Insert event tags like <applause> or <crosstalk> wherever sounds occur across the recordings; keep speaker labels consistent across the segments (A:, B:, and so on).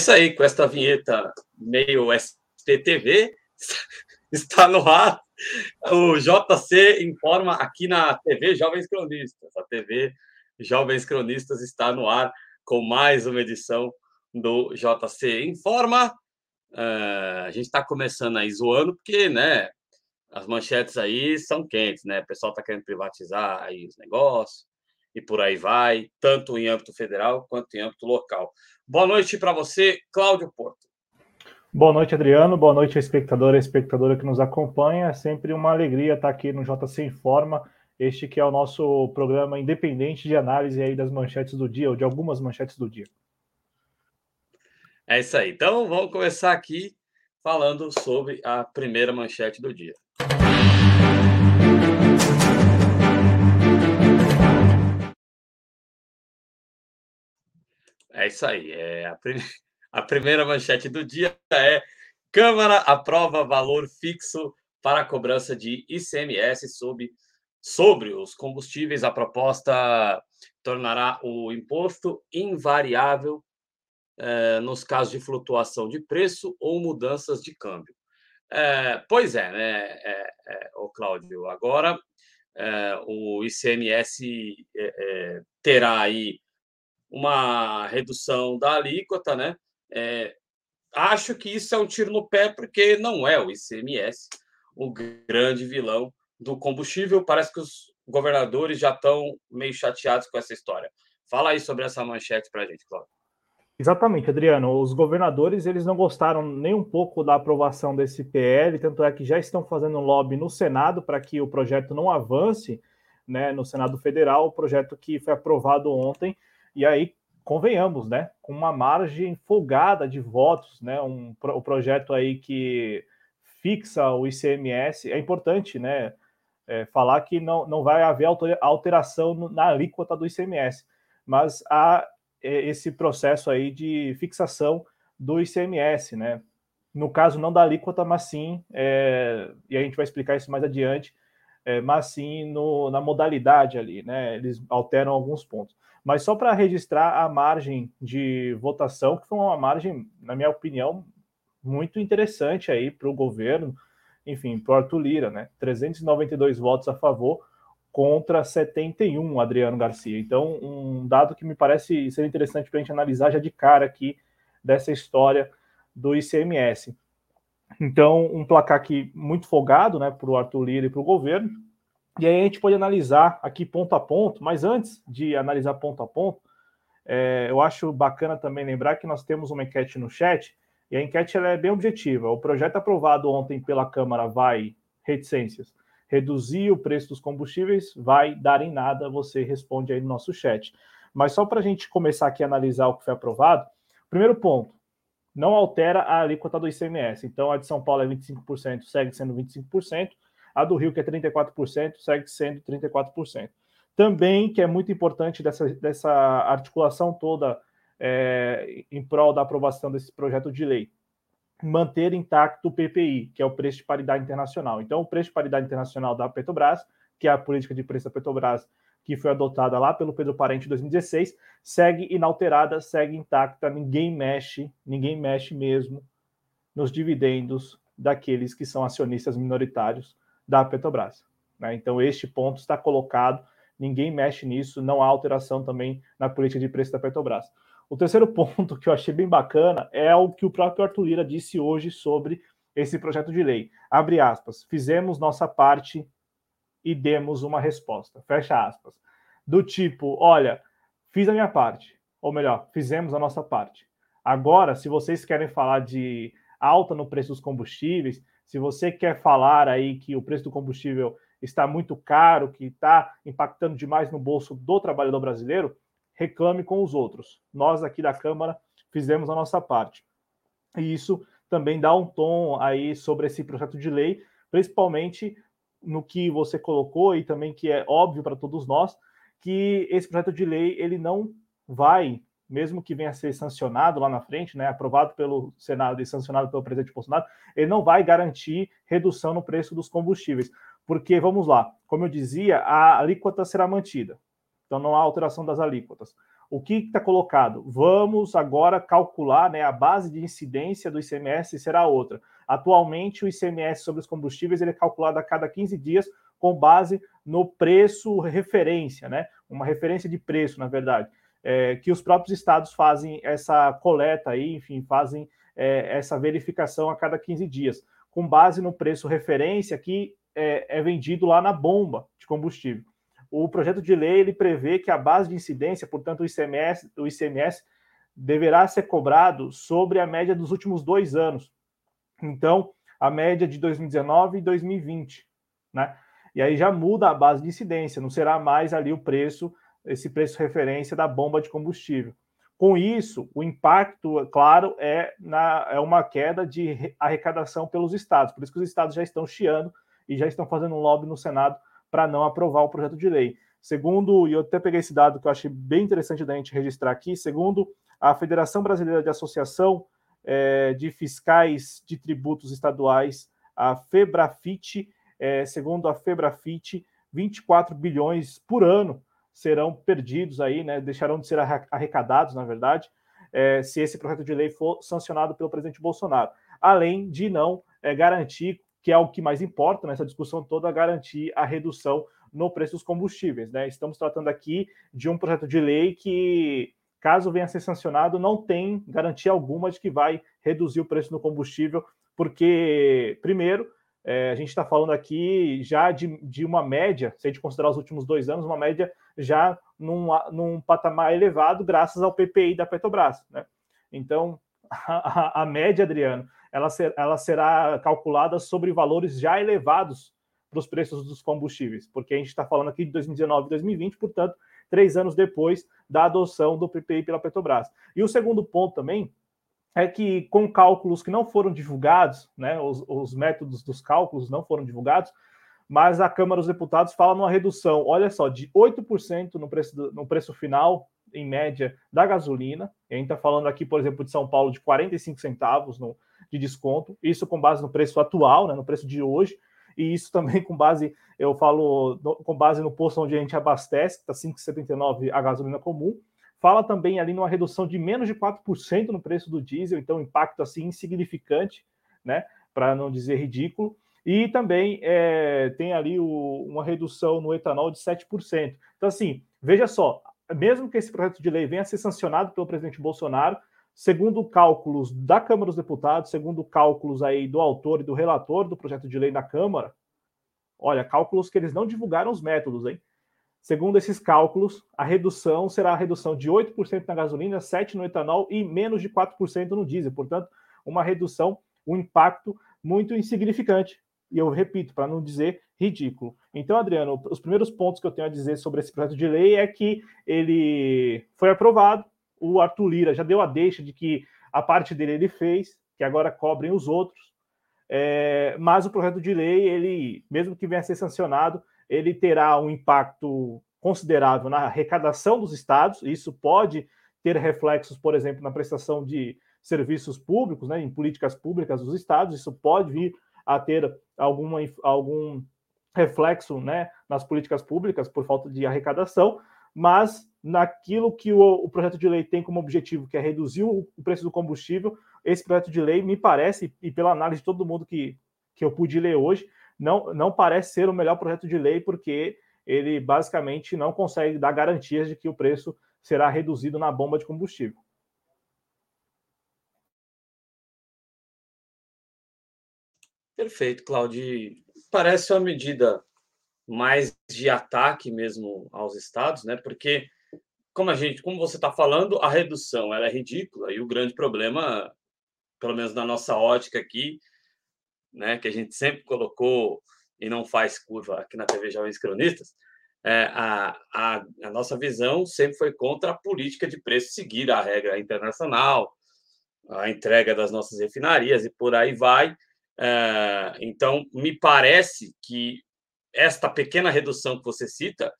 A: Isso aí, com esta vinheta meio SPTV, <laughs> está no ar. O JC informa aqui na TV Jovens Cronistas. A TV Jovens Cronistas está no ar com mais uma edição do JC Informa. Uh, a gente está começando aí zoando, porque né, as manchetes aí são quentes, né? O pessoal está querendo privatizar aí os negócios e por aí vai, tanto em âmbito federal quanto em âmbito local. Boa noite para você, Cláudio Porto.
B: Boa noite, Adriano. Boa noite, espectador e espectadora que nos acompanha. É sempre uma alegria estar aqui no JC Informa, este que é o nosso programa independente de análise aí das manchetes do dia, ou de algumas manchetes do dia.
A: É isso aí. Então, vamos começar aqui falando sobre a primeira manchete do dia. É isso aí. É a, prim... <laughs> a primeira manchete do dia é Câmara aprova valor fixo para a cobrança de ICMS sobre, sobre os combustíveis. A proposta tornará o imposto invariável eh, nos casos de flutuação de preço ou mudanças de câmbio. Eh, pois é, né, é, é, o Cláudio, agora eh, o ICMS terá aí uma redução da alíquota, né? É, acho que isso é um tiro no pé, porque não é o ICMS o grande vilão do combustível. Parece que os governadores já estão meio chateados com essa história. Fala aí sobre essa manchete para a gente, Cláudio.
B: Exatamente, Adriano. Os governadores eles não gostaram nem um pouco da aprovação desse PL, tanto é que já estão fazendo lobby no Senado para que o projeto não avance, né, no Senado Federal, o projeto que foi aprovado ontem e aí, convenhamos, né, com uma margem folgada de votos, né, um, o projeto aí que fixa o ICMS, é importante, né, é, falar que não, não vai haver alteração na alíquota do ICMS, mas há é, esse processo aí de fixação do ICMS, né, no caso não da alíquota, mas sim, é, e a gente vai explicar isso mais adiante, é, mas sim no, na modalidade ali, né, eles alteram alguns pontos. Mas só para registrar a margem de votação, que foi uma margem, na minha opinião, muito interessante aí para o governo, enfim, para o Arthur Lira, né? 392 votos a favor contra 71, Adriano Garcia. Então, um dado que me parece ser interessante para a gente analisar já de cara aqui dessa história do ICMS. Então, um placar aqui muito folgado, né, para o Arthur Lira e para o governo, e aí a gente pode analisar aqui ponto a ponto, mas antes de analisar ponto a ponto, é, eu acho bacana também lembrar que nós temos uma enquete no chat, e a enquete ela é bem objetiva. O projeto aprovado ontem pela Câmara vai, reticências, reduzir o preço dos combustíveis, vai dar em nada, você responde aí no nosso chat. Mas só para a gente começar aqui a analisar o que foi aprovado, primeiro ponto, não altera a alíquota do ICMS. Então, a de São Paulo é 25%, segue sendo 25%, a do Rio, que é 34%, segue sendo 34%. Também, que é muito importante dessa, dessa articulação toda é, em prol da aprovação desse projeto de lei, manter intacto o PPI, que é o preço de paridade internacional. Então, o preço de paridade internacional da Petrobras, que é a política de preço da Petrobras, que foi adotada lá pelo Pedro Parente em 2016, segue inalterada, segue intacta, ninguém mexe, ninguém mexe mesmo nos dividendos daqueles que são acionistas minoritários da Petrobras. Né? Então, este ponto está colocado, ninguém mexe nisso, não há alteração também na política de preço da Petrobras. O terceiro <laughs> ponto que eu achei bem bacana é o que o próprio Arthur Lira disse hoje sobre esse projeto de lei. Abre aspas, fizemos nossa parte e demos uma resposta. Fecha aspas. Do tipo, olha, fiz a minha parte, ou melhor, fizemos a nossa parte. Agora, se vocês querem falar de alta no preço dos combustíveis, se você quer falar aí que o preço do combustível está muito caro, que está impactando demais no bolso do trabalhador brasileiro, reclame com os outros. Nós aqui da Câmara fizemos a nossa parte. E isso também dá um tom aí sobre esse projeto de lei, principalmente no que você colocou e também que é óbvio para todos nós, que esse projeto de lei ele não vai mesmo que venha a ser sancionado lá na frente, né, aprovado pelo Senado e sancionado pelo presidente Bolsonaro, ele não vai garantir redução no preço dos combustíveis. Porque, vamos lá, como eu dizia, a alíquota será mantida. Então não há alteração das alíquotas. o que está colocado? Vamos agora calcular né, a base de incidência do ICMS será outra. Atualmente, o ICMS sobre os combustíveis ele é calculado a cada 15 dias com base no preço referência, né? Uma referência de preço, na verdade, é, que os próprios estados fazem essa coleta aí, enfim, fazem é, essa verificação a cada 15 dias, com base no preço referência que é, é vendido lá na bomba de combustível o projeto de lei ele prevê que a base de incidência, portanto, o ICMS, o ICMS deverá ser cobrado sobre a média dos últimos dois anos. Então, a média de 2019 e 2020, né? E aí já muda a base de incidência, não será mais ali o preço, esse preço referência da bomba de combustível. Com isso, o impacto, claro, é, na, é uma queda de arrecadação pelos estados. Por isso que os estados já estão chiando e já estão fazendo um lobby no Senado para não aprovar o projeto de lei. Segundo, e eu até peguei esse dado que eu achei bem interessante da gente registrar aqui, segundo a Federação Brasileira de Associação é, de Fiscais de Tributos Estaduais, a FEBRAFIT, é, segundo a FEBRAFIT, 24 bilhões por ano serão perdidos aí, né, deixarão de ser arrecadados, na verdade, é, se esse projeto de lei for sancionado pelo presidente Bolsonaro, além de não é, garantir que é o que mais importa nessa discussão toda, garantir a redução no preço dos combustíveis. Né? Estamos tratando aqui de um projeto de lei que, caso venha a ser sancionado, não tem garantia alguma de que vai reduzir o preço do combustível, porque, primeiro, é, a gente está falando aqui já de, de uma média, se a gente considerar os últimos dois anos, uma média já num, num patamar elevado, graças ao PPI da Petrobras. Né? Então, <laughs> a, a, média, Adriano, ela, ser, ela será calculada sobre valores já elevados para os preços dos combustíveis, porque a gente está falando aqui de 2019 e 2020, portanto, três anos depois da adoção do PPI pela Petrobras. E o segundo ponto também é que, com cálculos que não foram divulgados, né, os, os métodos dos cálculos não foram divulgados, mas a Câmara dos Deputados fala numa redução, olha só, de 8% no preço, do, no preço final em média da gasolina. A gente está falando aqui, por exemplo, de São Paulo, de 45 centavos no, de desconto. Isso com base no preço atual, né, no preço de hoje. E isso <laughs> também com base, eu falo, no, com base no posto onde a gente abastece, que está 5,79 a gasolina comum. Fala também ali numa redução de menos de 4% no preço do diesel, então impacto assim insignificante, né, para não dizer ridículo. E também é, tem ali o, uma redução no etanol de 7%. Então, assim, veja só, mesmo que esse projeto de lei venha a ser sancionado pelo presidente Bolsonaro, segundo cálculos da Câmara dos Deputados, segundo cálculos aí do autor e do relator do projeto de lei na Câmara, olha, cálculos que eles não divulgaram os métodos, hein? Segundo esses cálculos, a redução será a redução de 8% na gasolina, 7% no etanol e menos de 4% no diesel. Portanto, uma redução, um impacto muito insignificante. E eu repito, para não dizer ridículo. Então, Adriano, os primeiros pontos que eu tenho a dizer sobre esse projeto de lei é que ele foi aprovado, o Arthur Lira já deu a deixa de que a parte dele ele fez, que agora cobrem os outros, é, mas o projeto de lei, ele, mesmo que venha a ser sancionado, ele terá um impacto considerável na arrecadação dos estados, isso pode ter reflexos, por exemplo, na prestação de serviços públicos, né, em políticas públicas dos estados, isso pode vir a ter alguma, algum reflexo né, nas políticas públicas por falta de arrecadação, mas naquilo que o, o, projeto de lei tem como objetivo, que é reduzir o, preço do combustível, esse projeto de lei me parece, e pela análise de todo mundo que, que eu pude ler hoje, não, não parece ser o melhor projeto de lei, porque ele basicamente não consegue dar garantias de que o preço será reduzido na bomba de combustível.
A: Perfeito, Claudio. Parece uma medida mais de ataque mesmo aos estados, né? Porque como a gente, como você está falando, a redução ela é ridícula e o grande problema, pelo menos na nossa ótica aqui, né, que a gente sempre colocou e não faz curva aqui na TV Jovens Cronistas, é, a, a, a, nossa visão sempre foi contra a política de preço seguir a regra internacional, a entrega das nossas refinarias e por aí vai. É, então, me parece que esta pequena redução que você cita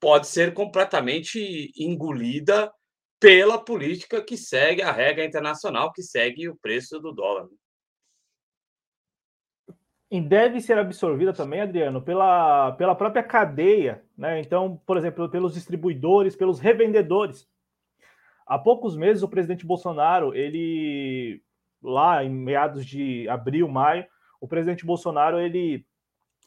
A: pode ser completamente engolida pela política que segue a regra internacional, que segue o preço do dólar.
B: E deve ser absorvida também, Adriano, pela, pela própria cadeia, né? Então, por exemplo, pelos distribuidores, pelos revendedores. há poucos meses o presidente Bolsonaro, ele lá em meados de abril, maio, o presidente Bolsonaro ele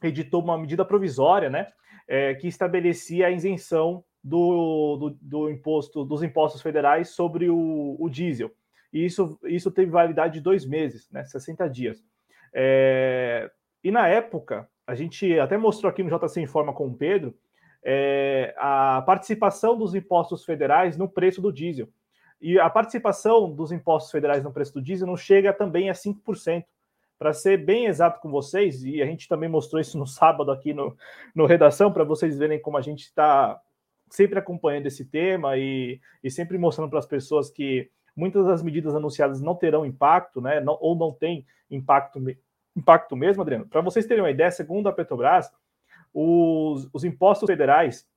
B: editou uma medida provisória, né, é, que estabelecia a isenção do, do, do, imposto dos impostos federais sobre o, o, diesel. E isso, isso teve validade de dois meses, né, 60 dias. É, e na época, a gente até mostrou aqui no JC Informa com o Pedro, é, a participação dos impostos federais no preço do diesel. E a participação dos impostos federais no preço do diesel não chega também a 5%. Para ser bem exato com vocês, e a gente também mostrou isso no sábado aqui no, no Redação, para vocês verem como a gente está sempre acompanhando esse tema e, e sempre mostrando para as pessoas que muitas das medidas anunciadas não terão impacto, né? Não, ou não tem impacto, impacto mesmo, Adriano. Para vocês terem uma ideia, segundo a Petrobras, os, os impostos federais,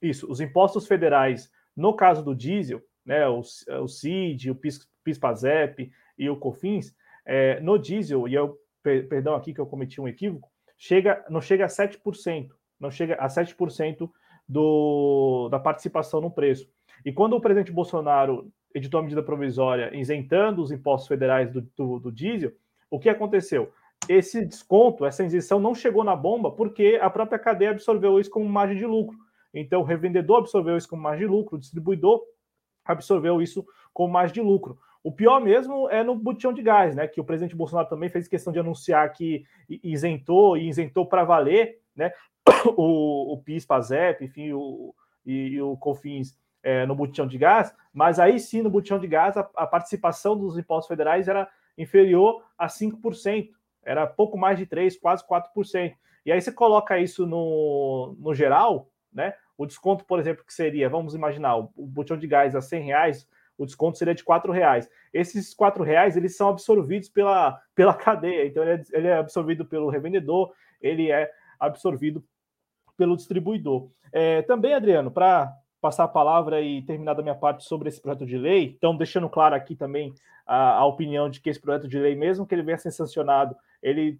B: isso, os impostos federais, no caso do diesel, né, o, o CID, o PIS, PIS-PASEP e o COFINS, é, no diesel, e eu, perdão aqui que eu cometi um equívoco, chega, não chega a 7%, não chega a 7% do, da participação no preço. E quando o presidente Bolsonaro editou a medida provisória isentando os impostos federais do, do, do diesel, o que aconteceu? esse desconto, essa isenção não chegou na bomba porque a própria cadeia absorveu isso como margem de lucro. Então, o revendedor absorveu isso como margem de lucro, o distribuidor absorveu isso como margem de lucro. O pior mesmo é no botão de gás, né? Que o presidente Bolsonaro também fez questão de anunciar que isentou e isentou para valer, né? <coughs> O, o PIS, PASEP, enfim, o, e, e o COFINS é, no botão de gás, mas aí sim, no botão de gás, a, a participação dos impostos federais era inferior a 5% era pouco mais de 3%, quase 4%. E aí você coloca isso no, no geral, né? O desconto, por exemplo, que seria, vamos imaginar, o, o botão de gás a 100 reais, o desconto seria de 4 reais. Esses 4 reais, eles são absorvidos pela, pela <laughs> cadeia. Então, ele é, ele é absorvido pelo revendedor, ele é absorvido pelo distribuidor. É, também, Adriano, para passar a palavra e terminar da minha parte sobre esse projeto de lei, então deixando claro aqui também a, a opinião de que esse projeto de lei, mesmo que ele venha a ser sancionado, ele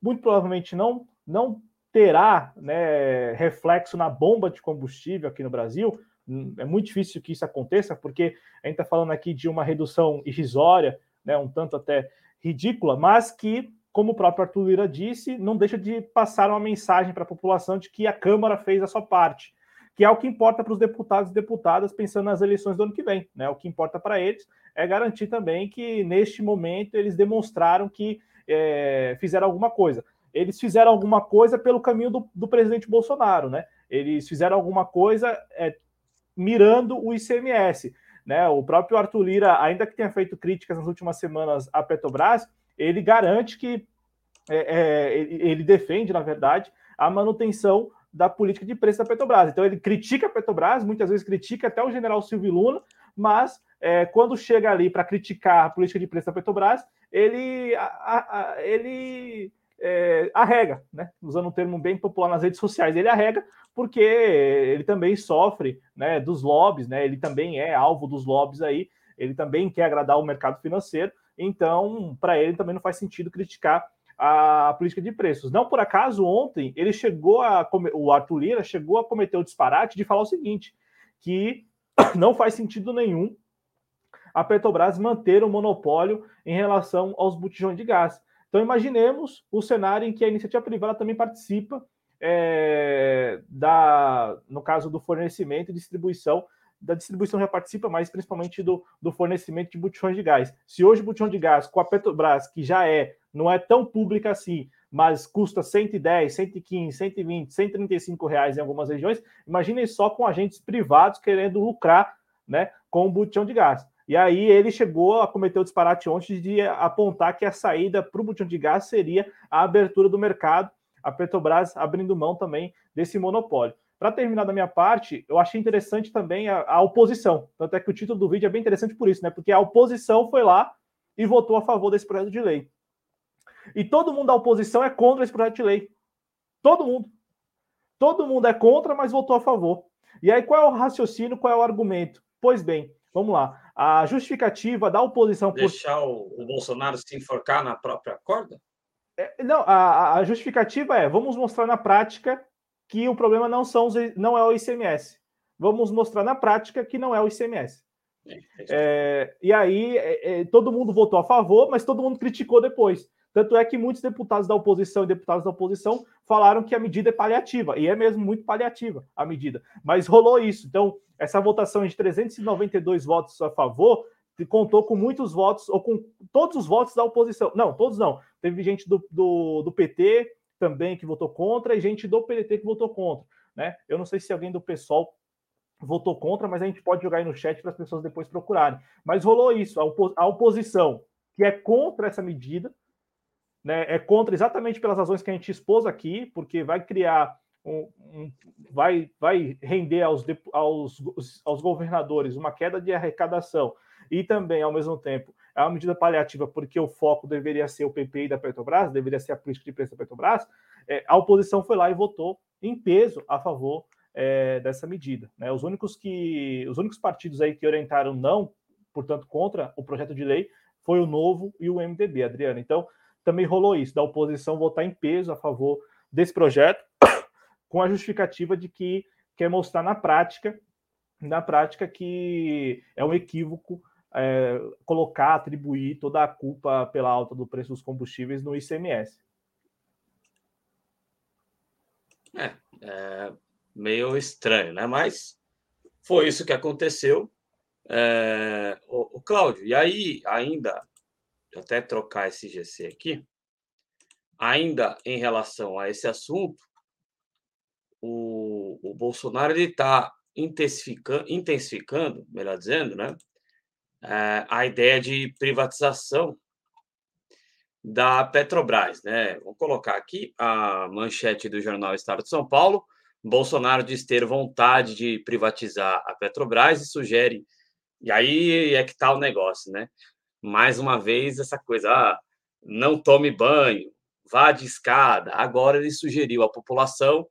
B: muito provavelmente não, não terá né, reflexo na bomba de combustível aqui no Brasil. Hum, é muito difícil que isso aconteça, porque a gente está falando aqui de uma redução irrisória, né, um tanto até ridícula, mas que, como o próprio Arthur Lira disse, não deixa de passar uma mensagem para a população de que a Câmara fez a sua parte que é o que importa para os deputados e deputadas pensando nas eleições do ano que vem. Né? O que importa para eles é garantir também que, neste momento, eles demonstraram que é, fizeram alguma coisa. Eles fizeram alguma coisa pelo caminho do, do presidente Bolsonaro, né? Eles fizeram alguma coisa é, mirando o ICMS. Né? O próprio Arthur Lira, ainda que tenha feito críticas nas últimas semanas à Petrobras, ele garante que é, é ele defende, na verdade, a manutenção da política de preço da Petrobras. Então ele critica a Petrobras, muitas vezes critica até o general Silvio Luna, mas é, quando chega ali para criticar a política de preço da Petrobras, ele, a, a, ele é, arrega, né? usando um termo bem popular nas redes sociais, ele arrega porque ele também sofre né, dos lobbies, né? ele também é alvo dos lobbies aí, ele também quer agradar o mercado financeiro, então para ele também não faz sentido criticar a política de preços. Não por acaso, ontem ele chegou a. O Arthur Lira chegou a cometer o disparate de falar o seguinte: que <coughs> não faz sentido nenhum a Petrobras manter o monopólio em relação aos botijões de gás. Então, imaginemos o cenário em que a iniciativa privada também participa é, da, no caso do fornecimento e distribuição da distribuição já participa, mas principalmente do, do fornecimento de botijões de gás. Se hoje o botijão de gás com a Petrobras, que já é, não é tão pública assim, mas custa 110, 115, 120, 135 reais em algumas regiões, imaginem só com agentes privados querendo lucrar né, com o botijão de gás. E aí ele chegou a cometer o disparate ontem de apontar que a saída para o botijão de gás seria a abertura do mercado, a Petrobras abrindo mão também desse monopólio. Para terminar da minha parte, eu achei interessante também a, a, oposição. Tanto é que o título do vídeo é bem interessante por isso, né? Porque a oposição foi lá e votou a favor desse projeto de lei. E todo mundo da oposição é contra esse projeto de lei. Todo mundo. Todo mundo é contra, mas votou a favor. E aí, qual é o raciocínio, qual é o argumento? Pois bem, vamos lá. A justificativa da oposição.
A: Deixar por... o, Bolsonaro se enforcar na própria corda?
B: É, não, a, a justificativa é: vamos mostrar na prática que o problema não, são os, não é o ICMS. Vamos mostrar na prática que não é o ICMS. É, e aí é, é, todo mundo votou a favor, mas todo mundo criticou depois. Tanto é que muitos deputados da oposição e deputados da oposição falaram que a medida é paliativa, e é mesmo muito paliativa a medida. Mas rolou isso. Então, essa votação de 392 votos a favor contou com muitos votos, ou com todos os votos da oposição. Não, todos não. Teve gente do, do, do PT também que votou contra e gente do PDT que votou contra. Né? Eu não sei se alguém do PSOL votou contra, mas a gente pode jogar aí no chat para as pessoas depois procurarem. Mas rolou isso, a, a oposição que é contra essa medida, né, é contra exatamente pelas razões que a gente expôs aqui, porque vai criar um, um, vai, vai render aos, aos, aos governadores uma queda de arrecadação e também, ao mesmo tempo, é uma medida paliativa porque o foco deveria ser o PPI da Petrobras, deveria ser a política de preço da Petrobras, é, a oposição foi lá e votou em peso a favor é, dessa medida. Né? Os únicos que os únicos partidos aí que orientaram não, portanto, contra o projeto de lei foi o Novo e o MDB, Adriano. Então, também rolou isso, da oposição votar em peso a favor desse projeto, <coughs> com a justificativa de que quer mostrar na prática, na prática que é um equívoco é, colocar, atribuir toda a culpa pela alta do preço dos combustíveis no ICMS.
A: É, é meio estranho, né? Mas foi isso que aconteceu. É, o, o Cláudio, e aí ainda até trocar esse GC aqui, ainda em relação a esse assunto, o, o Bolsonaro está intensificando, intensificando, melhor dizendo, né, é, a ideia de privatização da Petrobras, né? Vou colocar aqui a manchete do jornal Estado de São Paulo. Bolsonaro diz ter vontade de privatizar a Petrobras e sugere. E aí é que está o negócio, né? Mais uma vez essa coisa, ah, não tome banho, vá de escada. Agora ele sugeriu à população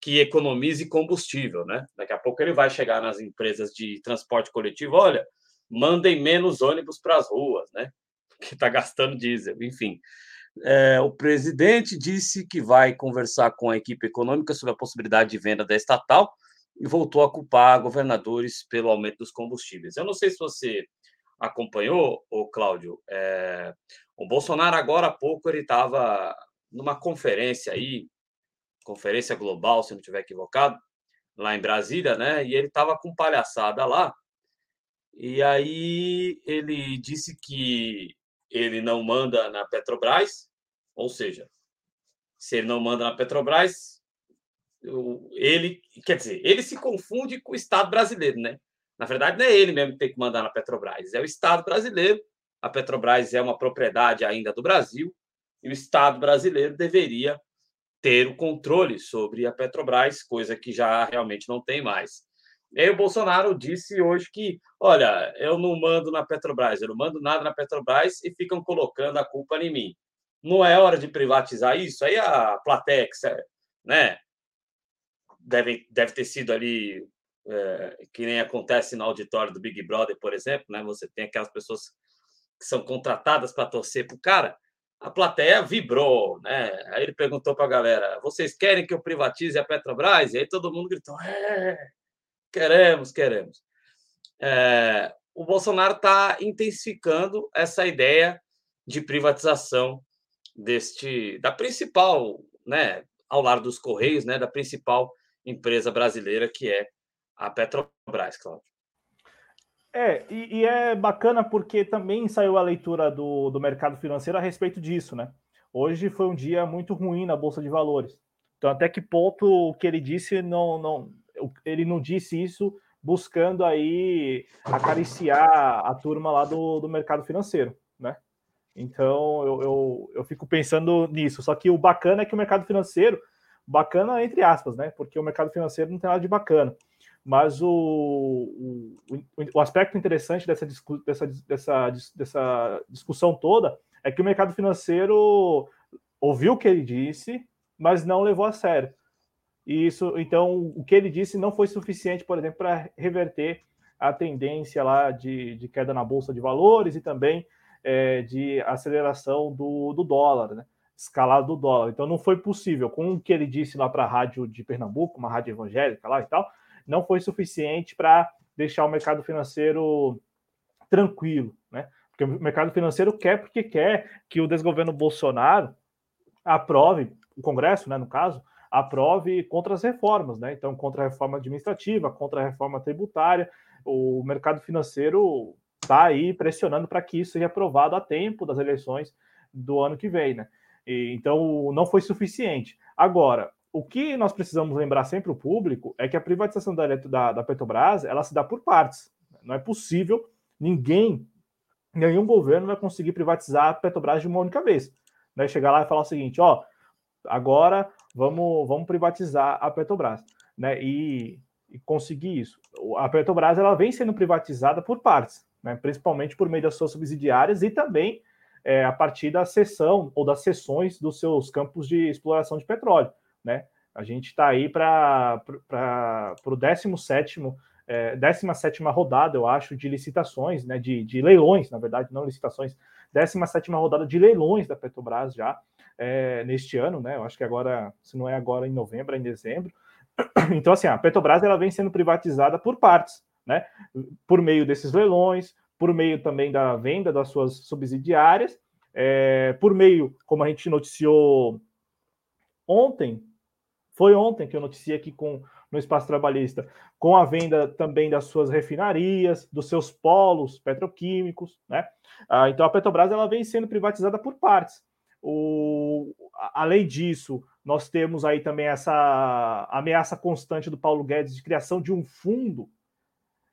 A: que economize combustível, né? Daqui a pouco ele vai chegar nas empresas de transporte coletivo, olha, mandem menos ônibus para as ruas, né? <laughs> Porque está gastando diesel, enfim. É, o presidente disse que vai conversar com a equipe econômica sobre a possibilidade de venda da estatal e voltou a culpar governadores pelo aumento dos combustíveis. Eu não sei se você acompanhou, o Cláudio, é, o Bolsonaro agora há pouco ele estava numa conferência aí, conferência global, se não estiver equivocado, lá em Brasília, né? E ele estava com palhaçada lá. E aí ele disse que ele não manda na Petrobras, ou seja, se ele não manda na Petrobras, ele, quer dizer, ele se confunde com o Estado brasileiro, né? Na verdade, não é ele mesmo que tem que mandar na Petrobras, é o Estado brasileiro. A Petrobras é uma propriedade ainda do Brasil e o Estado brasileiro deveria ter o controle sobre a Petrobras, coisa que já realmente não tem mais. E aí o Bolsonaro disse hoje que, olha, eu não mando na Petrobras, eu não mando nada na Petrobras e ficam colocando a culpa em mim. Não é hora de privatizar isso? Aí a Platex, né, deve, deve ter sido ali é, que nem acontece no auditório do Big Brother, por exemplo, né? Você tem aquelas pessoas que são contratadas para torcer para o cara. A plateia vibrou, né? Aí ele perguntou para a galera: vocês querem que eu privatize a Petrobras? E aí todo mundo gritou: é, queremos, queremos. É, o Bolsonaro está intensificando essa ideia de privatização deste da principal, né, ao lado dos Correios, né, da principal empresa brasileira que é a Petrobras, Cláudio.
B: É, e, e, é bacana porque também saiu a leitura do, do mercado financeiro a respeito disso, né? Hoje foi um dia muito ruim na Bolsa de Valores. Então, até que ponto o que ele disse não, não ele não disse isso buscando aí acariciar a turma lá do, do mercado financeiro, né? Então eu, eu, eu fico pensando nisso. Só que o bacana é que o mercado financeiro, bacana entre aspas, né? Porque o mercado financeiro não tem nada de bacana. Mas o, o, o aspecto interessante dessa, dessa, dessa, dessa discussão toda é que o mercado financeiro ouviu o que ele disse, mas não levou a sério. E isso, então, o que ele disse não foi suficiente, por exemplo, para reverter a tendência lá de, de, queda na bolsa de valores e também é, de aceleração do, do dólar, né? escalada do dólar. Então, não foi possível. Com o que ele disse lá para a rádio de Pernambuco, uma rádio evangélica lá e tal, não foi suficiente para deixar o mercado financeiro tranquilo, né? Porque o mercado financeiro quer porque quer que o desgoverno Bolsonaro aprove, o Congresso, né, no caso, aprove contra as reformas, né? Então, contra a reforma administrativa, contra a reforma tributária, o mercado financeiro está aí pressionando para que isso seja aprovado a tempo das eleições do ano que vem, né? E, então, não foi suficiente. Agora, o que nós precisamos lembrar sempre o público é que a privatização da, da, da Petrobras ela se dá por partes. Não é possível ninguém, nenhum governo vai conseguir privatizar a Petrobras de uma única vez. Né? Chegar lá e falar o seguinte: ó, agora vamos, vamos privatizar a Petrobras, né? E, e conseguir isso. A Petrobras ela vem sendo privatizada por partes, né? principalmente por meio das suas subsidiárias e também é, a partir da cessão ou das cessões dos seus campos de exploração de petróleo né? A gente está aí para o 17 é, 17 rodada, eu acho, de licitações, né? De, de leilões, na verdade, não licitações, 17 rodada de leilões da Petrobras já é, neste ano, né? Eu acho que agora, se não é agora em novembro, é em dezembro. <clears throat> Então, assim, a Petrobras ela vem sendo privatizada por partes, né? Por meio desses leilões, por meio também da venda das suas subsidiárias, é, por meio, como a gente noticiou ontem, foi ontem que eu noticiei aqui com, no espaço trabalhista, com a venda também das suas refinarias, dos seus polos petroquímicos, né? Ah, então a Petrobras ela vem sendo privatizada por partes. O, além disso, nós temos aí também essa ameaça constante do Paulo Guedes de criação de um fundo,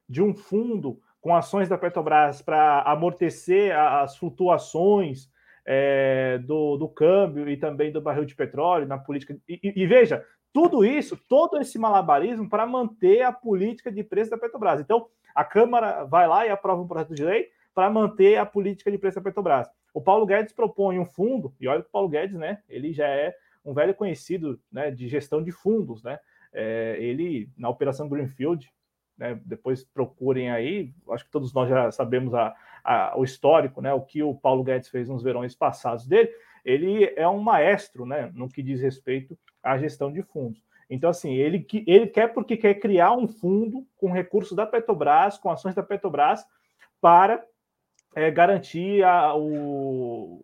B: de um fundo com ações da Petrobras para amortecer as flutuações é, do, do, câmbio e também do barril de petróleo na política. E, e, e veja, tudo isso, todo esse malabarismo para manter a política de preço da Petrobras. Então, a Câmara vai lá e aprova um projeto de lei para manter a política de preço da Petrobras. O Paulo Guedes propõe um fundo, e olha que o Paulo Guedes, né, ele já é um velho conhecido né, de gestão de fundos, né? É, ele, na Operação Greenfield, né, depois procurem aí, acho que todos nós já sabemos a, a, o histórico, né, o que o Paulo Guedes fez nos verões passados dele, ele é um maestro né, no que diz respeito à gestão de fundos. Então, assim, ele, ele quer porque quer criar um fundo com recursos da Petrobras, com ações da Petrobras, para é, garantir a, o,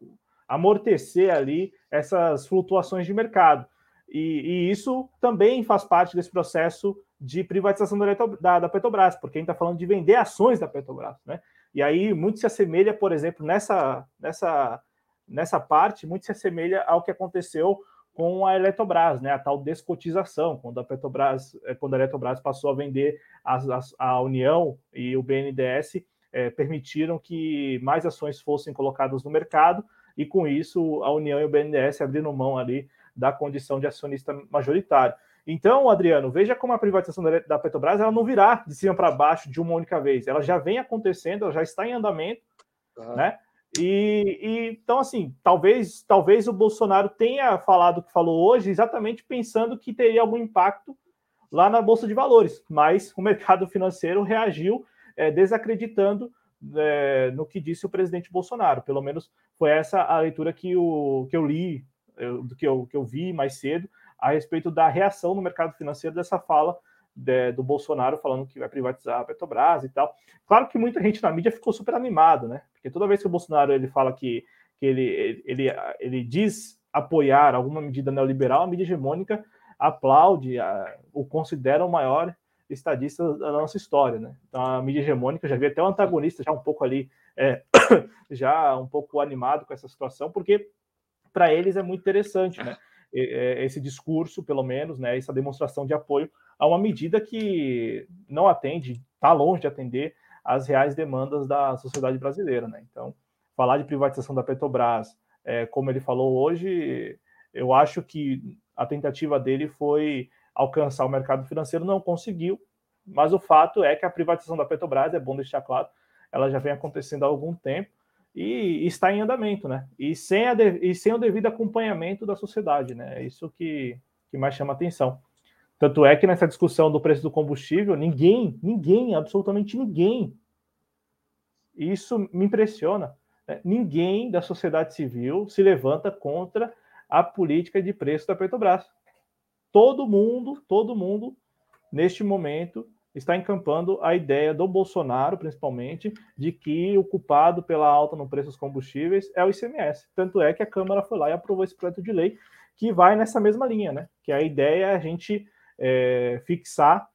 B: amortecer ali essas flutuações de mercado. E, e, isso também faz parte desse processo de privatização da, da Petrobras, porque a gente está falando de vender ações da Petrobras, né? E aí muito se assemelha, por exemplo, nessa, nessa nessa parte muito se assemelha ao que aconteceu com a Eletrobras, né? A tal descotização, quando a Petrobras, eh, quando a Eletrobras passou a vender as, as, a União e o BNDES é, permitiram que mais ações fossem colocadas no mercado e com isso a União e o BNDES abriram mão ali da condição de acionista majoritário. Então, Adriano, veja como a privatização da Petrobras ela não virá de cima para baixo de uma única vez. Ela já vem acontecendo, ela já está em andamento, uhum. né? E, e, então, assim, talvez, talvez o Bolsonaro tenha falado o que falou hoje, exatamente pensando que teria algum impacto lá na Bolsa de Valores, mas o mercado financeiro reagiu é, desacreditando é, no que disse o presidente Bolsonaro. Pelo menos foi essa a leitura que, o, que eu li, eu, que, eu, que eu vi mais cedo, a respeito da reação no mercado financeiro dessa fala de, do Bolsonaro falando que vai privatizar a Petrobras e tal. Claro que muita gente na mídia ficou super animado, né? Porque toda vez que o Bolsonaro ele fala que, que ele, ele, ele diz apoiar alguma medida neoliberal, a mídia hegemônica aplaude, a, o considera o maior estadista da nossa história, né? Então a mídia hegemônica já vê até o antagonista já um pouco ali, é, <coughs> já um pouco animado com essa situação, porque para eles é muito interessante, né? Esse discurso, pelo menos, né? Essa demonstração de apoio a uma medida que não atende, está longe de atender às reais demandas da sociedade brasileira. Né? Então, falar de privatização da Petrobras, é, como ele falou hoje, eu acho que a tentativa dele foi alcançar o mercado financeiro, não conseguiu, mas o fato é que a privatização da Petrobras, é bom deixar claro, ela já vem acontecendo há algum tempo e, está em andamento, né? E sem, a, e sem o devido acompanhamento da sociedade, né? É isso que, que mais chama atenção. Tanto é que nessa discussão do preço do combustível, ninguém, ninguém, absolutamente ninguém, isso me impressiona, né? ninguém da sociedade civil se levanta contra a política de preço da Petrobras. Todo mundo, todo mundo, neste momento, está encampando a ideia do Bolsonaro, principalmente, de que o culpado pela alta no preço dos combustíveis é o ICMS. Tanto é que a Câmara foi lá e aprovou esse projeto de lei que vai nessa mesma linha, né? Que a ideia é a gente é, fixar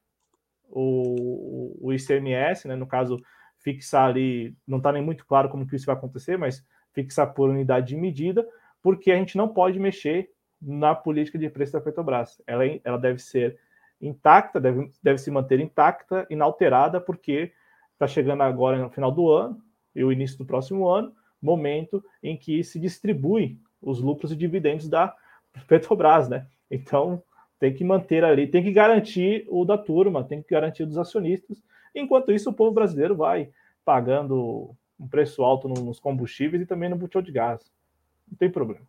B: o, o ICMS, né? No caso, fixar ali, não está nem muito claro como que isso vai acontecer, mas fixar por unidade de medida, porque a gente não pode mexer na política de preço da Petrobras. Ela, ela deve ser intacta, deve, deve se manter intacta, inalterada, porque está chegando agora no final do ano e o início do próximo ano, momento em que se distribui os lucros e dividendos da Petrobras, né? Então tem que manter ali, tem que garantir o da turma, tem que garantir dos acionistas. Enquanto isso, o povo brasileiro vai pagando um preço alto nos combustíveis e também no botão de gás. Não tem problema.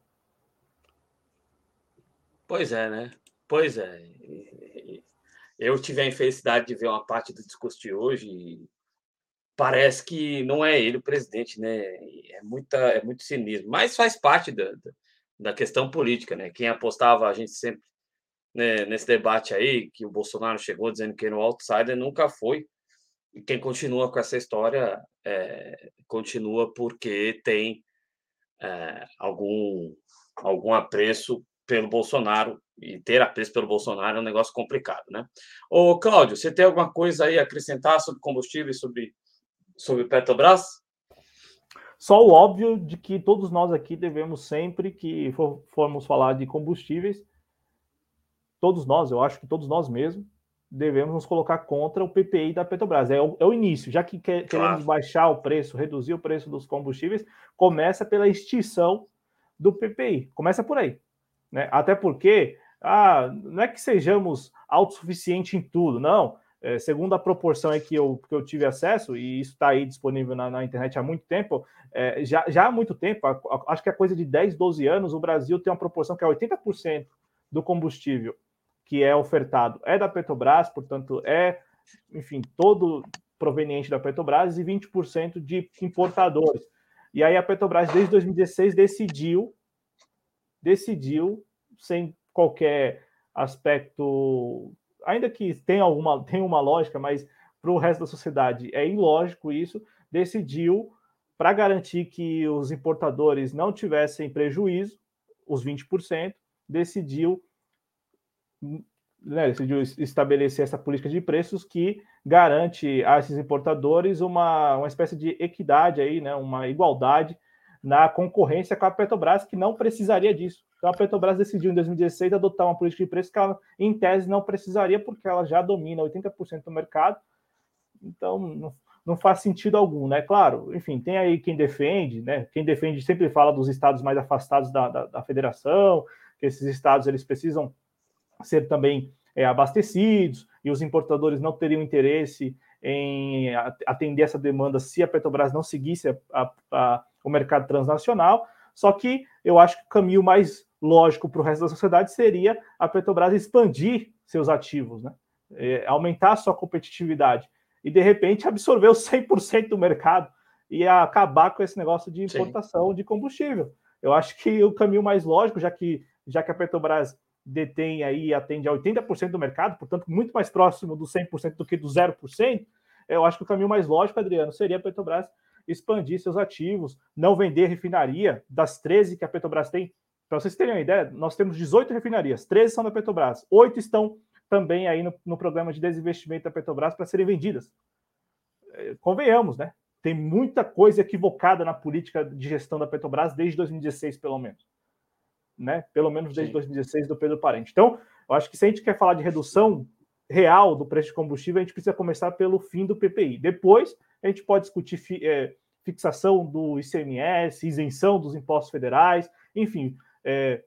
A: Pois é, né? Pois é. Eu tive a infelicidade de ver uma parte do discurso de hoje e parece que não é ele o presidente, né? É, muita, é muito cinismo, mas faz parte da, da questão política, né? Quem apostava, a gente sempre, né, nesse debate aí, que o Bolsonaro chegou dizendo que era um outsider, nunca foi. E quem continua com essa história é, continua porque tem é, algum, algum apreço pelo Bolsonaro e ter apreço pelo Bolsonaro é um negócio complicado, né? Ô, Cláudio, você tem alguma coisa aí a acrescentar sobre combustível e sobre, sobre Petrobras?
B: Só o óbvio de que todos nós aqui devemos sempre que for, formos falar de combustíveis, todos nós, eu acho que todos nós mesmos, devemos nos colocar contra o PPI da Petrobras. É o, é o início, já que quer, claro. queremos baixar o preço, reduzir o preço dos combustíveis, começa pela extinção do PPI. Começa por aí. Né? Até porque ah, não é que sejamos autossuficientes em tudo, não. É, segundo a proporção que eu, que eu tive acesso, e isso está aí disponível na, na, internet há muito tempo, é, já, já há muito tempo, a, a, acho que é coisa de 10, 12 anos, o Brasil tem uma proporção que é 80% do combustível que é ofertado é da Petrobras, portanto, é, enfim, todo proveniente da Petrobras e 20% de importadores. E aí a Petrobras, desde 2016, decidiu, decidiu, sem qualquer aspecto, ainda que tenha alguma <laughs> tenha uma lógica, mas para o resto da sociedade é ilógico isso, decidiu, para garantir que os importadores não tivessem prejuízo, os 20%, decidiu né, decidiu estabelecer essa política de preços que garante a esses importadores uma, uma espécie de equidade aí, né, uma igualdade na concorrência com a Petrobras, que não precisaria disso. Então a Petrobras decidiu em 2016 adotar uma política de preços que ela, em tese, não precisaria, porque ela já domina 80% do mercado. Então não, não faz sentido algum, né? Claro, enfim, tem aí quem defende, né? Quem defende sempre fala dos estados mais afastados da, da, da federação, que esses estados eles precisam ser também é, abastecidos e os importadores não teriam interesse em atender essa demanda se a Petrobras não seguisse a, a, a, o mercado transnacional. Só que eu acho que o caminho mais lógico para o resto da sociedade seria a Petrobras expandir seus ativos, né? É, aumentar sua competitividade e, de repente, absorver os 100% do mercado e acabar com esse negócio de importação Sim. de combustível. Eu acho que o caminho mais lógico, já que, já que a Petrobras detém aí e atende a 80% do mercado, portanto, muito mais próximo do 100% do que do 0%, eu acho que o caminho mais lógico, Adriano, seria a Petrobras expandir seus ativos, não vender refinaria das 13 que a Petrobras tem. Para vocês terem uma ideia, nós temos 18 refinarias, 13 são da Petrobras, 8 estão também aí no, no programa de desinvestimento da Petrobras para serem vendidas. É, convenhamos, né? Tem muita coisa equivocada na política de gestão da Petrobras desde 2016, pelo menos né? Pelo menos desde Sim. 2016 do Pedro Parente. Então, eu acho que se a gente quer falar de redução real do preço de combustível, a gente precisa começar pelo fim do PPI. Depois, a gente pode discutir é, fixação do ICMS, isenção dos impostos federais, enfim. É,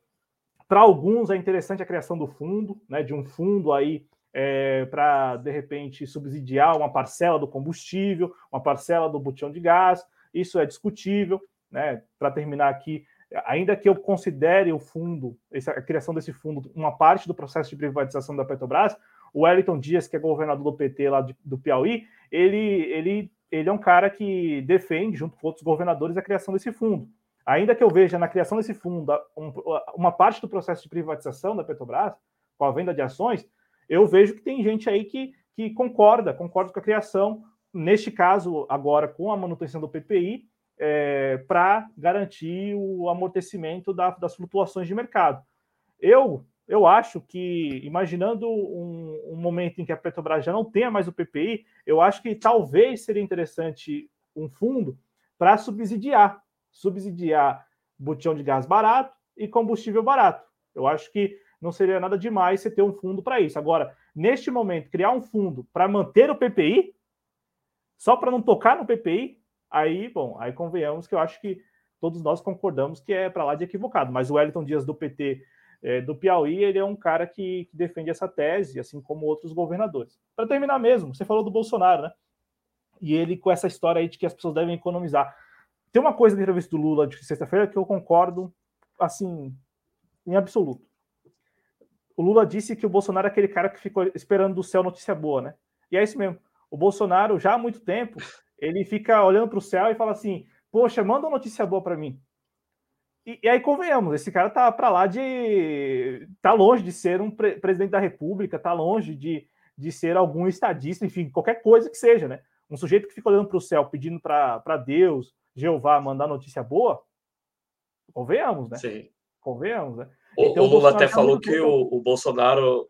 B: para alguns é interessante a criação do fundo, né, de um fundo aí é, para, de repente, subsidiar uma parcela do combustível, uma parcela do botão de gás. Isso é discutível. Né? Para terminar aqui, ainda que eu considere o fundo, a criação desse fundo, uma parte do processo de privatização da Petrobras, o Wellington Dias, que é governador do PT lá de, do Piauí, ele, ele, ele é um cara que defende, junto com outros governadores, a criação desse fundo. Ainda que eu veja na criação desse fundo uma parte do processo de privatização da Petrobras, com a venda de ações, eu vejo que tem gente aí que, que concorda, concorda com a criação, neste caso, agora com a manutenção do PPI, é, para garantir o amortecimento da, das flutuações de mercado. Eu, eu acho que, imaginando um, um, momento em que a Petrobras já não tenha mais o PPI, eu acho que talvez seria interessante um fundo para subsidiar, subsidiar botão de gás barato e combustível barato. Eu acho que não seria nada demais você ter um fundo para isso. Agora, neste momento, criar um fundo para manter o PPI, só para não tocar no PPI, aí, bom, aí convenhamos que eu acho que todos nós concordamos que é para lá de equivocado. Mas o Wellington Dias do PT é, do Piauí, ele é um cara que, que, defende essa tese, assim como outros governadores. Para terminar mesmo, você falou do Bolsonaro, né? E ele com essa história aí de que as pessoas devem economizar. Tem uma coisa na entrevista do Lula de sexta-feira que eu concordo, assim, em absoluto. O Lula disse que o Bolsonaro é aquele cara que ficou esperando do céu notícia boa, né? E é isso mesmo. O Bolsonaro, já há muito tempo, ele fica olhando para o céu e fala assim: Poxa, manda uma notícia boa para mim. E, e, aí convenhamos, esse cara tá para lá de. tá longe de ser um pre presidente da República, tá longe de, de ser algum estadista, enfim, qualquer coisa que seja, né? Um sujeito que fica olhando para o céu pedindo para Deus, Jeová, mandar notícia boa, convenhamos, né?
A: Sim.
B: Convenhamos, né?
A: O, então, o Lula até tá falou que o, o, Bolsonaro.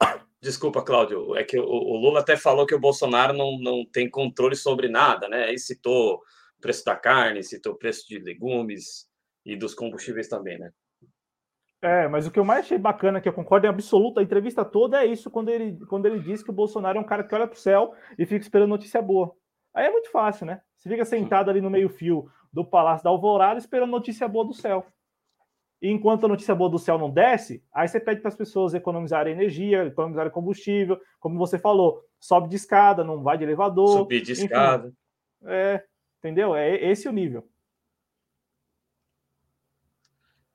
A: <coughs> Desculpa, Cláudio, é que o, o, Lula até falou que o Bolsonaro não, não tem controle sobre nada, né? Aí citou o preço da carne, citou o preço de legumes e dos combustíveis também, né?
B: É, mas o que eu mais achei bacana, que eu concordo em absoluto, a entrevista toda é isso, quando ele, quando ele diz que o Bolsonaro é um cara que olha para o céu e fica esperando notícia boa. Aí é muito fácil, né? Você fica sentado ali no meio-fio do Palácio da Alvorada esperando notícia boa do céu. E enquanto a notícia boa do céu não desce, aí você pede para as pessoas economizarem energia, economizarem combustível, como você falou, sobe de escada, não vai de elevador.
A: Subir de escada.
B: É, entendeu? É esse o nível.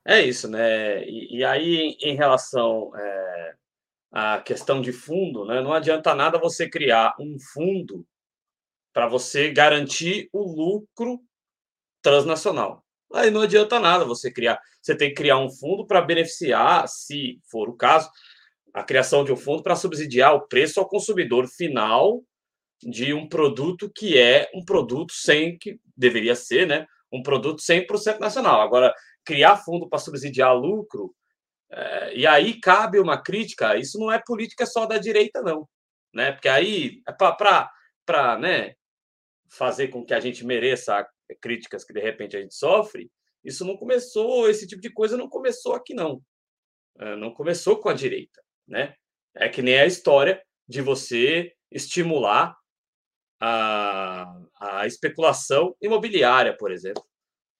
A: É isso, né? E, e aí, em relação é, à questão de fundo, né, não adianta nada você criar um fundo para você garantir o lucro transnacional. Aí não adianta nada você criar. Você tem que criar um fundo para beneficiar, se for o caso, a criação de um fundo para subsidiar o preço ao consumidor final de um produto que é um produto sem que deveria ser, né? Um produto 100% nacional. Agora, criar fundo para subsidiar lucro, é, e aí cabe uma crítica, isso não é política só da direita, não. Né? Porque aí, é para né, fazer com que a gente mereça críticas que de repente a gente sofre, isso não começou, esse tipo de coisa não começou aqui, não. É, não começou com a direita. Né? É que nem a história de você estimular a, a especulação imobiliária, por exemplo.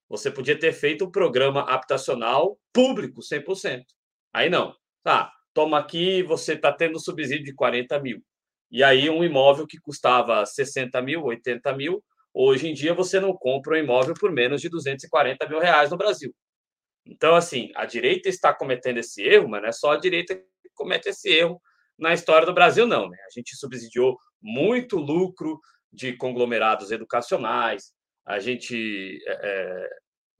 A: Você podia ter feito um programa habitacional público 100%. Aí não. Tá, toma aqui, você está tendo subsídio de 40 mil. E aí um imóvel que custava 60 mil, 80 mil, hoje em dia você não compra um imóvel por menos de 240 mil reais no Brasil. Então, assim, a direita está cometendo esse erro, mas não é só a direita que comete esse erro na história do Brasil, não. Né? A gente subsidiou muito lucro de conglomerados educacionais, a gente é,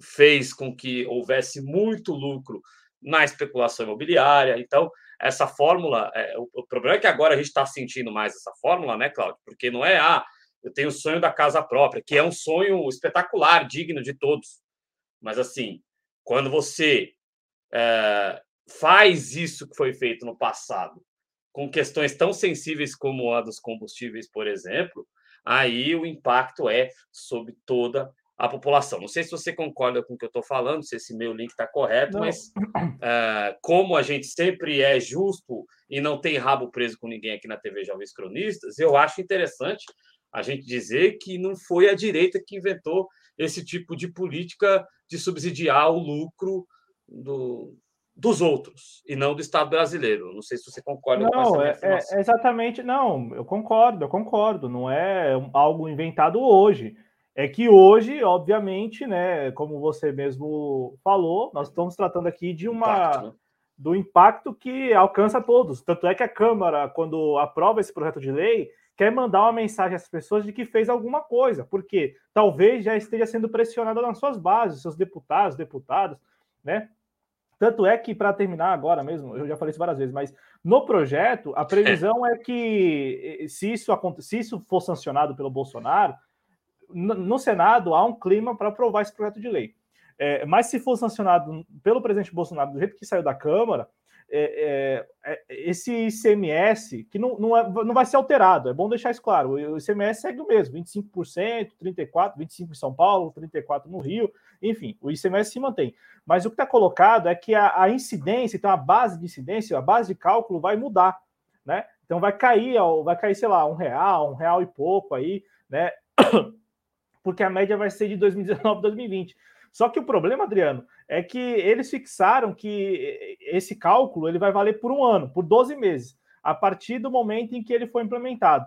A: fez com que houvesse muito lucro na especulação imobiliária. Então, essa fórmula, é, o, o, problema é que agora a gente está sentindo mais essa fórmula, né, Cláudio? Porque não é, ah, eu tenho o sonho da casa própria, que é um sonho espetacular, digno de todos. Mas, assim, quando você é, faz isso que foi feito no passado, com questões tão sensíveis como a dos combustíveis, por exemplo, aí o impacto é sobre toda a população. Não sei se você concorda com o que eu estou falando, se esse meu link está correto, não. mas uh, como a gente sempre é justo e não tem rabo preso com ninguém aqui na TV Jovens Cronistas, eu acho interessante a gente dizer que não foi a direita que inventou esse tipo de política de subsidiar o lucro do, dos outros e não do Estado brasileiro. Não sei se você concorda
B: não,
A: com
B: essa é, é, exatamente, não, eu concordo, eu concordo. Não é algo inventado hoje. É que hoje, obviamente, né, como você mesmo falou, nós estamos tratando aqui de uma impacto, né? do impacto que alcança todos. Tanto é que a Câmara, quando aprova esse projeto de lei, quer mandar uma mensagem às pessoas de que fez alguma coisa, porque talvez já esteja sendo pressionada nas suas bases, seus deputados, deputadas, né? Tanto é que, para terminar agora mesmo, eu já falei isso várias vezes, mas no projeto, a previsão é que, se isso, se isso for sancionado pelo Bolsonaro, no Senado há um clima para aprovar esse projeto de lei. É, mas se for sancionado pelo presidente Bolsonaro do jeito que saiu da Câmara, é, é, é esse ICMS, que não, não, é, não vai ser alterado, é bom deixar isso claro, o ICMS segue o mesmo, 25%, 34%, 25% em São Paulo, 34% no Rio, enfim, o ICMS se mantém. Mas o que está colocado é que a, a, incidência, então a base de incidência, a base de cálculo vai mudar, né? Então vai cair, vai cair, sei lá, um real, um real e pouco aí, né? <coughs> Porque a média vai ser de 2019 2020. Só que o problema, Adriano, é que eles fixaram que esse cálculo ele vai valer por um ano, por 12 meses, a partir do momento em que ele foi implementado.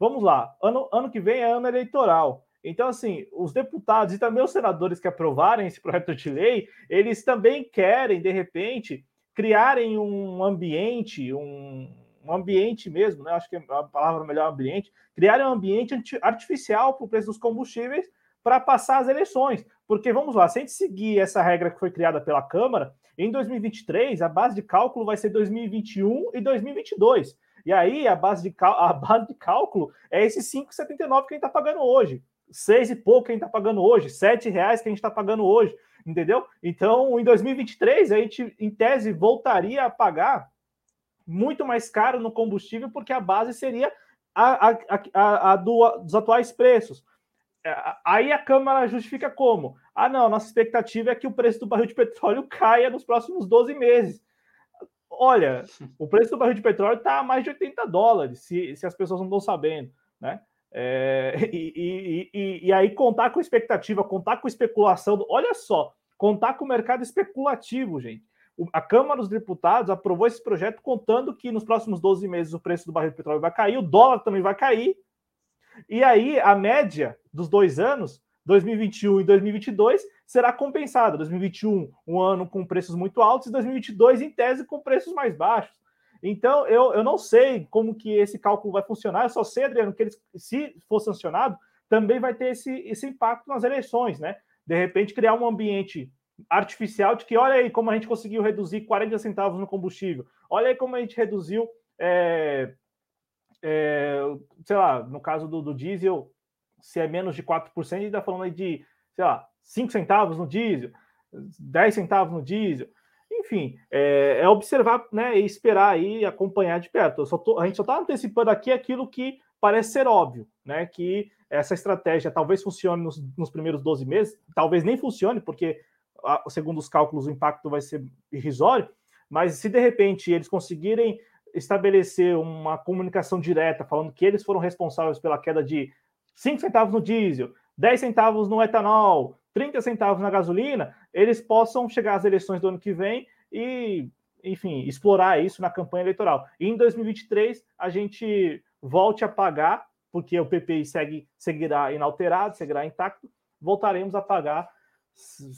B: Vamos lá, ano, ano que vem é ano eleitoral. Então, assim, os deputados e também os senadores que aprovarem esse projeto de lei, eles também querem, de repente, criarem um ambiente, um, um ambiente mesmo, né? Acho que a palavra melhor é ambiente, criarem um ambiente artificial para o preço dos combustíveis para passar as eleições. Porque vamos lá, se a gente seguir essa regra que foi criada pela Câmara, em 2023 a base de cálculo vai ser 2021 e 2022. E aí a base de, a base de cálculo é esse 5,79 que a gente está pagando hoje. Seis e pouco que a gente está pagando hoje, sete reais que a gente está pagando hoje, entendeu? Então, em 2023, a gente, em tese, voltaria a pagar muito mais caro no combustível, porque a base seria a, a, a, a do, dos atuais preços. É, aí a Câmara justifica como? Ah, não, nossa expectativa é que o preço do barril de petróleo caia nos próximos 12 meses. Olha, <laughs> o preço do barril de petróleo está a mais de 80 dólares, se, se as pessoas não estão sabendo, né? É, <laughs> e, e, e, e, aí contar com expectativa, contar com especulação, olha só, contar com o mercado especulativo, gente. a Câmara dos Deputados aprovou esse projeto contando que nos próximos 12 meses o preço do barril de petróleo vai cair, o dólar também vai cair, e aí a média dos dois anos, 2021 e 2022, será compensada. 2021, um ano com preços muito altos, e 2022, em tese, com preços mais baixos. Então, eu, eu não sei como que esse cálculo vai funcionar, eu só sei, Adriano, que ele, se for sancionado, também vai ter esse, esse impacto nas eleições, né? De repente, criar um ambiente artificial de que, olha aí como a gente conseguiu reduzir 40 centavos no combustível, olha aí como a gente reduziu é, é, sei lá, no caso do, do, diesel, se é menos de 4%, a gente está falando aí de, sei lá, 5 centavos no diesel, 10 centavos no diesel. Enfim, é, é observar né, e esperar aí, acompanhar de perto. Tô, a gente só está antecipando aqui aquilo que parece ser óbvio, né? Que essa estratégia talvez funcione nos, nos primeiros 12 meses, talvez nem funcione, porque, segundo os cálculos, o impacto vai ser irrisório, mas se de repente eles conseguirem estabelecer uma comunicação direta falando que eles foram responsáveis pela queda de 5 centavos no diesel, 10 centavos no etanol, 30 centavos na gasolina, eles possam chegar às eleições do ano que vem e, enfim, explorar isso na campanha eleitoral. E em 2023 a gente volte a pagar, porque o PPI segue, seguirá inalterado, seguirá intacto, voltaremos a pagar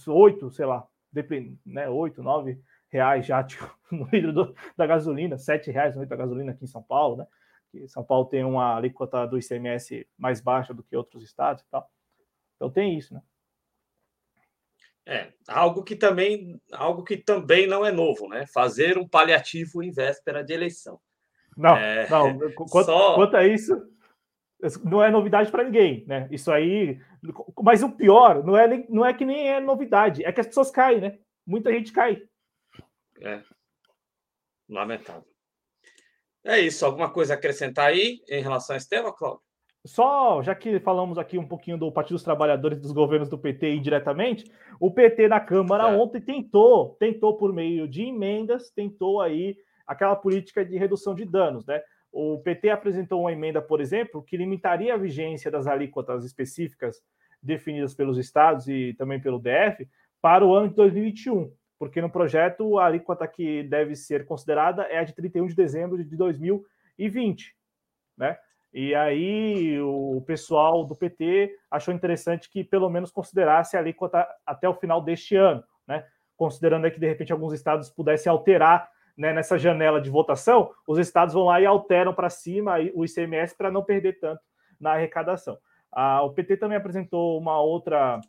B: 8, sei lá, depende, né, 8, 9 reais já <laughs> tipo, no litro do, da gasolina, sete reais no litro da gasolina aqui em São Paulo, né? Que São Paulo tem uma alíquota do ICMS mais baixa do que outros estados e tal. Então tem isso, né?
A: É, algo que também, algo que também não é novo, né? Fazer um paliativo em véspera de eleição.
B: Não, é, não. <laughs> Quanto, só... quanto a isso, não é novidade para ninguém, né? Isso aí. Mas o pior não é, não é que nem é novidade, é que as pessoas caem, né? Muita gente cai.
A: É. Lamentável. É isso. Alguma coisa a acrescentar aí em relação a esse tema, Cláudio?
B: Só, já que falamos aqui um pouquinho do Partido dos Trabalhadores dos governos do PT indiretamente, o PT na Câmara é. ontem tentou, tentou por meio de emendas, tentou aí aquela política de redução de danos, né? O PT apresentou uma emenda, por exemplo, que limitaria a vigência das alíquotas específicas definidas pelos estados e também pelo DF para o ano de 2021 porque no projeto a alíquota que deve ser considerada é a de 31 de dezembro de 2020, né? E aí o pessoal do PT achou interessante que pelo menos considerasse a alíquota até o final deste ano, né? Considerando que de repente alguns estados pudessem alterar né, nessa janela de votação, os estados vão lá e alteram para cima o ICMS para não perder tanto na arrecadação. Ah, o PT também apresentou uma outra,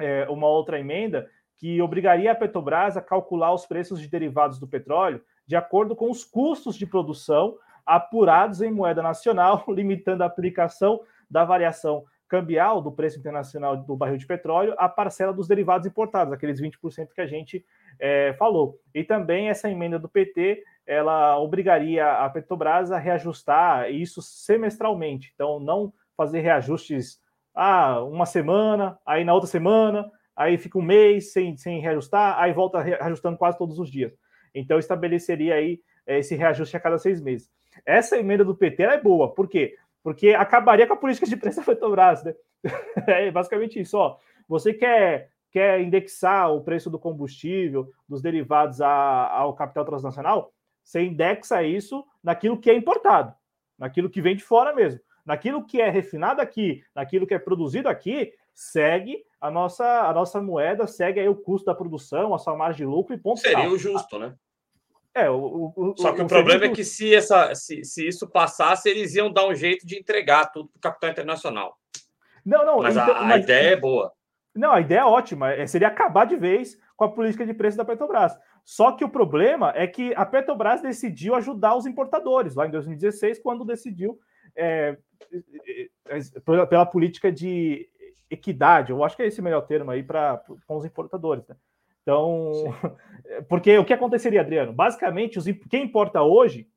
B: é, uma outra emenda que obrigaria a Petrobras a calcular os preços de derivados do petróleo de acordo com os custos de produção apurados em moeda nacional, <laughs> limitando a aplicação da variação cambial do preço internacional do barril de petróleo à parcela dos derivados importados, aqueles 20% que a gente é, falou. E também essa emenda do PT, ela obrigaria a Petrobras a reajustar isso semestralmente. Então, não fazer reajustes ah, uma semana, aí na outra semana, aí fica um mês sem, sem reajustar, aí volta reajustando quase todos os dias. Então, estabeleceria aí é, esse reajuste a cada seis meses. Essa emenda do PT é boa, por quê? Porque acabaria com a política de preço da <laughs> Petrobras, né? <laughs> É basicamente isso, ó. Você quer, quer indexar o preço do combustível, dos derivados a, ao capital transnacional, você indexa isso naquilo que é importado, naquilo que vem de fora mesmo. Naquilo que é refinado aqui, naquilo que é produzido aqui, segue a nossa, a nossa moeda, segue aí o custo da produção, a sua margem de lucro e ponto
A: Seria o justo, né?
B: É, o,
A: o, Só que o, o problema é que se, essa, se, se isso passasse, eles iam dar um jeito de entregar tudo para o capital internacional.
B: Não, não.
A: Mas então, a, a mas, ideia é boa.
B: Não, a ideia é ótima. É, seria acabar de vez com a política de preço da Petrobras. Só que o problema é que a Petrobras decidiu ajudar os importadores lá em 2016, quando decidiu é, é, é pela política de equidade. Eu acho que é esse o melhor termo aí para com os importadores. Né? Então, Sim. <laughs> porque o que aconteceria, Adriano? Basicamente, os, quem importa hoje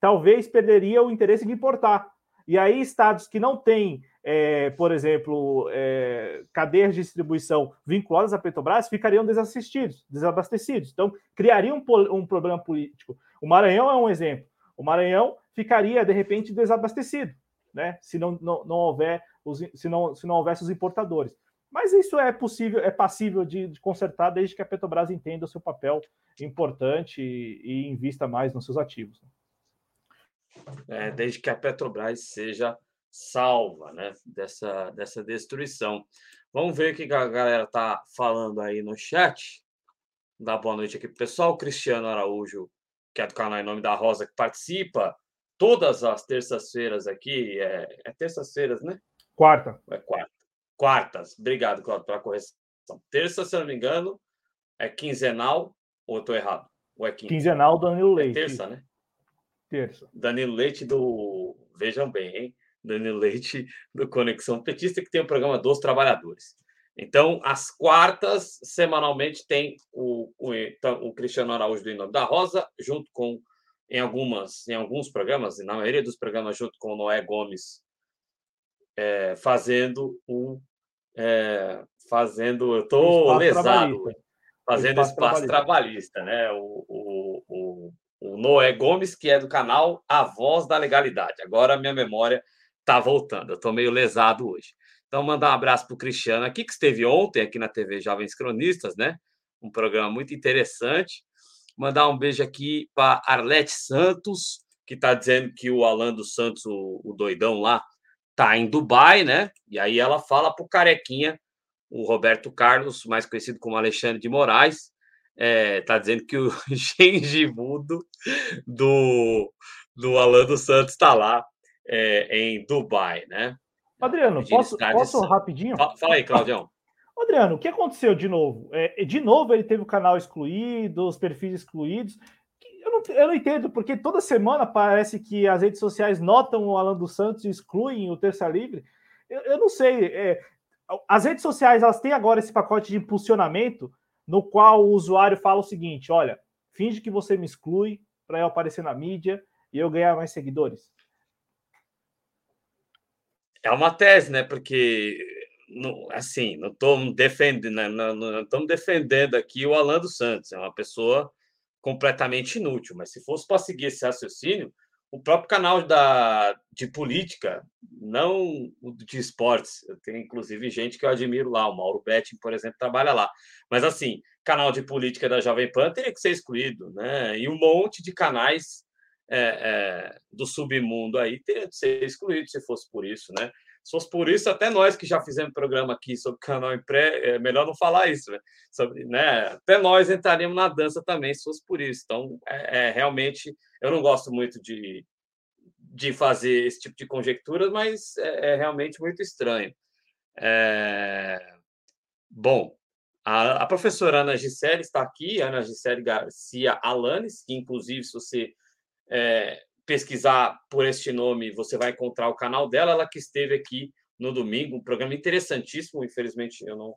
B: talvez perderia o interesse de importar. E aí, estados que não têm, é, por exemplo, é, cadeias de distribuição vinculadas à Petrobras ficariam desassistidos, desabastecidos. Então, criaria um, um problema político. O Maranhão é um exemplo. O Maranhão ficaria, de repente, desabastecido, né? Se não, não, não houver os, se, não, se não houvesse os importadores. Mas isso é possível, é passível de, de consertar desde que a Petrobras entenda o seu papel importante e, e invista mais nos seus ativos.
A: É, desde que a Petrobras seja salva né, dessa, dessa destruição. Vamos ver o que a galera está falando aí no chat. Dá boa noite aqui para o pessoal. Cristiano Araújo, que é do canal Em Nome da Rosa, que participa todas as terças-feiras aqui. É, é terças-feiras, né?
B: Quarta.
A: É quarta. Quartas. Obrigado, Claudio, pela correção. Terça, se eu não me engano, é quinzenal ou eu estou errado? Ou é
B: quinta? Quinzenal, Danilo é Leite.
A: É terça, né?
B: Terça.
A: Danilo Leite do. Vejam bem, hein? Danilo Leite <laughs> do Conexão Petista, que tem o programa dos Trabalhadores. Então, às quartas, semanalmente, tem o, o, então, o Cristiano Araújo do Em Nome da Rosa, junto com, em, algumas, em alguns programas, e na maioria dos programas, junto com o Noé Gomes, é, fazendo o é, fazendo, eu estou lesado, fazendo espaço, espaço trabalhista. trabalhista, né? O, o, o, o, Noé Gomes, que é do canal A Voz da Legalidade. Agora a minha memória está voltando, eu estou meio lesado hoje. Então, mandar um abraço para o Cristiano aqui, que esteve ontem aqui na TV Jovens Cronistas, né? Um programa muito interessante. Mandar um beijo aqui para Arlete Santos, que está dizendo que o Alan dos Santos, o, o doidão lá, tá em Dubai, né? E aí ela fala pro carequinha, o Roberto Carlos, mais conhecido como Alexandre de Moraes, é, tá dizendo que o <laughs> gengivudo do, do Alan dos Santos está lá é, em Dubai, né?
B: Adriano, posso, posso rapidinho?
A: Fala aí, Claudião. <laughs>
B: Adriano, o que aconteceu de novo? É, de novo ele teve o canal excluído, os perfis excluídos não, eu não entendo, porque toda semana parece que as redes sociais notam o Alan dos Santos e excluem o Terça Livre. Eu, eu não sei. É, as redes sociais elas têm agora esse pacote de impulsionamento no qual o usuário fala o seguinte: olha, finge que você me exclui para eu aparecer na mídia e eu ganhar mais seguidores.
A: É uma tese, né? Porque não, assim, não estamos defendendo, né, não, não estamos defendendo aqui o Alan dos Santos. É uma pessoa completamente inútil. Mas se fosse para seguir esse raciocínio, o próprio canal da, de política, não o de esportes, tenho inclusive gente que eu admiro lá, o Mauro Betting, por exemplo, trabalha lá. Mas assim, canal de política da Jovem Pan teria que ser excluído, né? E um monte de canais é, é, do submundo aí teria que ser excluído se fosse por isso, né? Se fosse por isso, até nós que já fizemos programa aqui sobre canal em pré, é melhor não falar isso, né? Sobre, né? Até nós entraríamos na dança também, se fosse por isso. Então, é, é, realmente, eu não gosto muito de, de fazer esse tipo de conjecturas, mas é, é realmente muito estranho. É... Bom, A, a professora Ana Gisele está aqui, Ana Gisele Garcia Alanes, que inclusive, se você é, pesquisar por este nome, você vai encontrar o canal dela, ela que esteve aqui no domingo, um programa interessantíssimo, infelizmente eu não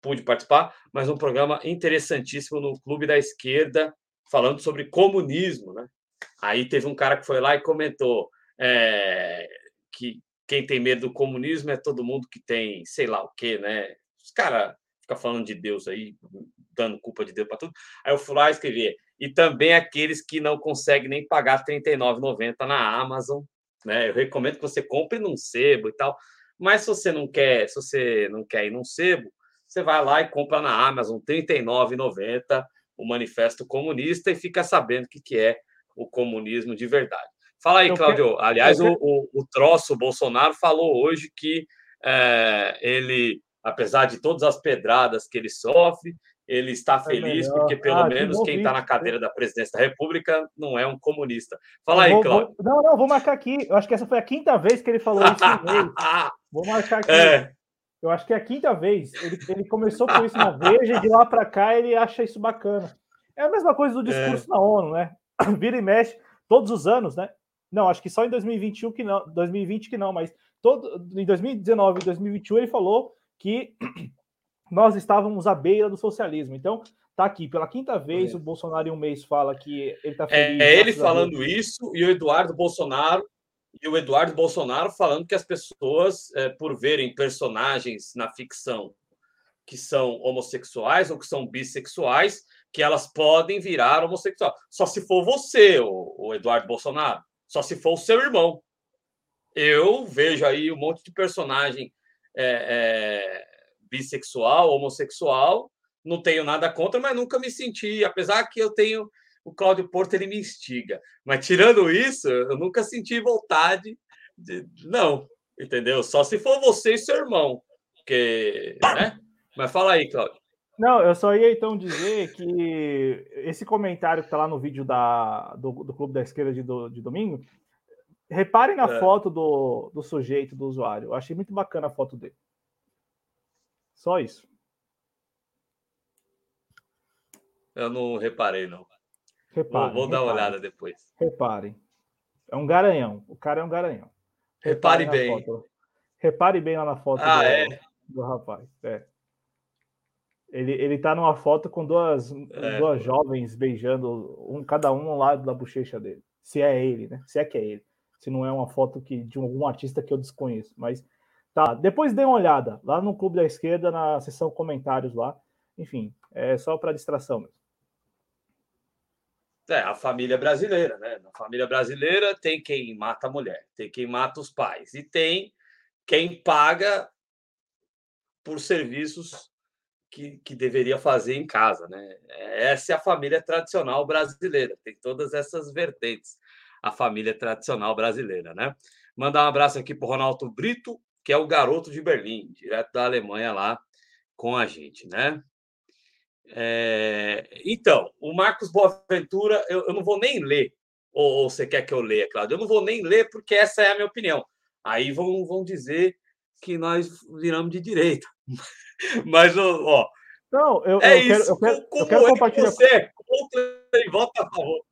A: pude participar, mas um programa interessantíssimo no Clube da Esquerda, falando sobre comunismo, né? Aí teve um cara que foi lá e comentou é, que quem tem medo do comunismo é todo mundo que tem sei lá o quê, né? Os caras ficam falando de Deus aí, dando culpa de Deus para tudo. Aí eu fui lá escrever. E também aqueles que não conseguem nem pagar R$ 39,90 na Amazon, né? Eu recomendo que você compre num sebo e tal. Mas se você não quer, se você não quer ir num sebo, você vai lá e compra na Amazon R$ 39,90 o Manifesto Comunista e fica sabendo o que, que é o comunismo de verdade. Fala aí, Cláudio. Aliás, o, o, o troço, o Bolsonaro falou hoje que é, ele, apesar de todas as pedradas que ele sofre, ele está é feliz porque pelo ah, menos que quem está na cadeira da presidência da República não é um comunista. Fala aí, Cláudio.
B: Vou, não, não, vou marcar aqui. Eu acho que essa foi a quinta vez que ele falou isso. <laughs> vou marcar aqui. É. Eu acho que é a quinta vez. Ele, ele começou com isso na Veja e de lá para cá ele acha isso bacana. É a mesma coisa do discurso é. na ONU, né? <clears throat> Vira e mexe todos os anos, né? Não, acho que só em 2021 que não, 2020 que não, mas todo em 2019 e 2021 ele falou que <clears throat> nós estávamos à beira do socialismo. Então, tá aqui pela quinta vez é. o Bolsonaro em um mês fala que ele tá
A: feliz. É, é ele falando isso e o Eduardo Bolsonaro e o Eduardo Bolsonaro falando que as pessoas, é, por verem personagens na ficção que são homossexuais ou que são bissexuais, que elas podem virar homossexual. Só se for você, o, o Eduardo Bolsonaro. Só se for o seu irmão. Eu vejo aí um monte de personagem é, é, bissexual, homossexual. Não tenho nada contra, mas nunca me senti, apesar que eu tenho o Cláudio Porto ele me instiga. Mas tirando isso, eu nunca senti vontade de. Não, entendeu? Só se for você e seu irmão. Porque, né? Mas fala aí, Cláudio.
B: Não, eu só ia então dizer que esse comentário que está lá no vídeo da, do, do Clube da Esquerda de, do, de domingo, reparem na é. foto do, do sujeito, do usuário. Eu achei muito bacana a foto dele. Só isso.
A: Eu não reparei, não. Reparem, vou, vou dar uma olhada depois.
B: Reparem. É um garanhão. O cara é um garanhão.
A: Repare bem.
B: Foto. Repare bem lá na foto
A: ah, do, é?
B: do rapaz. É. Ele, ele tá numa foto com duas, é. duas jovens beijando, um, cada um ao lado da bochecha dele. Se é ele, né? Se é que é ele. Se não é uma foto que, de algum artista que eu desconheço. Mas tá. Depois dê uma olhada lá no Clube da Esquerda, na seção comentários lá. Enfim, é só para distração mesmo.
A: É, a família brasileira, né? Na família brasileira tem quem mata a mulher, tem quem mata os pais e tem quem paga por serviços que, que deveria fazer em casa, né? Essa é a família tradicional brasileira, tem todas essas vertentes, a família tradicional brasileira, né? Mandar um abraço aqui para Ronaldo Brito, que é o garoto de Berlim, direto da Alemanha lá com a gente, né? É, então, o Marcos Boaventura, eu, eu, não vou nem ler, ou, ou, você quer que eu leia, Claudio? Eu não vou nem ler, porque essa é a minha opinião. Aí vão, vão dizer que nós viramos de direita. <laughs> Mas, ó.
B: Não, eu, é eu isso. Quero, eu quero, eu quero compartilhar. Você é
A: contra e vota a favor.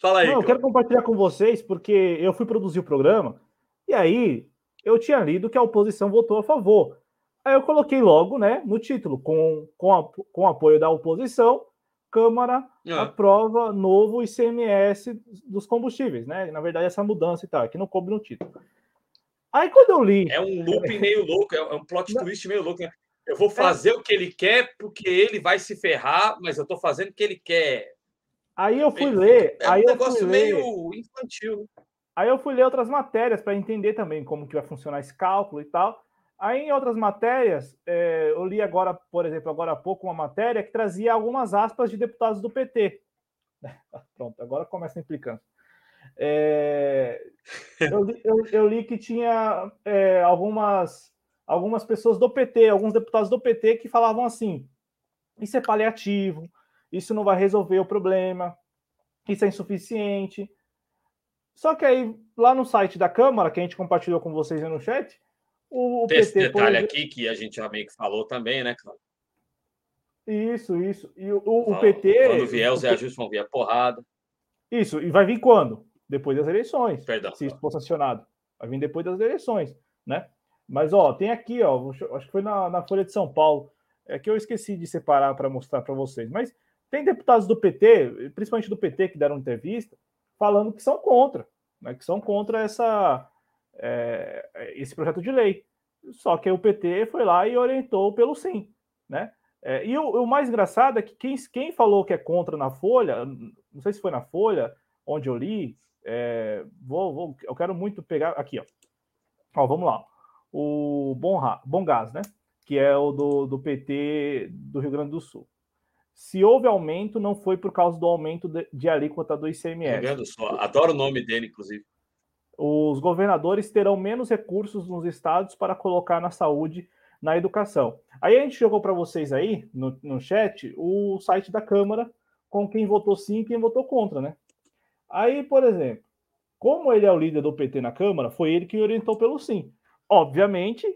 A: Fala aí.
B: Não, eu quero compartilhar com vocês, porque eu fui produzir o programa, e aí eu tinha lido que a oposição votou a favor. Aí eu coloquei logo, né, no título, com, com, a, com apoio da oposição, Câmara é. aprova novo ICMS dos combustíveis, né? Na verdade, essa mudança e tal, que não coube no título. Aí quando eu li.
A: É um loop meio louco, é um plot twist meio louco. Né? Eu vou fazer é... o que ele quer, porque ele vai se ferrar, mas eu estou fazendo o que ele quer.
B: Aí eu fui ler.
A: É
B: aí
A: um negócio meio infantil.
B: Aí eu fui ler outras matérias para entender também como que vai funcionar esse cálculo e tal. Aí, em outras matérias, é, eu li agora, por exemplo, agora há pouco, uma matéria que trazia algumas aspas de deputados do PT. <laughs> Pronto, agora começa a implicância. É, eu, eu, eu, li que tinha é, algumas, algumas pessoas do PT, alguns deputados do PT, que falavam assim: isso é paliativo, isso não vai resolver o problema, isso é insuficiente. Só que aí, lá no site da Câmara, que a gente compartilhou com vocês no chat, o,
A: Tem PT, esse detalhe exemplo, aqui que a gente já meio que falou também, né, Cláudio?
B: Isso, isso. E o, o, o PT.
A: Quando vier os reajustes vão vir a porrada.
B: Isso, e vai vir quando? Depois das eleições.
A: Perdão.
B: Se isso for sancionado. Vai vir depois das eleições, né? Mas, ó, tem aqui, ó, acho que foi na, na Folha de São Paulo, é que eu esqueci de separar para mostrar para vocês, mas tem deputados do PT, principalmente do PT, que deram entrevista, falando que são contra, né, que são contra essa, é, esse projeto de lei. Só que o PT foi lá e orientou pelo sim, né? É, e o, o, mais engraçado é que quem, quem falou que é contra na Folha, não sei se foi na Folha, onde eu li, é, vou, vou, eu quero muito pegar aqui, ó. ó vamos lá. O Bom, Gás, né? Que é o do, do PT do Rio Grande do Sul. Se houve aumento, não foi por causa do aumento de, de alíquota do ICMS.
A: Rio do Sul. Adoro o nome dele, inclusive.
B: Os governadores terão menos recursos nos estados para colocar na saúde, na educação. Aí a gente jogou para vocês aí, no, no chat, o site da Câmara com quem votou sim e quem votou contra, né? Aí, por exemplo, como ele é o líder do PT na Câmara, foi ele que orientou pelo sim. Obviamente,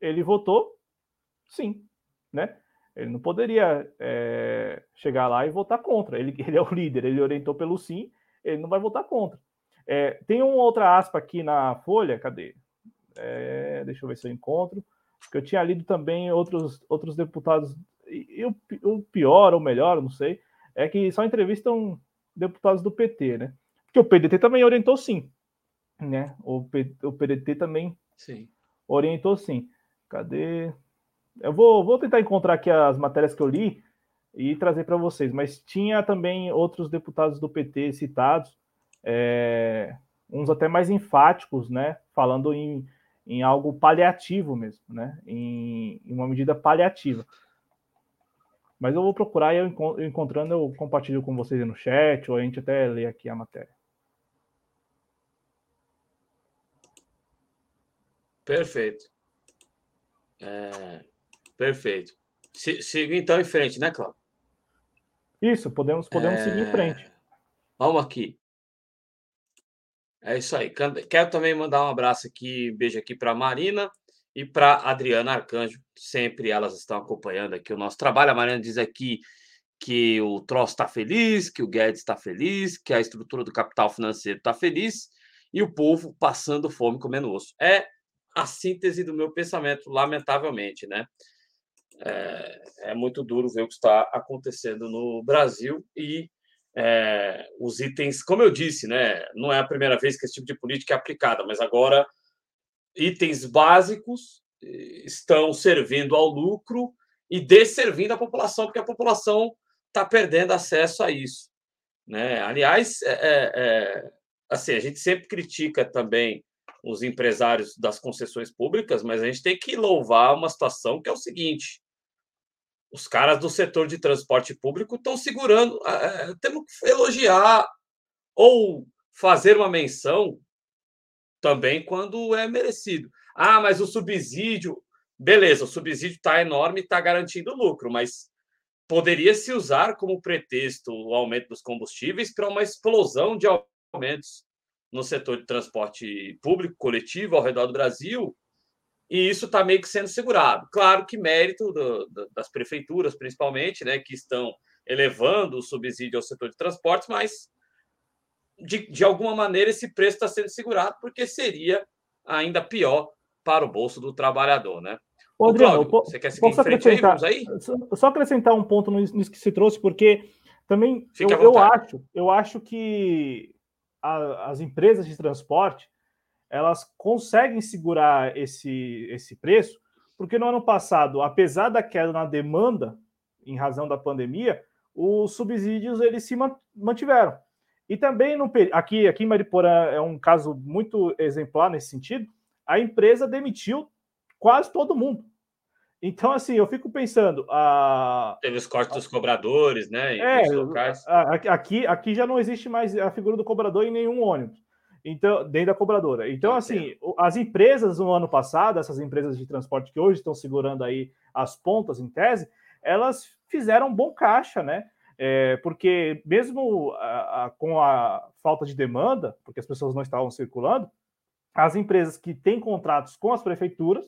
B: ele votou sim, né? Ele não poderia é, chegar lá e votar contra. Ele, <laughs> ele é o líder, ele orientou pelo sim, ele não vai votar contra. É, tem uma outra aspa aqui na folha, cadê? É, deixa eu ver se eu encontro. Que eu tinha lido também outros, outros deputados. E, e o, o pior, ou melhor, não sei, é que só entrevistam deputados do PT, né? Porque o PDT também orientou sim, né? O, P, o PDT também sim. orientou sim. Cadê? Eu vou, vou tentar encontrar aqui as matérias que eu li e trazer para vocês, mas tinha também outros deputados do PT citados, é, uns até mais enfáticos, né? Falando em, em algo paliativo mesmo, né? Em, em uma medida paliativa. Mas eu vou procurar e eu encontrando, eu compartilho com vocês no chat, ou a gente até lê aqui a matéria.
A: Perfeito. É, perfeito. Siga então em frente, né, Cláudio?
B: Isso, podemos, podemos é... seguir em frente.
A: Vamos aqui. É isso aí. Quero também mandar um abraço aqui, um beijo aqui para a Marina, e para Adriana Arcanjo, sempre elas estão acompanhando aqui o nosso trabalho. A Mariana diz aqui que o troço está feliz, que o Guedes está feliz, que a estrutura do capital financeiro está feliz e o povo passando fome comendo osso. É a síntese do meu pensamento, lamentavelmente, né? É, é muito duro ver o que está acontecendo no Brasil e é, os itens, como eu disse, né? Não é a primeira vez que esse tipo de política é aplicada, mas agora itens básicos estão servindo ao lucro e desservindo a população, porque a população está perdendo acesso a isso. Né? Aliás, é, é, é, assim, a gente sempre critica também os empresários das concessões públicas, mas a gente tem que louvar uma situação que é o seguinte: os caras do setor de transporte público estão segurando. É, temos que elogiar ou fazer uma menção também quando é merecido. Ah, mas o subsídio, beleza, o subsídio está enorme está garantindo lucro, mas poderia se usar como pretexto o aumento dos combustíveis para uma explosão de aumentos no setor de transporte público coletivo ao redor do Brasil, e isso está meio que sendo segurado. Claro que mérito do, do, das prefeituras, principalmente, né, que estão elevando o subsídio ao setor de transportes, mas de, de alguma maneira esse preço está sendo segurado, porque seria ainda pior para o bolso do trabalhador, né?
B: Ô, Adriano, Cláudio, você quer seguir em frente acrescentar, aí? Só acrescentar um ponto nisso que se trouxe, porque também eu, eu, acho, eu acho que a, as empresas de transporte elas conseguem segurar esse, esse preço, porque no ano passado, apesar da queda na demanda em razão da pandemia, os subsídios eles se mantiveram. E também no, aqui, aqui em Mariporã é um caso muito exemplar nesse sentido. A empresa demitiu quase todo mundo. Então, assim, eu fico pensando. A...
A: Teve os cortes dos cobradores, né?
B: É, aqui, aqui já não existe mais a figura do cobrador em nenhum ônibus. Então, dentro da cobradora. Então, assim, as empresas no ano passado, essas empresas de transporte que hoje estão segurando aí as pontas em tese, elas fizeram bom caixa, né? É, porque mesmo a, a, com a falta de demanda, porque as pessoas não estavam circulando, as empresas que têm contratos com as prefeituras,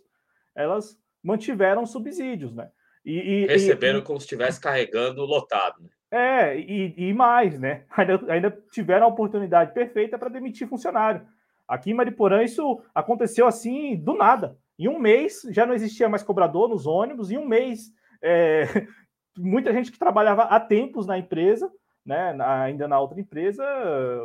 B: elas mantiveram subsídios, né?
A: E, e Receberam e, como se estivesse carregando lotado. Né?
B: É, e, e mais, né? <laughs> Ainda, ainda tiveram a oportunidade perfeita para demitir funcionário. Aqui em Mariporã, isso aconteceu assim do nada. Em um mês já não existia mais cobrador nos ônibus, em um mês é, <laughs> muita gente que trabalhava há tempos na empresa, né? Na, ainda na outra empresa,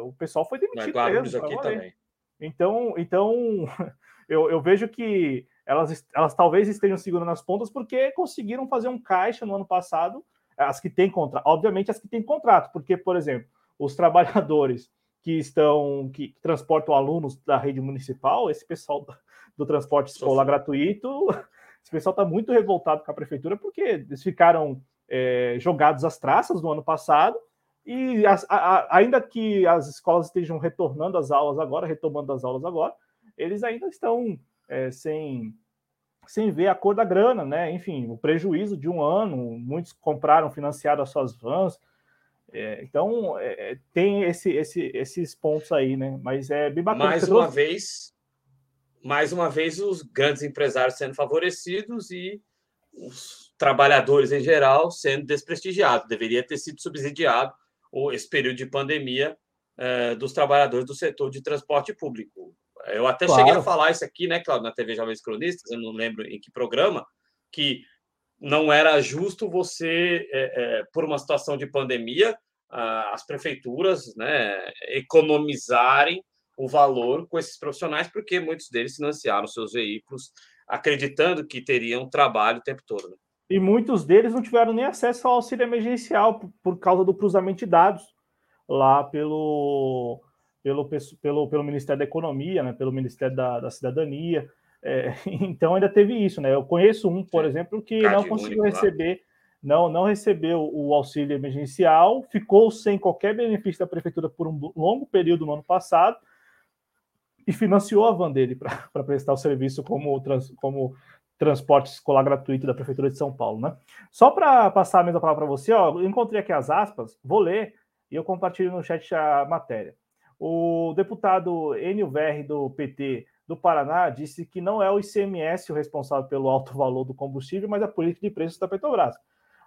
B: o pessoal foi demitido. Mesmo, aqui também. Então, então <laughs> eu, eu vejo que elas, elas talvez estejam segurando as pontas porque conseguiram fazer um caixa no ano passado as que têm contrato, obviamente as que têm contrato, porque, por exemplo, os trabalhadores que estão, que, transportam alunos da rede municipal, esse pessoal do, do transporte escolar gratuito, <laughs> esse pessoal está muito revoltado com a prefeitura, porque eles ficaram é, jogados às traças no ano passado, e as, a, a, ainda que as escolas estejam retornando às aulas agora, retomando as aulas agora, eles ainda estão é, sem sem ver a cor da grana, né? Enfim, o prejuízo de um ano, muitos compraram, financiaram as suas vans. É, então, é, tem esse, esse, esses pontos aí, né? Mas é bem bacana.
A: Mais uma trouxe... vez, mais uma vez, os grandes empresários sendo favorecidos e os trabalhadores em geral sendo desprestigiados. Deveria ter sido subsidiado esse período de pandemia é, dos trabalhadores do setor de transporte público. Eu até claro. cheguei a falar isso aqui, né, Claudio, na TV Jovens Cronistas, eu não lembro em que programa, que não era justo você, é, é, por uma situação de pandemia, as prefeituras né, economizarem o valor com esses profissionais, porque muitos deles financiaram seus veículos acreditando que teriam trabalho o tempo todo. Né?
B: E muitos deles não tiveram nem acesso ao auxílio emergencial por, por causa do cruzamento de dados lá pelo, pelo, pelo, pelo Ministério da Economia, né, pelo Ministério da, da Cidadania. É, <laughs> então ainda teve isso, né? Eu conheço um, por exemplo, que não conseguiu receber, não, não recebeu o auxílio emergencial, ficou sem qualquer benefício da prefeitura por um longo período no ano passado e financiou a van dele para prestar o serviço como, trans, como transporte escolar gratuito da Prefeitura de São Paulo, né? Só para passar a mesma palavra para você, ó, eu encontrei aqui as aspas, vou ler e eu compartilho no chat a matéria. O deputado Enio Verri, do PT do Paraná, disse que não é o ICMS o responsável pelo alto valor do combustível, mas a política de preços da Petrobras.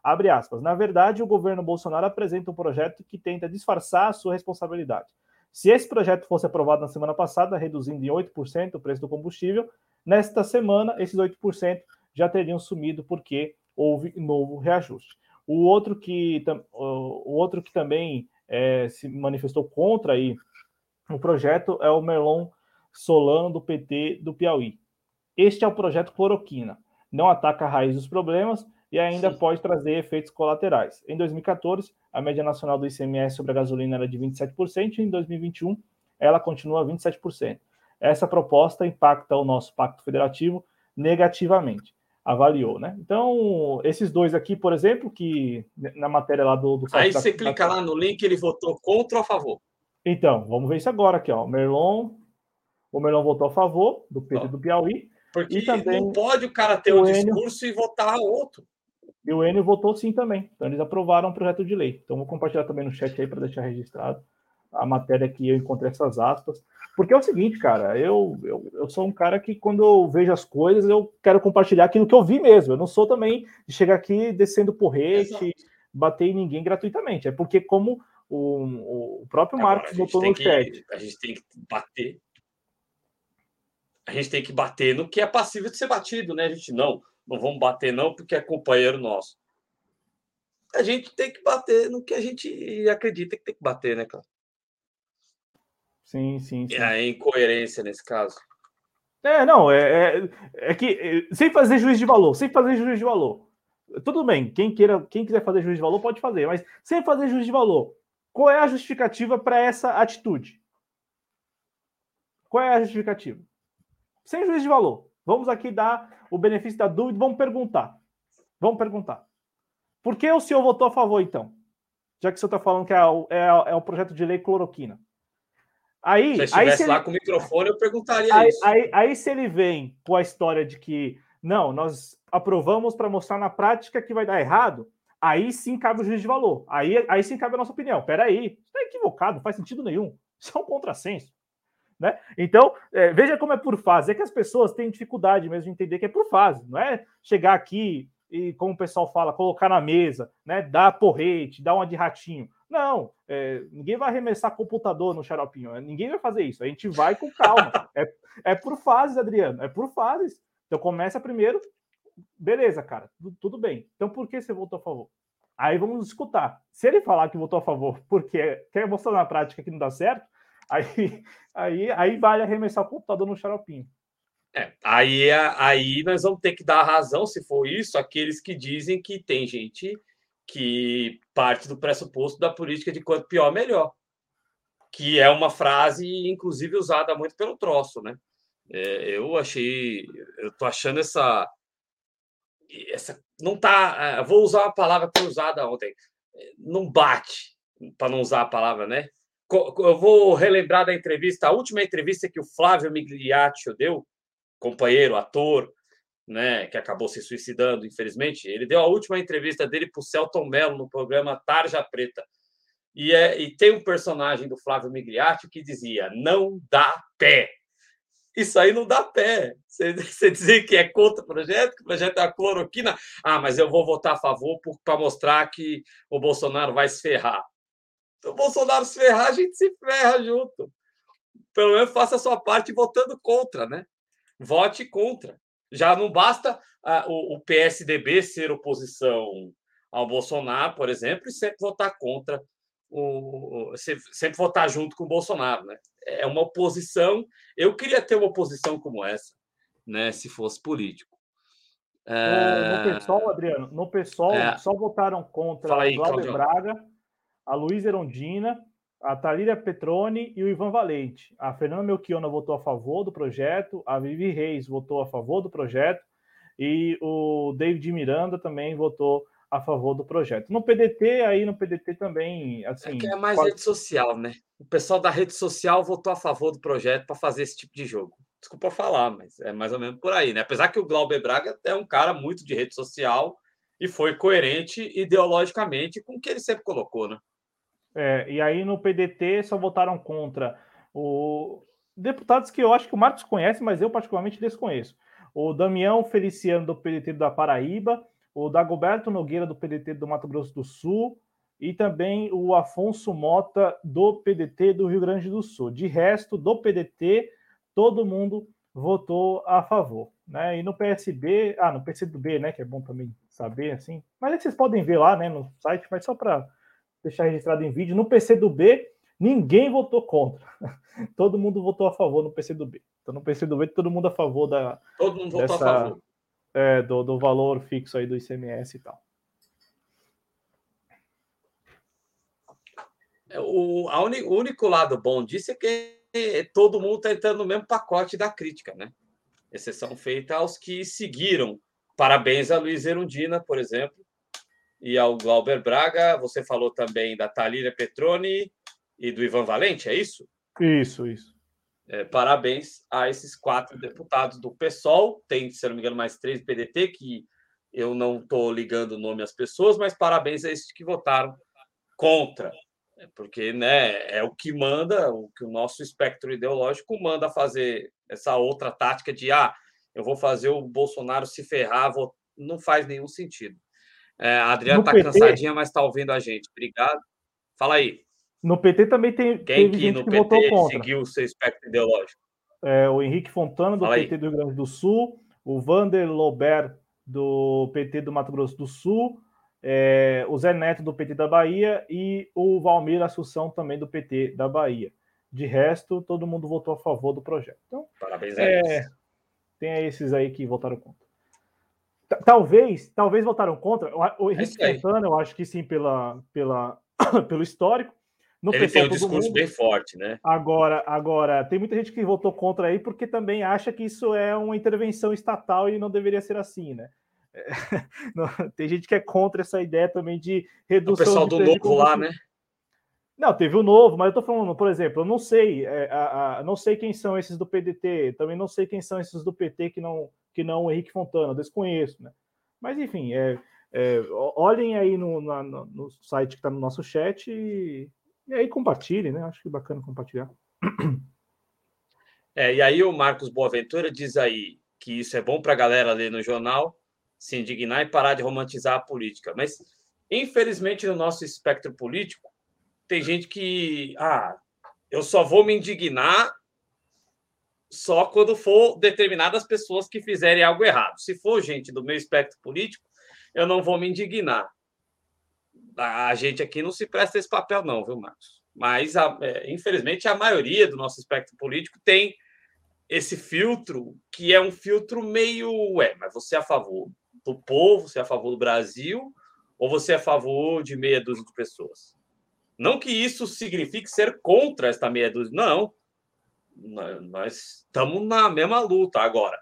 B: Abre aspas. Na verdade, o governo Bolsonaro apresenta um projeto que tenta disfarçar a sua responsabilidade. Se esse projeto fosse aprovado na semana passada, reduzindo em 8% o preço do combustível, nesta semana esses 8% já teriam sumido porque houve novo reajuste. O outro que, o outro que também é, se manifestou contra aí o projeto é o Merlon Solano, do PT do Piauí. Este é o projeto Cloroquina. Não ataca a raiz dos problemas e ainda Sim. pode trazer efeitos colaterais. Em 2014, a média nacional do ICMS sobre a gasolina era de 27%, e em 2021 ela continua 27%. Essa proposta impacta o nosso pacto federativo negativamente, avaliou, né? Então, esses dois aqui, por exemplo, que na matéria lá do... do
A: Aí você da... clica lá no link, ele votou contra ou a favor?
B: Então, vamos ver isso agora aqui, ó. O Merlon, o Merlon votou a favor do PT do Piauí.
A: Porque e também não pode o cara ter o um Enio, discurso e votar outro.
B: E o Enio votou sim também. Então eles aprovaram o projeto de lei. Então vou compartilhar também no chat aí para deixar registrado a matéria que eu encontrei essas aspas. Porque é o seguinte, cara, eu, eu, eu sou um cara que quando eu vejo as coisas, eu quero compartilhar aquilo que eu vi mesmo. Eu não sou também de chegar aqui descendo porrete, Exato. bater em ninguém gratuitamente. É porque, como o, o próprio Marcos botou no
A: que,
B: chat.
A: A gente tem que bater. A gente tem que bater no que é passível de ser batido, né? A gente não, não vamos bater, não, porque é companheiro nosso. A gente tem que bater no que a gente acredita que tem que bater, né, cara?
B: Sim, sim, sim.
A: É a incoerência nesse caso.
B: É, não, é, é, é que é, sem fazer juiz de valor, sem fazer juiz de valor. Tudo bem, quem queira, quem quiser fazer juiz de valor pode fazer, mas sem fazer juiz de valor. Qual é a justificativa para essa atitude? Qual é a justificativa? Sem juízo de valor. Vamos aqui dar o benefício da dúvida, vamos perguntar. Vamos perguntar. Por que o senhor votou a favor, então? Já que o senhor está falando que é o, é, é o projeto de lei cloroquina. Aí,
A: se eu estivesse lá ele... com o microfone, eu perguntaria
B: aí,
A: isso.
B: Aí, aí, se ele vem com a história de que, não, nós aprovamos para mostrar na prática que vai dar errado, aí sim cabe o juiz de valor. Aí, aí sim cabe a nossa opinião. Peraí, está equivocado, não faz sentido nenhum. <laughs> Isso é um contrassenso. Né? Então, é, veja como é por fase. É que as pessoas têm dificuldade mesmo de entender que é por fase. Não é chegar aqui e, como o pessoal fala, colocar na mesa, né? Dar porrete, dar uma de ratinho. Não, é, ninguém vai arremessar computador no xaropinho, ninguém vai fazer isso. A gente vai com calma. <laughs> é, é por fases, Adriano, é por fases. Então começa primeiro, beleza, cara, tudo, bem. Então por que você votou a favor? Aí vamos escutar. Se ele falar que votou a favor porque quer mostrar na prática que não dá certo, <laughs> aí, aí, aí vale arremessar o computador no xaropinho.
A: É, aí, aí nós vamos ter que dar razão, se for isso, aqueles que dizem que tem gente que parte do pressuposto da política de quanto pior, melhor. Que é uma frase, inclusive, usada muito pelo troço, né? É, eu achei, eu tô achando essa, essa não tá, é, vou usar uma palavra que foi usada ontem, não bate, para não usar a palavra, né? Eu vou relembrar da entrevista, a última entrevista que o Flávio Migliaccio deu, companheiro, ator, né, que acabou se suicidando, infelizmente. Ele deu a última entrevista dele para o Celton Mello no programa Tarja Preta. E, é, e tem um personagem do Flávio Migliatti que dizia: não dá pé. Isso aí não dá pé. Você, <laughs> você dizer que é contra o projeto, que o projeto é a cloroquina. Ah, mas eu vou votar a favor para mostrar que o Bolsonaro vai se ferrar. Se o Bolsonaro se ferrar, a gente se ferra junto. Pelo menos faça a sua parte votando contra, né? vote contra. Já não basta uh, o, o, PSDB ser oposição ao Bolsonaro, por exemplo, e sempre votar contra o, sempre votar junto com o Bolsonaro, né? É uma oposição. Eu queria ter uma oposição como essa, né? Se fosse político.
B: No, no PSOL, Adriano, no PSOL é... só votaram contra o Cláudio Braga, a Luiz Erondina a Thalíria Petroni e o Ivan Valente. A Fernanda Melchiona votou a favor do projeto, a Vivi Reis votou a favor do projeto e o David Miranda também votou a favor do projeto. No PDT, aí no PDT também, assim... É
A: que é mais quase... rede social, né? O pessoal da rede social votou a favor do projeto para fazer esse tipo de jogo. Desculpa falar, mas é mais ou menos por aí, né? Apesar que o Glauber Braga é um cara muito de rede social e foi coerente ideologicamente com o que ele sempre colocou, né?
B: É, e aí no PDT só votaram contra o deputados que eu acho que o Marcos conhece, mas eu particularmente desconheço. O Damião Feliciano do PDT da Paraíba, o Dagoberto Nogueira do PDT do Mato Grosso do Sul e também o Afonso Mota do PDT do Rio Grande do Sul. De resto, do PDT, todo mundo votou a favor. Né? E no PSB, ah, no PCdoB, né, que é bom também saber, assim. Mas aí vocês podem ver lá, né, no site, mas só para deixar registrado em vídeo. No PC do B, ninguém votou contra. <laughs> Todo mundo votou a favor no PC do B. Então, no PC do B, todo mundo a favor da.
A: Todo mundo dessa, votou a favor.
B: É, do, do valor fixo aí do ICMS e tal.
A: É, o, o único lado bom disso é que todo mundo está entrando no mesmo pacote da crítica, né? Exceção feita aos que seguiram. Parabéns a Luiz Erundina, por exemplo, e ao Glauber Braga. Você falou também da Talíria Petroni e do Ivan Valente, é isso?
B: Isso, isso.
A: É, parabéns a esses quatro deputados do PSOL. Tem, se não me engano, mais três do PDT, que eu não estou ligando o nome às pessoas, mas parabéns a esses que votaram contra. É, porque né, é o que manda, o que o nosso espectro ideológico manda fazer essa outra tática de ah, eu vou fazer o Bolsonaro se ferrar, vou... não faz nenhum sentido. É, a Adriana está cansadinha, mas está ouvindo a gente. Obrigado. Fala aí.
B: No PT também tem
A: Quem que no que PT seguiu o seu espectro ideológico?
B: É, o Henrique Fontana, do Fala PT aí. do Rio Grande do Sul, o Vander Lober, do PT do Mato Grosso do Sul, é, o Zé Neto, do PT da Bahia, e o Valmir Assunção, também do PT da Bahia. De resto, todo mundo votou a favor do projeto. Então,
A: Parabéns a é, eles.
B: Tem esses aí que votaram contra. Talvez, talvez votaram contra. O é Henrique Fontana, eu acho que sim, pela, pela, <coughs> pelo histórico.
A: No Ele pessoal, tem um discurso mundo. bem forte, né?
B: Agora, agora, tem muita gente que votou contra aí porque também acha que isso é uma intervenção estatal e não deveria ser assim, né? É, <laughs> não, tem gente que é contra essa ideia também de redução. O
A: pessoal do novo lá, né?
B: Não, teve o novo, mas eu tô falando, por exemplo, eu não sei, é, a, a, não sei quem são esses do PDT, também não sei quem são esses do PT que não que não o Henrique Fontana, desconheço, né? Mas enfim, é, é olhem aí no, na, no site que está no nosso chat e, e aí compartilhem, né? Acho que é bacana compartilhar.
A: É, e aí o Marcos Boaventura diz aí que isso é bom para a galera ler no jornal, se indignar e parar de romantizar a política. Mas, infelizmente, no nosso espectro político, tem gente que, ah, eu só vou me indignar só quando for determinadas pessoas que fizerem algo errado. Se for gente do meu espectro político, eu não vou me indignar. A gente aqui não se presta esse papel, não, viu, Marcos? Mas, a, é, infelizmente, a maioria do nosso espectro político tem esse filtro que é um filtro meio. Ué, mas você é a favor do povo, você é a favor do Brasil, ou você é a favor de meia dúzia de pessoas? Não que isso signifique ser contra esta meia dúzia, não nós estamos na mesma luta agora.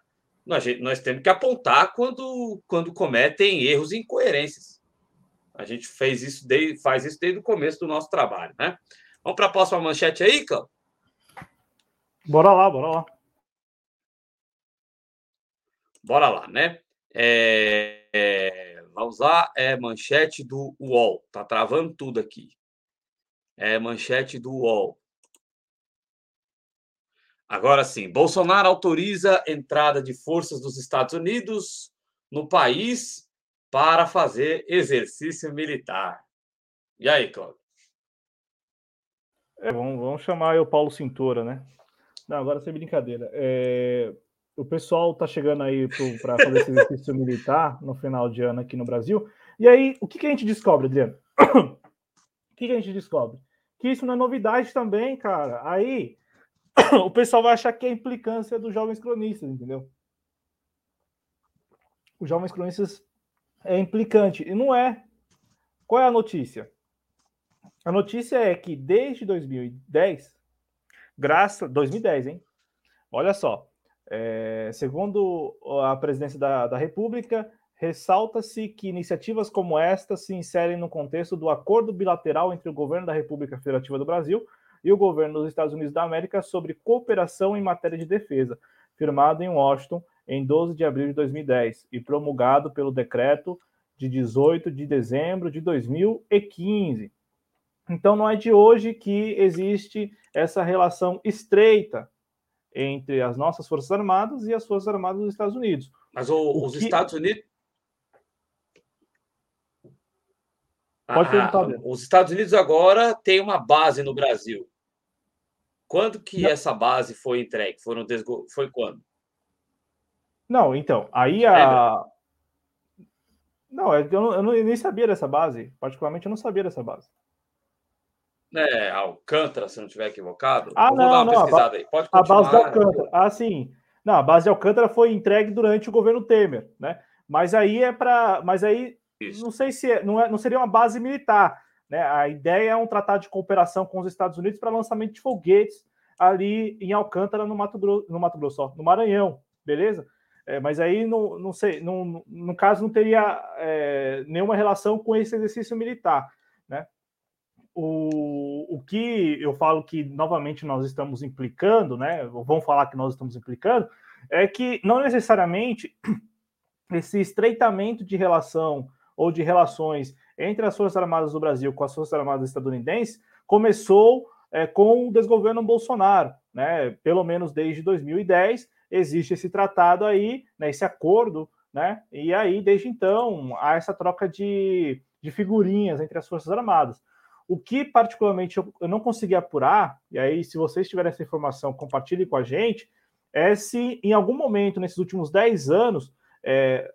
A: Nós, nós temos que apontar quando, quando cometem erros e incoerências. A gente fez isso desde, faz isso desde o começo do nosso trabalho, né? Vamos para a próxima manchete aí, Cláudio?
B: Bora lá, bora lá.
A: Bora lá, né? É, é, vamos lá, é manchete do UOL. Tá travando tudo aqui. É manchete do UOL. Agora sim, Bolsonaro autoriza entrada de forças dos Estados Unidos no país para fazer exercício militar. E aí, Cláudio?
B: É, vamos, vamos, chamar o Paulo Cintura, né? Não, agora sem brincadeira. É, o pessoal tá chegando aí para fazer esse exercício militar no final de ano aqui no Brasil. E aí, o que, que a gente descobre, Adriano? <coughs> o que, que a gente descobre? Que isso não é novidade também, cara. Aí <coughs> o pessoal vai achar que é implicância dos jovens cronistas, entendeu? Os jovens cronistas é implicante. E não é. Qual é a notícia? A notícia é que desde 2010, graças. 2010, hein? Olha só. É, segundo a presidência da, da República, ressalta-se que iniciativas como esta se inserem no contexto do acordo bilateral entre o governo da República Federativa do Brasil e o governo dos Estados Unidos da América sobre cooperação em matéria de defesa, firmado em Washington em 12 de abril de 2010 e promulgado pelo decreto de 18 de dezembro de 2015. Então não é de hoje que existe essa relação estreita entre as nossas Forças Armadas e as Forças Armadas dos Estados Unidos.
A: Mas o, o os que... Estados Unidos
B: Pode perguntar. Ah,
A: os Estados Unidos agora têm uma base no Brasil. Quando que não. essa base foi entregue? Foram desgo... Foi quando?
B: Não, então, aí a. Não, é eu, não, eu, não, eu nem sabia dessa base. Particularmente, eu não sabia dessa base.
A: É, Alcântara, se não estiver equivocado.
B: Ah, não, dar uma não, pesquisada a, aí. Pode continuar. A base de Alcântara. Ah, sim. Não, a base de Alcântara foi entregue durante o governo Temer, né? Mas aí é para. Mas aí isso. Não sei se é, não, é, não seria uma base militar. Né? A ideia é um tratado de cooperação com os Estados Unidos para lançamento de foguetes ali em Alcântara, no Mato Grosso, no, Mato Grosso, no Maranhão, beleza? É, mas aí não, não sei, não, no caso não teria é, nenhuma relação com esse exercício militar, né? O, o que eu falo que novamente nós estamos implicando, né? Vamos falar que nós estamos implicando, é que não necessariamente <clears throat> esse estreitamento de relação ou de relações entre as Forças Armadas do Brasil com as Forças Armadas estadunidenses começou é, com o desgoverno Bolsonaro, né? Pelo menos desde 2010 existe esse tratado aí, né, esse acordo, né? E aí desde então há essa troca de, de figurinhas entre as Forças Armadas. O que particularmente eu, eu não consegui apurar, e aí se vocês tiverem essa informação, compartilhe com a gente, é se em algum momento nesses últimos 10 anos é,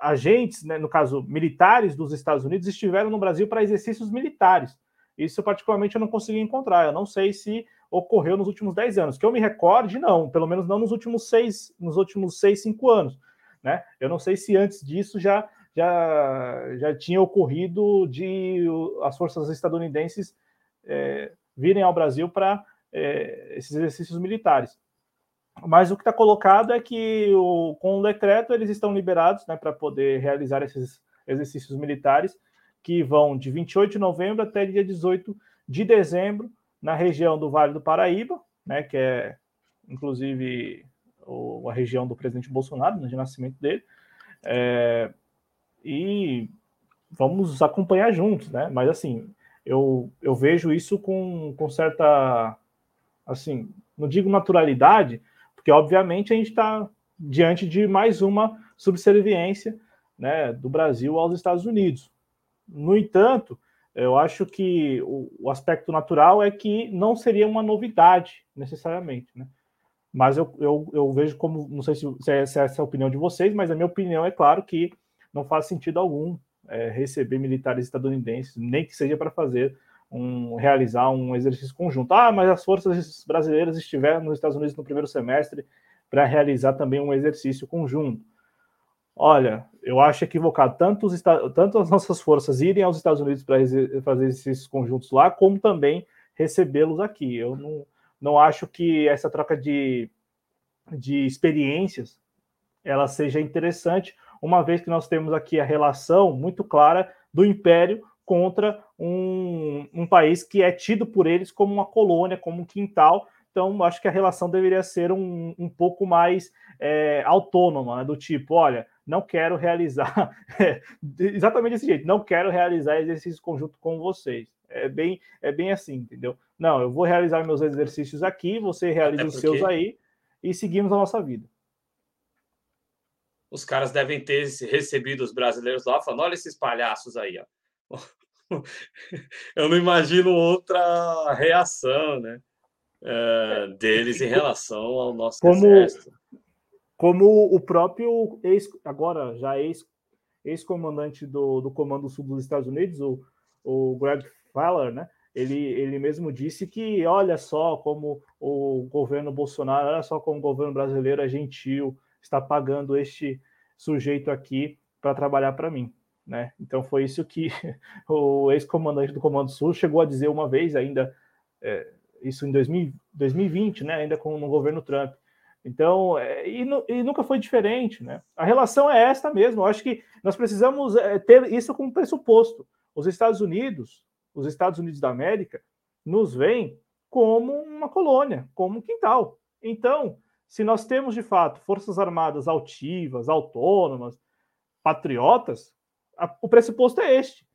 B: agentes, né, no caso militares dos Estados Unidos, estiveram no Brasil para exercícios militares. Isso, particularmente, eu não consegui encontrar. Eu não sei se ocorreu nos últimos 10 anos. Que eu me recorde, não. Pelo menos não nos últimos seis, nos últimos seis, cinco anos. Né? Eu não sei se antes disso já, já, já tinha ocorrido de as forças estadunidenses é, virem ao Brasil para é, esses exercícios militares. Mas o que está colocado é que o, com o decreto eles estão liberados né, para poder realizar esses exercícios militares que vão de 28 de novembro até dia 18 de dezembro na região do Vale do Paraíba, né, que é inclusive o, a região do presidente Bolsonaro, no né, de nascimento dele. É, e vamos acompanhar juntos, né? Mas assim, eu, eu vejo isso com, com certa, assim, não digo naturalidade, porque, obviamente, a gente está diante de mais uma subserviência né, do Brasil aos Estados Unidos. No entanto, eu acho que o, o, aspecto natural é que não seria uma novidade necessariamente, né? Mas eu, eu, eu vejo como, não sei se, se, é, se é essa a opinião de vocês, mas a minha opinião é claro que não faz sentido algum é, receber militares estadunidenses, nem que seja para fazer um, realizar um exercício conjunto. Ah, mas as forças brasileiras estiveram nos Estados Unidos no primeiro semestre para realizar também um exercício conjunto. Olha, eu acho equivocado tanto, os, tanto as nossas forças irem aos Estados Unidos para fazer esses conjuntos lá, como também recebê-los aqui. Eu não, não acho que essa troca de, de experiências ela seja interessante, uma vez que nós temos aqui a relação muito clara do Império contra um, um país que é tido por eles como uma colônia, como um quintal, então, acho que a relação deveria ser um, um pouco mais é, autônoma, né? do tipo, olha, não quero realizar <laughs> é, exatamente desse jeito, não quero realizar exercício conjunto com vocês. É bem, é bem assim, entendeu? Não, eu vou realizar meus exercícios aqui, você realiza os seus aí e seguimos a nossa vida.
A: Os caras devem ter recebido os brasileiros lá falando: olha esses palhaços aí, ó. <laughs> Eu não imagino outra reação, né? É, deles em relação ao nosso
B: como, exército. Como o próprio ex, agora já ex, ex-comandante do, do Comando Sul dos Estados Unidos, o, o Greg Fowler, né? Ele, ele mesmo disse que olha só como o governo Bolsonaro, olha só como o governo brasileiro é gentil, está pagando este sujeito aqui para trabalhar para mim. Né? Então foi isso que <laughs> o ex-comandante do Comando Sul chegou a dizer uma vez, ainda é, isso em 2000, 2020, né, ainda com no governo Trump. Então, é, e, e, nunca foi diferente, né? A relação é esta mesmo. Eu acho que nós precisamos é, ter isso como pressuposto. Os Estados Unidos, os Estados Unidos da América, nos veem como uma colônia, como um quintal. Então, se nós temos de fato forças armadas altivas, autônomas, patriotas, a, o pressuposto é este.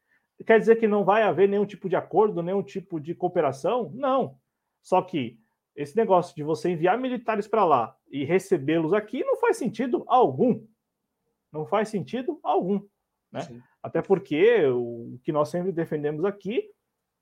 B: Quer dizer que não vai haver nenhum tipo de acordo, nenhum tipo de cooperação? Não. Só que esse negócio de você enviar militares para lá e recebê-los aqui não faz sentido algum. Não faz sentido algum. Né? Até porque o que nós sempre defendemos aqui,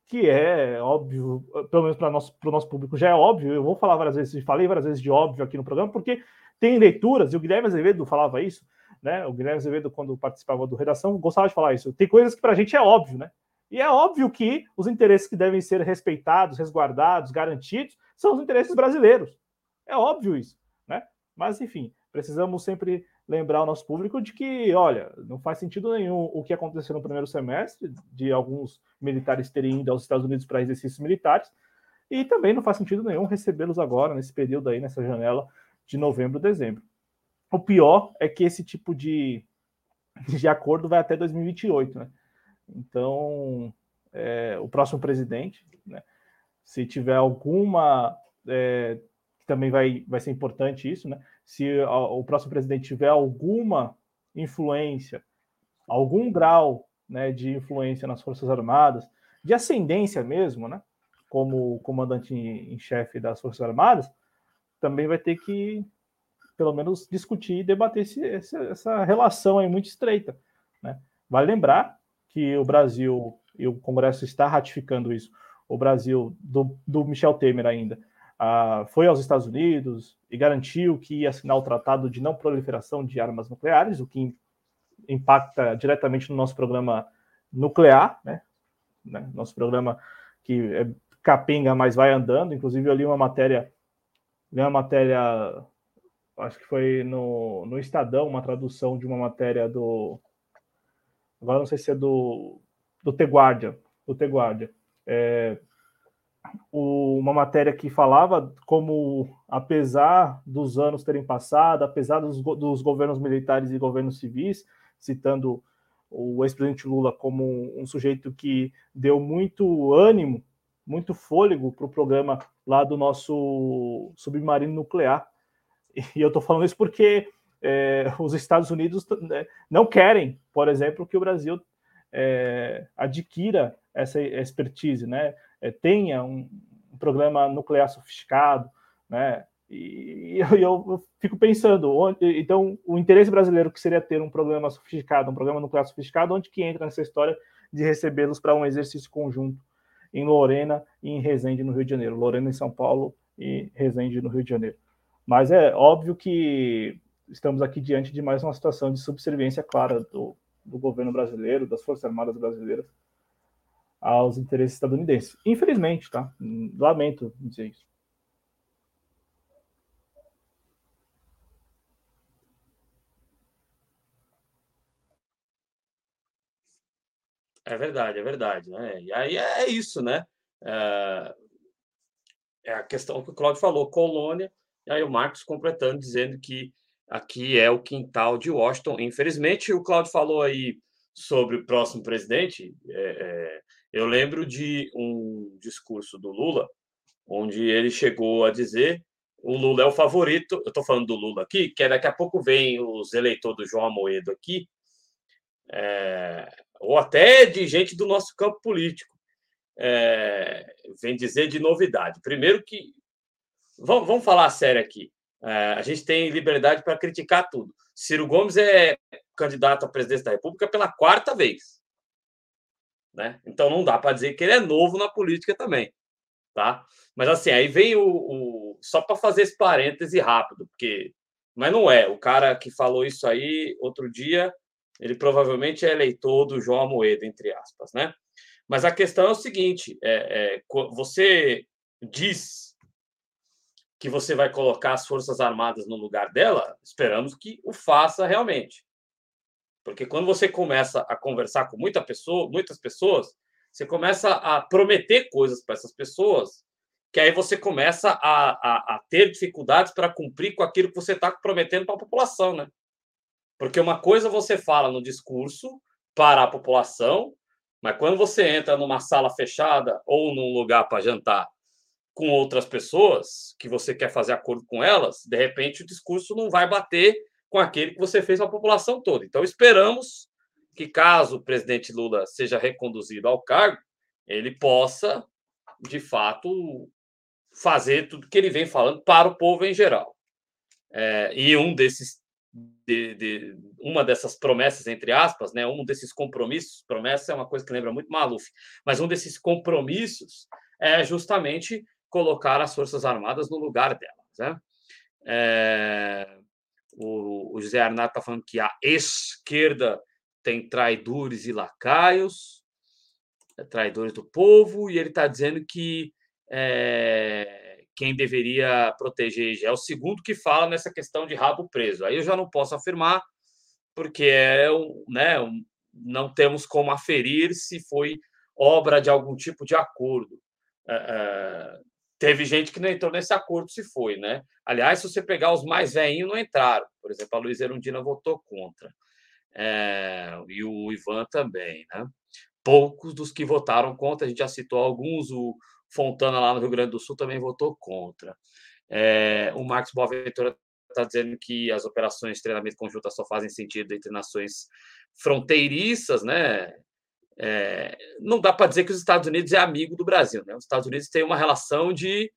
B: que é óbvio, pelo menos para o nosso, nosso público já é óbvio, eu vou falar várias vezes, falei várias vezes de óbvio aqui no programa, porque tem leituras, e o Guilherme Azevedo falava isso, né? O Guilherme Azevedo, quando participava do Redação, gostava de falar isso. Tem coisas que para a gente é óbvio, né? E é óbvio que os interesses que devem ser respeitados, resguardados, garantidos, são os interesses brasileiros. É óbvio isso, né? Mas, enfim, precisamos sempre lembrar o nosso público de que, olha, não faz sentido nenhum o que aconteceu no primeiro semestre, de alguns militares terem ido aos Estados Unidos para exercícios militares, e também não faz sentido nenhum recebê-los agora, nesse período aí, nessa janela de novembro, dezembro. O pior é que esse tipo de, de acordo vai até 2028, né? Então, é, o próximo presidente, né, se tiver alguma. É, também vai, vai ser importante isso, né? Se a, o próximo presidente tiver alguma influência, algum grau né, de influência nas Forças Armadas, de ascendência mesmo, né? Como comandante em chefe das Forças Armadas, também vai ter que, pelo menos, discutir e debater esse, essa relação aí muito estreita. Né? Vale lembrar que o Brasil, e o Congresso está ratificando isso, o Brasil, do, do Michel Temer ainda, uh, foi aos Estados Unidos e garantiu que ia assinar o Tratado de Não Proliferação de Armas Nucleares, o que impacta diretamente no nosso programa nuclear, né? né? Nosso programa que é capenga, mas vai andando. Inclusive, eu li uma matéria, li uma matéria, acho que foi no, no Estadão, uma tradução de uma matéria do agora não sei se é do, do The Guardian, do The Guardian, é, o, uma matéria que falava como, apesar dos anos terem passado, apesar dos, dos governos militares e governos civis, citando o ex-presidente Lula como um sujeito que deu muito ânimo, muito fôlego para o programa lá do nosso submarino nuclear. E eu estou falando isso porque é, os Estados Unidos né, não querem, por exemplo, que o Brasil é, adquira essa expertise, né? É, tenha um, programa nuclear sofisticado, né? E eu, eu, fico pensando, onde, então, o interesse brasileiro que seria ter um programa sofisticado, um programa nuclear sofisticado, onde que entra nessa história de recebê-los para um exercício conjunto em Lorena e em Resende, no Rio de Janeiro. Lorena em São Paulo e Resende, no Rio de Janeiro. Mas é óbvio que estamos aqui diante de mais uma situação de subserviência clara do, do governo brasileiro, das Forças Armadas brasileiras, aos interesses estadunidenses. Infelizmente, tá? Lamento dizer isso.
A: É verdade, é verdade, né? E aí é isso, né? É, é a questão que o Claudio falou, colônia, e aí o Marcos completando, dizendo que aqui é o quintal de Washington. Infelizmente, o Claudio falou aí sobre o próximo presidente. É, é, eu lembro de um discurso do Lula, onde ele chegou a dizer o Lula é o favorito. Eu estou falando do Lula aqui, que daqui a pouco vem os eleitores do João Amoedo aqui, é, ou até de gente do nosso campo político, é, vem dizer de novidade. Primeiro que. Vamos, vamos falar sério aqui. É, a gente tem liberdade para criticar tudo. Ciro Gomes é candidato à presidência da República pela quarta vez. Né? Então não dá para dizer que ele é novo na política também. Tá? Mas assim, aí vem o. o só para fazer esse parêntese rápido, porque. Mas não é. O cara que falou isso aí outro dia ele provavelmente é eleitor do João Amoedo, entre aspas, né? Mas a questão é o seguinte: é, é, você diz que você vai colocar as Forças Armadas no lugar dela, esperamos que o faça realmente. Porque quando você começa a conversar com muita pessoa, muitas pessoas, você começa a prometer coisas para essas pessoas, que aí você começa a, a, a ter dificuldades para cumprir com aquilo que você está prometendo para a população, né? Porque uma coisa você fala no discurso para a população, mas quando você entra numa sala fechada ou num lugar para jantar com outras pessoas que você quer fazer acordo com elas, de repente o discurso não vai bater com aquele que você fez para a população toda. Então esperamos que caso o presidente Lula seja reconduzido ao cargo, ele possa de fato fazer tudo que ele vem falando para o povo em geral. É, e um desses de, de, uma dessas promessas, entre aspas, né, um desses compromissos, promessa é uma coisa que lembra muito Maluf, mas um desses compromissos é justamente colocar as Forças Armadas no lugar delas. Né? É, o, o José Arnaldo está falando que a esquerda tem traidores e lacaios, é, traidores do povo, e ele está dizendo que é, quem deveria proteger é o segundo que fala nessa questão de rabo preso. Aí eu já não posso afirmar, porque é né, não temos como aferir se foi obra de algum tipo de acordo. É, é, teve gente que não entrou nesse acordo, se foi, né? Aliás, se você pegar os mais velhinhos, não entraram. Por exemplo, a Luiz Erundina votou contra. É, e o Ivan também, né? Poucos dos que votaram contra, a gente já citou alguns, o, Fontana, lá no Rio Grande do Sul, também votou contra. É, o Marcos Boaventura está dizendo que as operações de treinamento conjunto só fazem sentido entre nações fronteiriças, né? É, não dá para dizer que os Estados Unidos é amigo do Brasil, né? Os Estados Unidos têm uma relação de,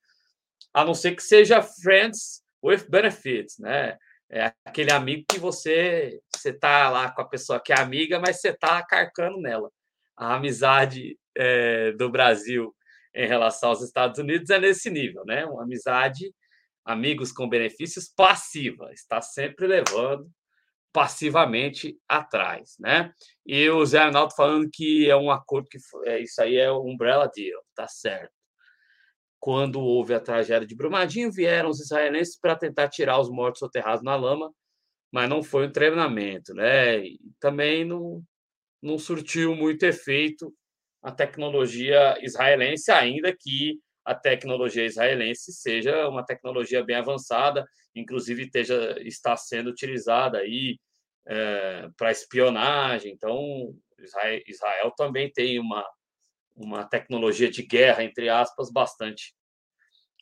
A: a não ser que seja friends with benefits, né? É aquele amigo que você você tá lá com a pessoa que é amiga, mas você tá carcando nela. A amizade é, do Brasil em relação aos Estados Unidos é nesse nível, né? Uma amizade, amigos com benefícios passiva, está sempre levando passivamente atrás, né? E o Zé Arnaldo falando que é um acordo que é, isso aí é um umbrella deal, tá certo. Quando houve a tragédia de Brumadinho, vieram os israelenses para tentar tirar os mortos soterrados na lama, mas não foi um treinamento, né? E também não, não surtiu muito efeito a tecnologia israelense, ainda que a tecnologia israelense seja uma tecnologia bem avançada, inclusive esteja, está sendo utilizada aí é, para espionagem. Então, Israel, Israel, também tem uma, uma tecnologia de guerra, entre aspas, bastante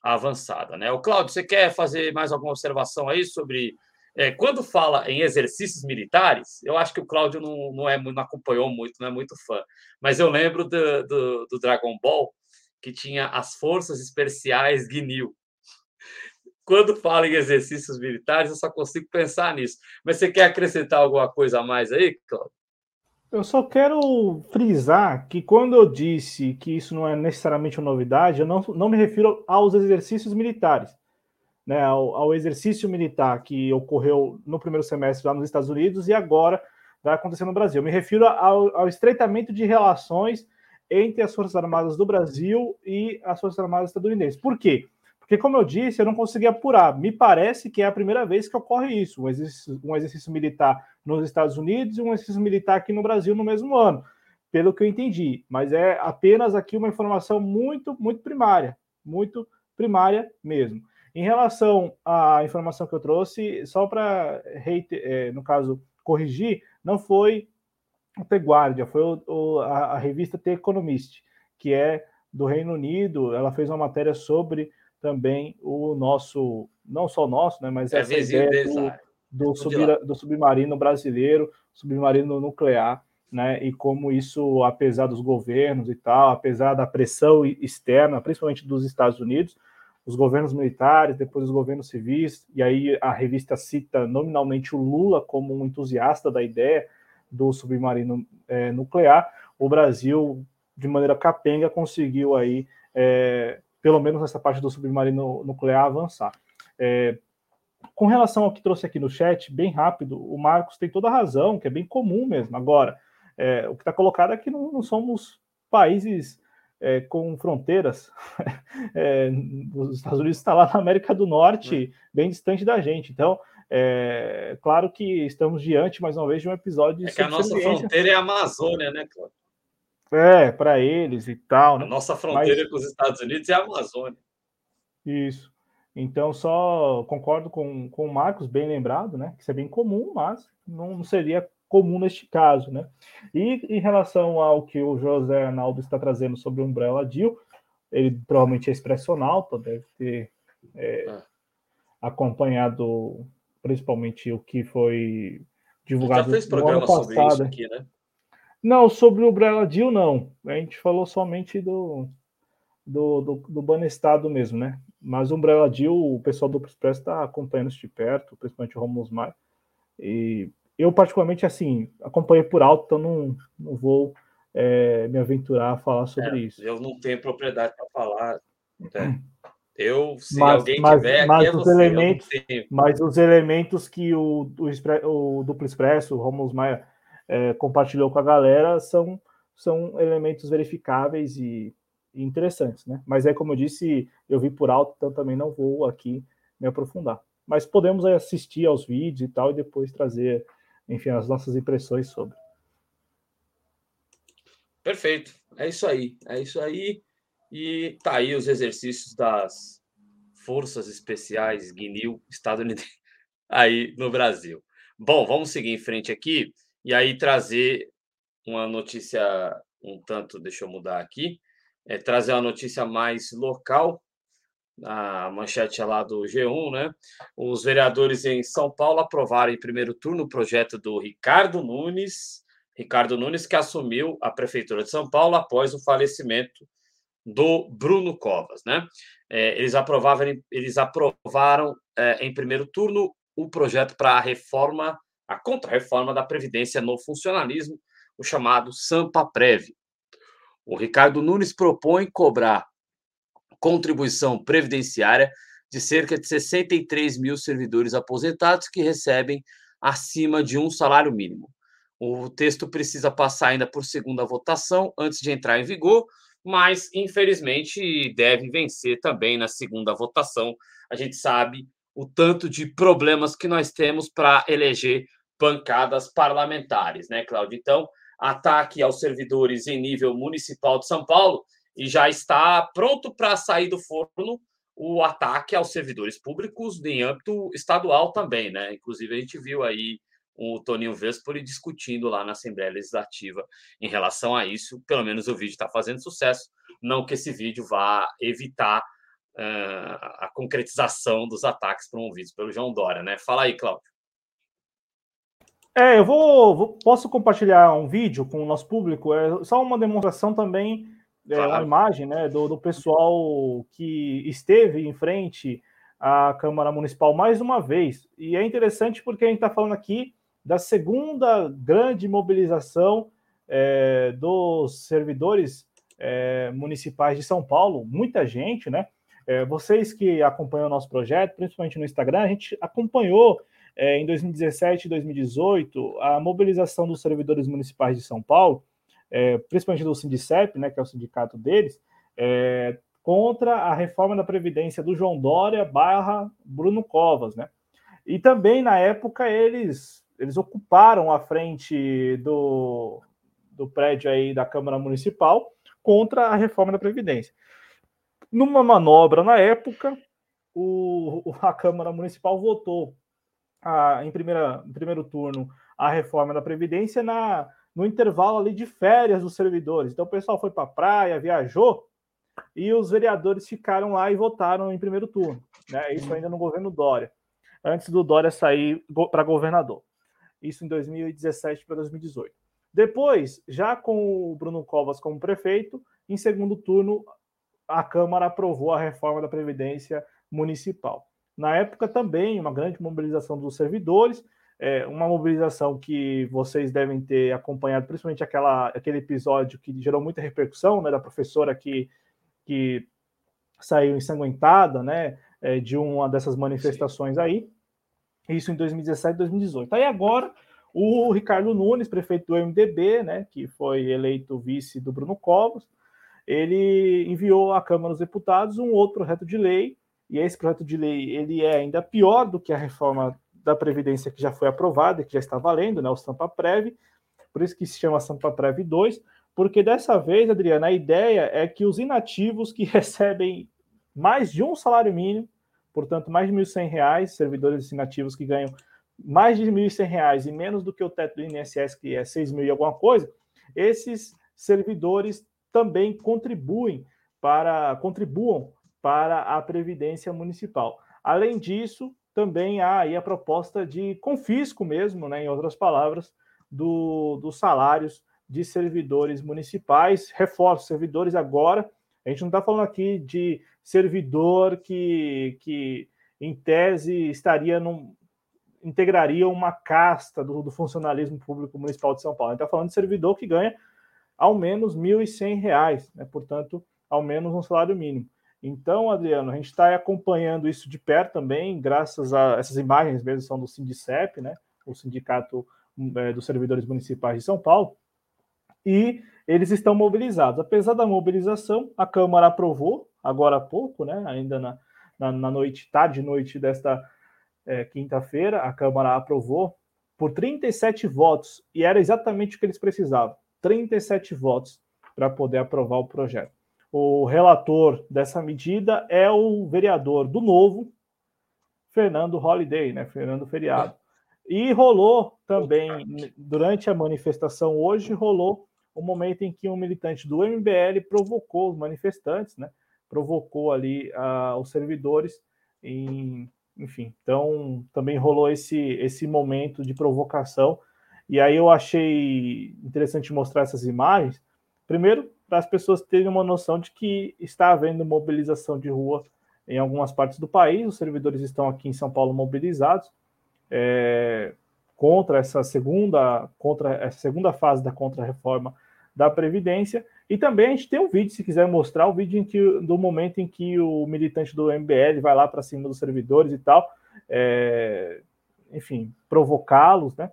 A: avançada. Né? O Cláudio, você quer fazer mais alguma observação aí sobre é, quando fala em exercícios militares, eu acho que o Cláudio não, não, é, não acompanhou muito, não é muito fã, mas eu lembro do, do, do Dragon Ball que tinha as forças especiais Ginyu. Quando fala em exercícios militares, eu só consigo pensar nisso. Mas você quer acrescentar alguma coisa a mais aí, Cláudio?
B: Eu só quero frisar que quando eu disse que isso não é necessariamente uma novidade, eu não, não me refiro aos exercícios militares, né, ao, ao exercício militar que ocorreu no primeiro semestre lá nos Estados Unidos e agora vai acontecer no Brasil. Eu me refiro ao, ao estreitamento de relações entre as Forças Armadas do Brasil e as Forças Armadas estadunidenses. Por quê? Porque, como eu disse, eu não consegui apurar. Me parece que é a primeira vez que ocorre isso: um exercício, um exercício militar nos Estados Unidos e um exercício militar aqui no Brasil no mesmo ano, pelo que eu entendi. Mas é apenas aqui uma informação muito, muito primária, muito primária mesmo. Em relação à informação que eu trouxe, só para, é, no caso, corrigir, não foi o The Guardian, foi o, o, a, a revista The Economist, que é do Reino Unido. Ela fez uma matéria sobre também o nosso, não só o nosso, né, mas é essa ideia do, do, subir, do, submarino brasileiro, submarino nuclear, né, e como isso, apesar dos governos e tal, apesar da pressão externa, principalmente dos Estados Unidos, os governos militares, depois os governos civis, e aí a revista cita nominalmente o Lula como um entusiasta da ideia do submarino é, nuclear, o Brasil, de maneira capenga, conseguiu aí é, pelo menos nessa parte do submarino nuclear, avançar. É, com relação ao que trouxe aqui no chat, bem rápido, o Marcos tem toda a razão, que é bem comum mesmo. Agora, é, o que está colocado é que não, não somos países é, com fronteiras. <laughs> É, os Estados Unidos está lá na América do Norte, bem distante da gente. Então, é claro que estamos diante, mais uma vez, de um episódio.
A: É que a nossa fronteira é a Amazônia, né, Cláudio?
B: É, para eles e tal.
A: Né? A nossa fronteira Mas... com os Estados Unidos é a Amazônia.
B: Isso. Então, só concordo com, com o Marcos, bem lembrado, né? Que isso é bem comum, mas não, seria comum neste caso, né? E em relação ao que o José Arnaldo está trazendo sobre o Umbrella Deal, ele provavelmente é expressional, deve ter é, é. acompanhado principalmente o que foi divulgado
A: já fez programa no ano passado. sobre isso aqui, né?
B: Não, sobre o Deal, não. A gente falou somente do, do, do, do Banestado mesmo, né? Mas o Umbrella Deal, o pessoal do Express está acompanhando isso de perto, principalmente o Romulus Mar. E eu, particularmente, assim, acompanhei por alto, então não, não vou é, me aventurar a falar sobre
A: é,
B: isso.
A: Eu não tenho propriedade para falar. Né? Eu, se
B: mas,
A: alguém
B: mas,
A: tiver,
B: mas é os você, elementos, Mas os elementos que o, o, o Duplo Expresso, o Romulus Maia é, compartilhou com a galera são, são elementos verificáveis e, e, interessantes, né? Mas é como eu disse, eu vi por alto, então também não vou aqui me aprofundar. Mas podemos assistir aos vídeos e tal e depois trazer, enfim, as nossas impressões sobre.
A: Perfeito, é isso aí, é isso aí. E tá aí os exercícios das forças especiais GNIL estadunidenses <laughs> aí no Brasil. Bom, vamos seguir em frente aqui e aí trazer uma notícia um tanto, deixa eu mudar aqui, é, trazer uma notícia mais local, a manchete é lá do G1, né? Os vereadores em São Paulo aprovaram em primeiro turno o projeto do Ricardo Nunes, Ricardo Nunes, que assumiu a Prefeitura de São Paulo após o falecimento do Bruno Covas, né? É, eles, aprovavam, eles aprovaram é, em primeiro turno o projeto para a reforma a contra-reforma da Previdência no funcionalismo, o chamado Sampa-Prev. O Ricardo Nunes propõe cobrar contribuição previdenciária de cerca de 63 mil servidores aposentados que recebem acima de um salário mínimo. O texto precisa passar ainda por segunda votação antes de entrar em vigor, mas infelizmente deve vencer também na segunda votação. A gente sabe o tanto de problemas que nós temos para eleger bancadas parlamentares, né, Cláudio? Então, ataque aos servidores em nível municipal de São Paulo e já está pronto para sair do forno o ataque aos servidores públicos em âmbito estadual também, né? Inclusive, a gente viu aí o Toninho Vespoli discutindo lá na Assembleia Legislativa em relação a isso. Pelo menos o vídeo está fazendo sucesso. Não que esse vídeo vá evitar a concretização dos ataques promovidos pelo João Dória, né? Fala aí, Cláudio.
B: É, eu vou, vou, posso compartilhar um vídeo com o nosso público. É só uma demonstração também, é, claro. uma imagem, né, do, do pessoal que esteve em frente a Câmara Municipal mais uma vez. E é interessante porque a gente está falando aqui da segunda grande mobilização é, dos servidores é, municipais de São Paulo, muita gente, né? É, vocês que acompanham o nosso projeto, principalmente no Instagram, a gente acompanhou é, em 2017 e 2018 a mobilização dos servidores municipais de São Paulo, é, principalmente do Sindicep, né, que é o sindicato deles, é, contra a reforma da Previdência do João Dória barra Bruno Covas, né? E também, na época, eles, eles ocuparam a frente do, do prédio aí da Câmara Municipal contra a reforma da Previdência. Numa manobra na época, o, a Câmara Municipal votou a, em, primeira, em primeiro turno a reforma da Previdência na, no intervalo ali de férias dos servidores. Então o pessoal foi para a praia, viajou, e os vereadores ficaram lá e votaram em primeiro turno. Né? Isso ainda no governo Dória, antes do Dória sair para governador. Isso em 2017 para 2018. Depois, já com o Bruno Covas como prefeito, em segundo turno, a Câmara aprovou a reforma da Previdência Municipal. Na época também, uma grande mobilização dos servidores, é, uma mobilização que vocês devem ter acompanhado, principalmente aquela, aquele episódio que gerou muita repercussão, né, da professora que que saiu ensanguentada, né, é, de uma dessas manifestações Sim. aí. Isso em 2017 e 2018. Aí agora o Ricardo Nunes, prefeito do MDB, né, que foi eleito vice do Bruno Covas, ele enviou à Câmara dos Deputados um outro projeto de lei, e esse projeto de lei ele é ainda pior do que a reforma da Previdência que já foi aprovada e que já está valendo, né, o Sampa Prev, por isso que se chama Sampa Prev 2, porque dessa vez, Adriana, a ideia é que os inativos que <laughs> recebem mais de um salário mínimo, portanto, mais de R$ 1.100, servidores inativos que ganham mais de R$ 1.100 e menos do que o teto do INSS, que é R$ 6.000 e alguma coisa, esses servidores também contribuem para contribuam para a previdência municipal. Além disso, também há aí a proposta de confisco mesmo, né, em outras palavras, do, dos salários de servidores municipais. Reforço, servidores agora. A gente não está falando aqui de servidor que, que em tese, estaria num, integraria uma casta do, do funcionalismo público municipal de São Paulo. A gente está falando de servidor que ganha ao menos R$ 1.100, né? portanto, ao menos um salário mínimo. Então, Adriano, a gente está acompanhando isso de perto também, graças a essas imagens mesmo são do Sindicep, né? o Sindicato é, dos Servidores Municipais de São Paulo, e eles estão mobilizados. Apesar da mobilização, a Câmara aprovou, agora há pouco, né, ainda na, na, na noite, tarde noite desta é, quinta-feira, a Câmara aprovou por 37 votos, e era exatamente o que eles precisavam: 37 votos para poder aprovar o projeto. O relator dessa medida é o vereador do Novo, Fernando Holiday, né? Fernando Feriado. E rolou também, durante a manifestação hoje, rolou o momento em que um militante do MBL provocou os manifestantes, né? Provocou ali uh, os servidores, em, enfim. Então também rolou esse esse momento de provocação. E aí eu achei interessante mostrar essas imagens. Primeiro, para as pessoas terem uma noção de que está havendo mobilização de rua em algumas partes do país. Os servidores estão aqui em São Paulo mobilizados. É, contra essa segunda contra essa segunda fase da contra-reforma da Previdência. E também a gente tem um vídeo, se quiser mostrar, o vídeo em que, do momento em que o militante do MBL vai lá para cima dos servidores e tal, é, enfim, provocá-los, né?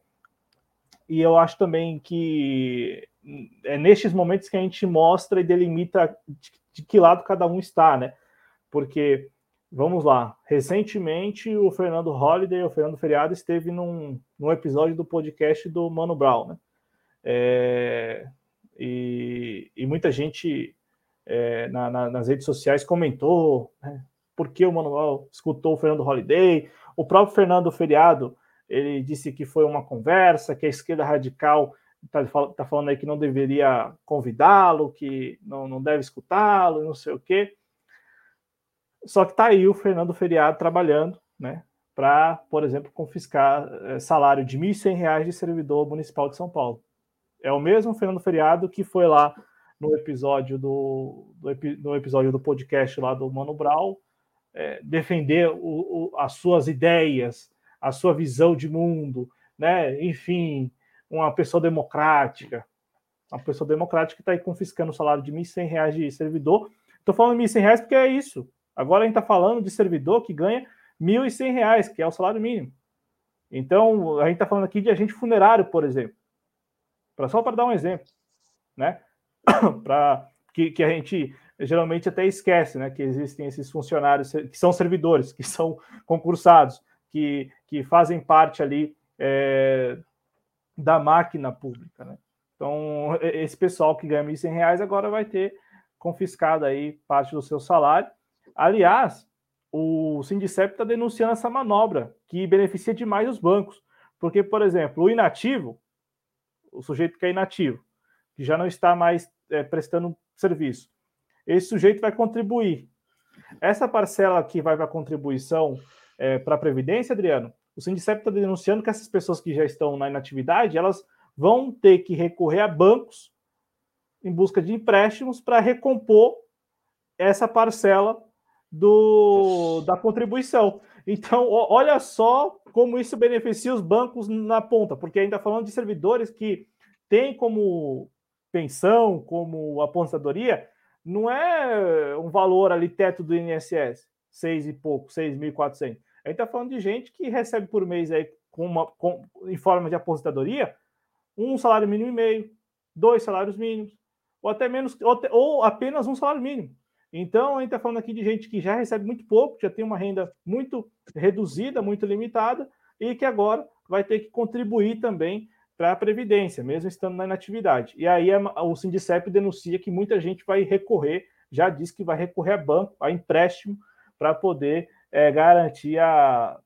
B: E eu acho também que é nestes momentos que a gente mostra e delimita de, de que lado cada um está, né? Porque, vamos lá, recentemente o Fernando Holliday, o Fernando Feriado, esteve num, num episódio do podcast do Mano Brown, né? É, e, e muita gente é, na, na, nas redes sociais comentou né, por que o Manuel escutou o Fernando Holliday. O próprio Fernando Feriado ele disse que foi uma conversa, que a esquerda radical está tá falando aí que não deveria convidá-lo, que não, não deve escutá-lo, não sei o quê. Só que está aí o Fernando Feriado trabalhando, né, para, por exemplo, confiscar é, salário de R$ 1.100 de servidor municipal de São Paulo. É o mesmo Fernando Feriado que foi lá no episódio do, do, do, episódio do podcast lá do Mano Brown, é, defender o, o, as suas ideias, a sua visão de mundo, né? Enfim, uma pessoa democrática. Uma pessoa democrática que está aí confiscando o salário de R$ 1.100 de servidor. Estou falando R$ 1.100 porque é isso. Agora a gente está falando de servidor que ganha R$ 1.100, que é o salário mínimo. Então, a gente está falando aqui de agente funerário, por exemplo. Pra, só para dar um exemplo, né? <coughs> para que, que a gente geralmente até esquece, né? Que existem esses funcionários que são servidores, que são concursados, que, que fazem parte ali é, da máquina pública, né? Então, esse pessoal que ganha R$ 1.100 agora vai ter confiscado aí parte do seu salário. Aliás, o Sindicep está denunciando essa manobra que beneficia demais os bancos. Porque, por exemplo, o inativo, o sujeito que é inativo, que já não está mais é, prestando serviço, esse sujeito vai contribuir. Essa parcela que vai para a contribuição é, para a Previdência, Adriano, o Sindicep está denunciando que essas pessoas que já estão na inatividade, elas vão ter que recorrer a bancos em busca de empréstimos para recompor essa parcela do, da contribuição. Então, olha só como isso beneficia os bancos na ponta, porque ainda falando de servidores que têm como pensão, como aposentadoria, não é um valor ali teto do INSS, seis e pouco, 6.400. A gente está falando de gente que recebe por mês aí com uma, com, em forma de aposentadoria um salário mínimo e meio, dois salários mínimos, ou até menos, ou, ou apenas um salário mínimo. Então, a gente está falando aqui de gente que já recebe muito pouco, já tem uma renda muito reduzida, muito limitada, e que agora vai ter que contribuir também para a Previdência, mesmo estando na inatividade. E aí o Sindicep denuncia que muita gente vai recorrer, já diz que vai recorrer a banco, a empréstimo, para poder é, garantir a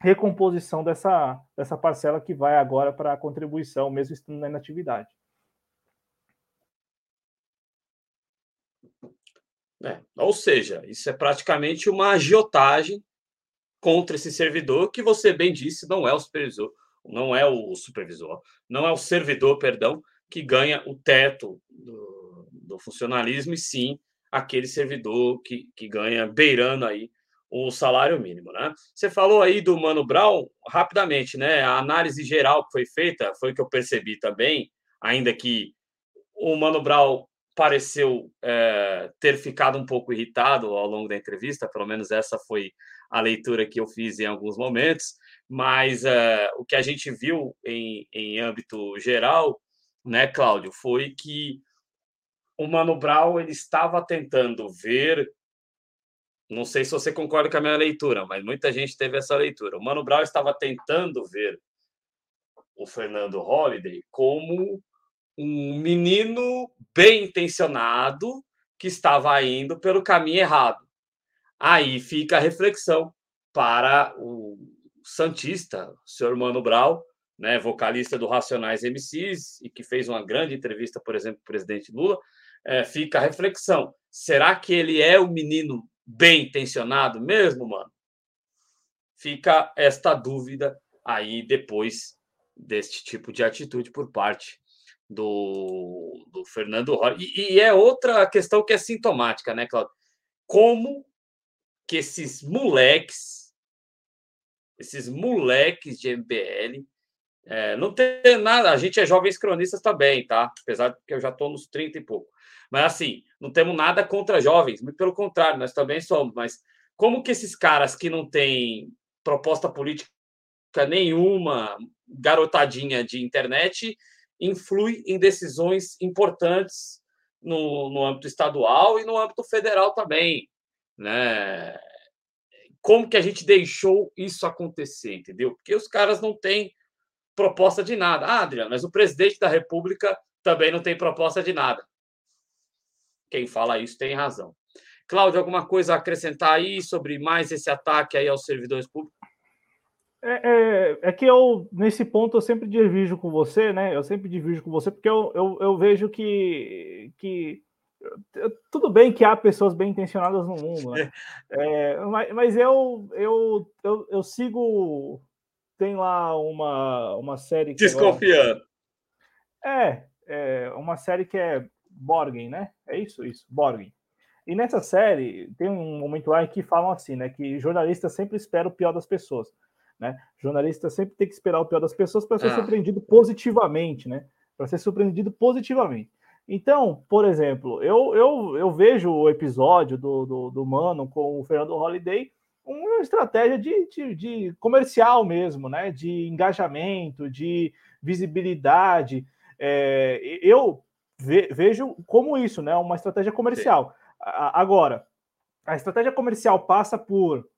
B: recomposição dessa, dessa parcela que vai agora para a contribuição, mesmo estando na inatividade.
A: É, ou seja, isso é praticamente uma agiotagem contra esse servidor que você bem disse não é o supervisor, não é o supervisor, não é o servidor, perdão, que ganha o teto do, do funcionalismo e sim aquele servidor que, que ganha beirando aí o salário mínimo, né? Você falou aí do Mano Brown, rapidamente, né? A análise geral que foi feita foi que eu percebi também, ainda que o Mano Brown pareceu é, ter ficado um pouco irritado ao longo da entrevista, pelo menos essa foi a leitura que eu fiz em alguns momentos, mas é, o que a gente viu em, em âmbito geral, né, Cláudio, foi que o Mano Brown ele estava tentando ver não sei se você concorda com a minha leitura, mas muita gente teve essa leitura. O Mano Brown estava tentando ver o Fernando Holliday como um menino bem intencionado que estava indo pelo caminho errado. Aí fica a reflexão para o Santista, o senhor Mano Brown, né, vocalista do Racionais MCs e que fez uma grande entrevista, por exemplo, com o presidente Lula, é, fica a reflexão. Será que ele é o menino bem intencionado mesmo, mano? Fica esta dúvida aí depois deste tipo de atitude por parte do, do Fernando Rocha. E, e, é outra questão que é sintomática, né, Claudio? Como que esses moleques, esses moleques de MBL, é, não tem nada. A gente é jovens cronistas também, tá? Apesar de que eu já estou nos 30 e pouco. Mas assim, não temos nada contra jovens, muito pelo contrário, nós também somos. Mas como que esses caras que não têm proposta política nenhuma, garotadinha de internet, influi em decisões importantes no, no âmbito estadual e no âmbito federal também, né? Como que a gente deixou isso acontecer, entendeu? Porque os caras não têm proposta de nada. Ah, Adriano, mas o presidente da República também não tem proposta de nada. Quem fala isso tem razão. Cláudio, alguma coisa a acrescentar aí sobre mais esse ataque aí aos servidores públicos?
B: É, é, é, que eu, nesse ponto, eu sempre divido com você, né? Eu sempre divido com você, porque eu, eu, eu vejo que, que tudo bem que há pessoas bem intencionadas no mundo, né? <laughs> É, mas, mas eu, eu, eu, eu, sigo. Tem lá uma, uma série.
A: Desconfiando.
B: é, é, uma série que é Borgen, né? É isso, isso, Borgen. E nessa série, tem um momento lá em que falam assim, né? Que jornalista sempre espera o pior das pessoas. Né? Jornalista sempre tem que esperar o pior das pessoas para ser ah. surpreendido positivamente, né? Para ser surpreendido positivamente. Então, por exemplo, eu, eu, eu vejo o episódio do, do, do Mano com o Fernando Holiday uma estratégia de, de, de, comercial mesmo, né? De engajamento, de visibilidade. É, eu ve, vejo como isso, né? Uma estratégia comercial. A, agora, a estratégia comercial passa por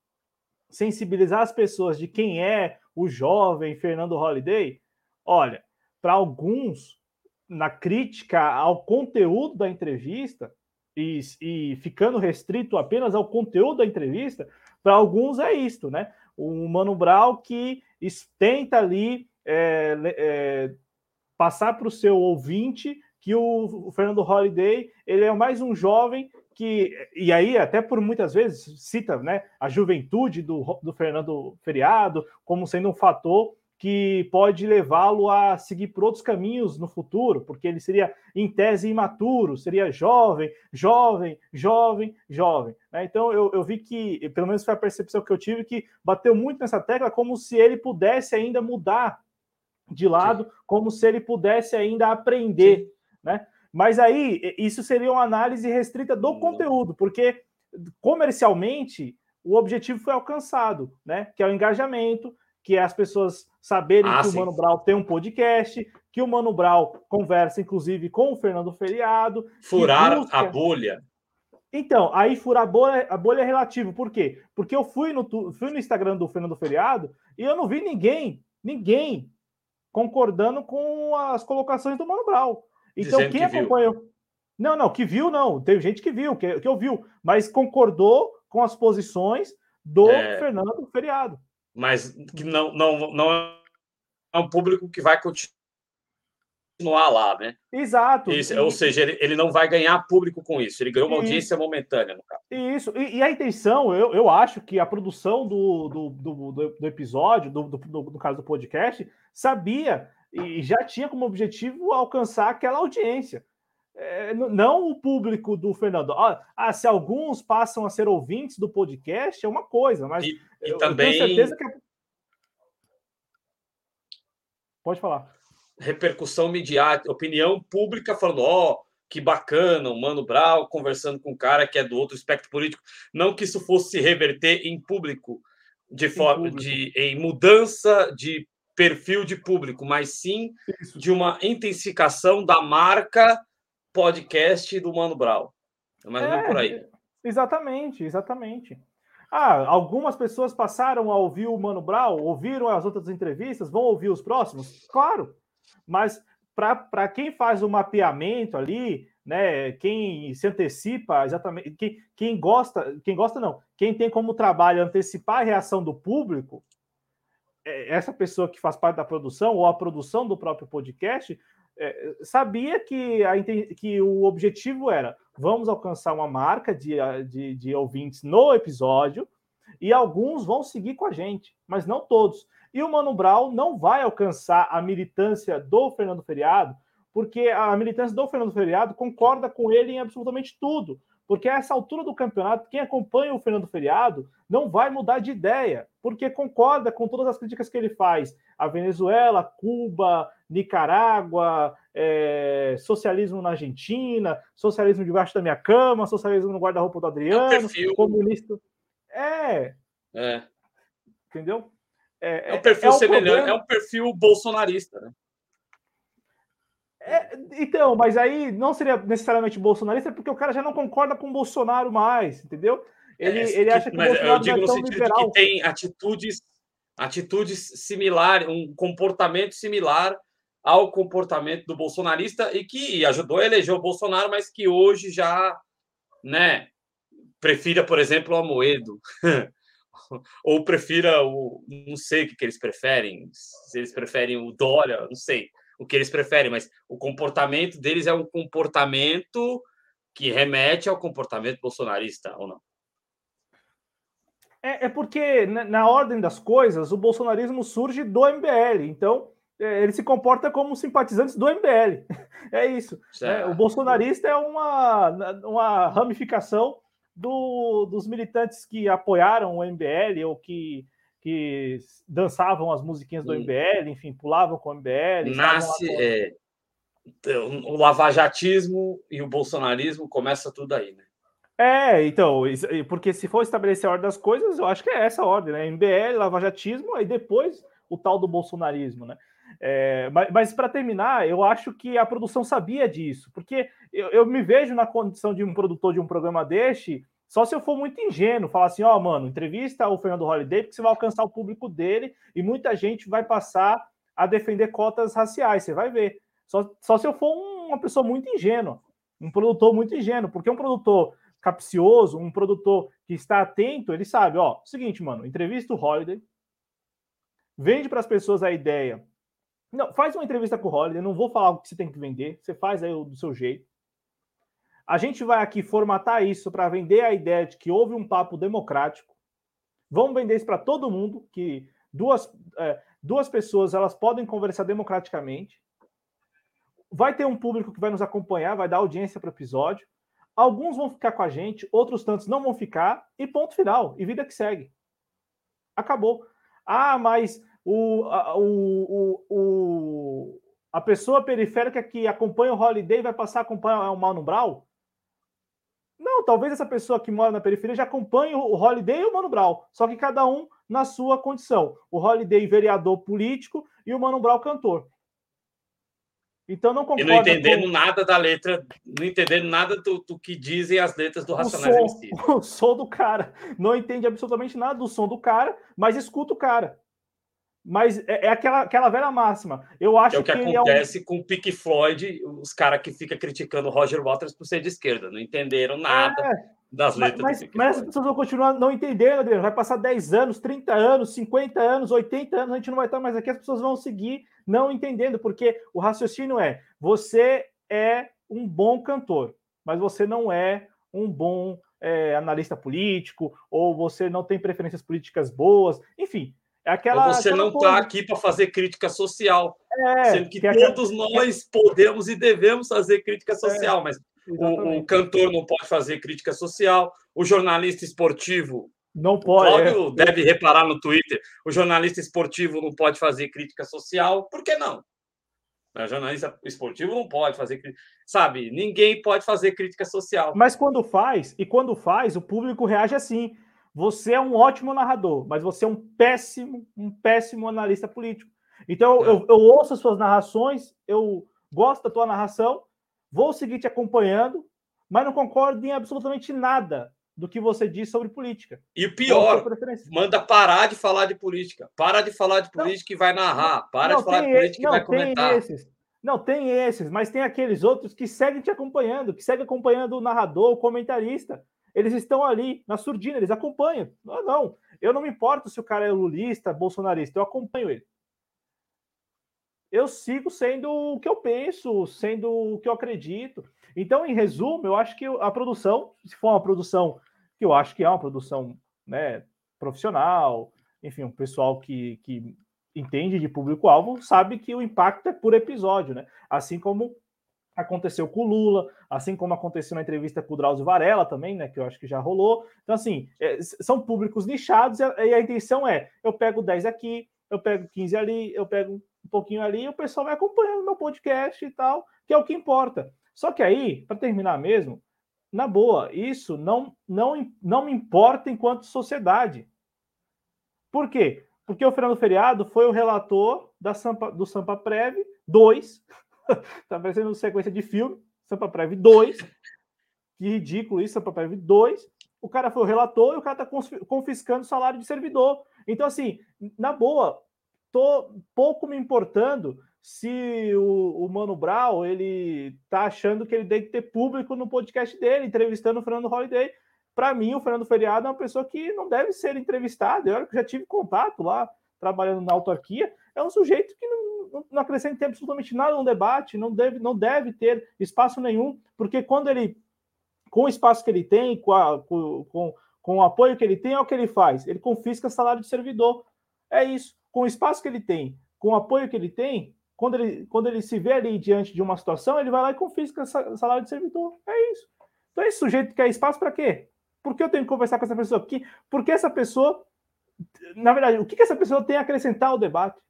B: sensibilizar as pessoas de quem é o jovem Fernando Holiday. Olha, para alguns, na crítica ao conteúdo da entrevista e, e ficando restrito apenas ao conteúdo da entrevista, para alguns é isto, né? O Mano Brown que tenta ali é, é, passar para o seu ouvinte que o, Fernando Holliday ele é mais um jovem que, e aí até por muitas vezes cita né, a juventude do, do Fernando Feriado como sendo um fator que pode levá-lo a seguir por outros caminhos no futuro, porque ele seria, em tese, imaturo, seria jovem, jovem, jovem, jovem. Né? Então, eu, eu vi que, pelo menos foi a percepção que eu tive, que bateu muito nessa tecla, como se ele pudesse ainda mudar de lado, Sim. como se ele pudesse ainda aprender. Né? Mas aí, isso seria uma análise restrita do conteúdo, porque comercialmente o objetivo foi alcançado, né? Que é o engajamento, que é as pessoas saberem ah, que sim. o Mano Brown tem um podcast, que o Mano Brown conversa, inclusive, com o Fernando Feriado.
A: Furar busca... a bolha.
B: Então, aí furar a bolha, a bolha é relativo. Por quê? Porque eu fui no, fui no Instagram do Fernando Feriado e eu não vi ninguém, ninguém concordando com as colocações do Mano Brown. Então, Dizendo quem acompanhou. Viu. Não, não, que viu, não. Teve gente que viu, que, que ouviu, mas concordou com as posições do é... Fernando Feriado
A: mas que não, não, não é um público que vai continuar lá, né?
B: Exato.
A: Isso, e... Ou seja, ele, ele não vai ganhar público com isso, ele ganhou uma audiência momentânea, no caso.
B: Isso, e, e, a intenção, eu, eu acho que a produção do, do, do, do episódio, do, do, do, caso do podcast, sabia e já tinha como objetivo alcançar aquela audiência. É, não o público do Fernando. Ah, se alguns passam a ser ouvintes do podcast, é uma coisa, mas
A: e, e eu, também... eu tenho certeza que.
B: Pode falar.
A: Repercussão midiática, opinião pública falando: ó, oh, que bacana, o Mano Brau conversando com um cara que é do outro espectro político. Não que isso fosse reverter em público, de forma de em mudança de perfil de público, mas sim isso. de uma intensificação da marca podcast do Mano Brown. É mais ou menos por aí.
B: Exatamente, exatamente. Ah, algumas pessoas passaram a ouvir o Mano Brown, ouviram as outras entrevistas, vão ouvir os próximos? Claro. Mas para quem faz o mapeamento ali, né, quem se antecipa exatamente, quem, quem gosta, quem gosta não, quem tem como trabalho antecipar a reação do público, é, essa pessoa que faz parte da produção ou a produção do próprio podcast é, sabia que, a, que o objetivo era vamos alcançar uma marca de, de, de ouvintes no episódio e alguns vão seguir com a gente, mas não todos. E o Mano Brown não vai alcançar a militância do Fernando Feriado, porque a militância do Fernando Feriado concorda com ele em absolutamente tudo. Porque a essa altura do campeonato, quem acompanha o Fernando Feriado não vai mudar de ideia, porque concorda com todas as críticas que ele faz a Venezuela, Cuba, Nicarágua, é, socialismo na Argentina, socialismo debaixo da minha cama, socialismo no guarda-roupa do Adriano, é comunista. É.
A: É.
B: Entendeu?
A: É, é um perfil é semelhante, é um perfil bolsonarista, né?
B: É, então, mas aí não seria necessariamente bolsonarista, porque o cara já não concorda com o Bolsonaro mais, entendeu? Ele, é, ele acha que,
A: o Bolsonaro eu digo é no sentido liberal. de que tem atitudes, atitudes similares, um comportamento similar ao comportamento do bolsonarista e que ajudou a eleger o Bolsonaro, mas que hoje já, né, prefira, por exemplo, o Amoedo. <laughs> Ou prefira o. Não sei o que, que eles preferem. Se eles preferem o Dória, não sei o que eles preferem, mas o comportamento deles é um comportamento que remete ao comportamento bolsonarista, ou não?
B: É, é porque, na, na, ordem das coisas, o bolsonarismo surge do MBL. Então, é, ele se comporta como simpatizantes do MBL. <laughs> É isso. É, o bolsonarista é uma, uma ramificação do, dos militantes que apoiaram o MBL ou que, que dançavam as musiquinhas do MBL, enfim, pulavam com o MBL.
A: Nasce. É, o lavajatismo e o bolsonarismo começa tudo aí, né?
B: É, então, porque se for estabelecer a ordem das coisas, eu acho que é essa a ordem, né? MBL, lavajatismo, aí depois o tal do bolsonarismo, né? É, mas, mas para terminar, eu acho que a produção sabia disso, porque eu, eu, me vejo na condição de um produtor de um programa deste, só se eu for muito ingênuo, falar assim: ó, oh, mano, entrevista o Fernando Holliday, porque você vai alcançar o público dele e muita gente vai passar a defender cotas raciais, você vai ver. Só, só se eu for uma pessoa muito ingênua, um produtor muito ingênuo, porque um produtor capcioso, um produtor que está atento, ele sabe, ó, seguinte, mano, entrevista o Holiday, vende para as pessoas a ideia. Não, faz uma entrevista com o Holiday, não vou falar o que você tem que vender, você faz aí do seu jeito. A gente vai aqui formatar isso para vender a ideia de que houve um papo democrático. Vamos vender isso para todo mundo, que duas, é, duas pessoas elas podem conversar democraticamente. Vai ter um público que vai nos acompanhar, vai dar audiência para o episódio. Alguns vão ficar com a gente, outros tantos não vão ficar, e ponto final. E vida que segue. Acabou. Ah, mas o, a, o, o, a pessoa periférica que acompanha o Holiday vai passar a acompanhar o Mano Brown? Não, talvez essa pessoa que mora na periferia já acompanhe o Holiday e o Mano Brown, só que cada um na sua condição. O Holiday vereador político e o Mano Brown cantor. Então não concordo.
A: E não entendendo com... nada da letra, não entendendo nada do, do, que dizem as letras do Racionais
B: o som, <laughs> O som do cara. Não entende absolutamente nada do som do cara, mas escuta o cara. Mas é, é aquela, aquela velha máxima. Eu acho
A: é o que, que acontece é um... com o Pink Floyd, os caras que ficam criticando o Roger Waters por ser de esquerda. Não entenderam nada. É das letras.
B: Mas, mas, mas as pessoas vão continuar não entendendo, Adriano. Vai passar 10 anos, 30 anos, 50 anos, 80 anos, a gente não vai estar mais aqui, as pessoas vão seguir não entendendo, porque o raciocínio é: você é um bom cantor, mas você não é um bom é, analista político, ou você não tem preferências políticas boas, enfim. É aquela,
A: você
B: aquela
A: não está aqui para fazer crítica social. É, sendo que, que é todos é, nós podemos e devemos fazer crítica social, mas o, o, cantor não pode fazer crítica social, o jornalista esportivo.
B: Não pode.
A: Cláudio é. deve reparar no Twitter: o jornalista esportivo não pode fazer crítica social, por que não? O jornalista esportivo não pode fazer sabe? Ninguém pode fazer crítica social.
B: Mas quando faz, e quando faz, o público reage assim. Você é um ótimo narrador, mas você é um péssimo, um péssimo analista político. Então é. eu, eu ouço as suas narrações, eu gosto da tua narração, Vou seguir te acompanhando, mas não concordo em absolutamente nada do que você diz sobre política.
A: E o pior, manda parar de falar de política. Para de falar de política não, e vai narrar. Para não, de falar de política e vai comentar.
B: Esses. Não, tem esses, mas tem aqueles outros que seguem te acompanhando, que seguem acompanhando o narrador, o comentarista. Eles estão ali na surdina, eles acompanham. Não, não. Eu não me importo se o cara é lulista, bolsonarista, eu acompanho ele eu sigo sendo o que eu penso, sendo o que eu acredito. Então, em resumo, eu acho que a produção, se for uma produção que eu acho que é uma produção né, profissional, enfim, um pessoal que, que entende de público-alvo, sabe que o impacto é por episódio, né? Assim como aconteceu com o Lula, assim como aconteceu na entrevista com o Drauzio Varela também, né? Que eu acho que já rolou. Então, assim, é, são públicos nichados e a, e a intenção é: eu pego 10 aqui, eu pego 15 ali, eu pego um pouquinho ali e o pessoal vai acompanhando meu podcast e tal, que é o que importa. Só que aí, para terminar mesmo, na boa, isso não, não, não me importa enquanto sociedade. Por quê? Porque o Fernando Feriado foi o relator da Sampa, do Sampa Prev 2. <laughs> tá parecendo sequência de filme. Sampa Prev 2. Que ridículo isso, Sampa Prev 2. O cara foi o relator e o cara está confiscando salário de servidor. Então, assim, na boa, tô pouco me importando se o, o, Mano Brown ele tá achando que ele tem que ter público no podcast dele, entrevistando o Fernando Holiday. Para mim, o Fernando Feriado é uma pessoa que não deve ser entrevistada. Eu já tive contato lá, trabalhando na autarquia. É um sujeito que não, não acrescenta absolutamente nada no debate, não deve, não deve ter espaço nenhum, porque quando ele, com o espaço que ele tem, com, a, com, com, o apoio que ele tem, é o que ele faz. Ele confisca salário de servidor. É isso com o espaço que ele tem, com o apoio que ele tem, quando ele, quando ele se vê ali diante de uma situação, ele vai lá e confisca salário de servidor. É isso. Então, esse sujeito quer espaço para quê? Por que eu tenho que conversar com essa pessoa aqui? Porque essa pessoa, na verdade, o que, que essa pessoa tem a acrescentar ao debate?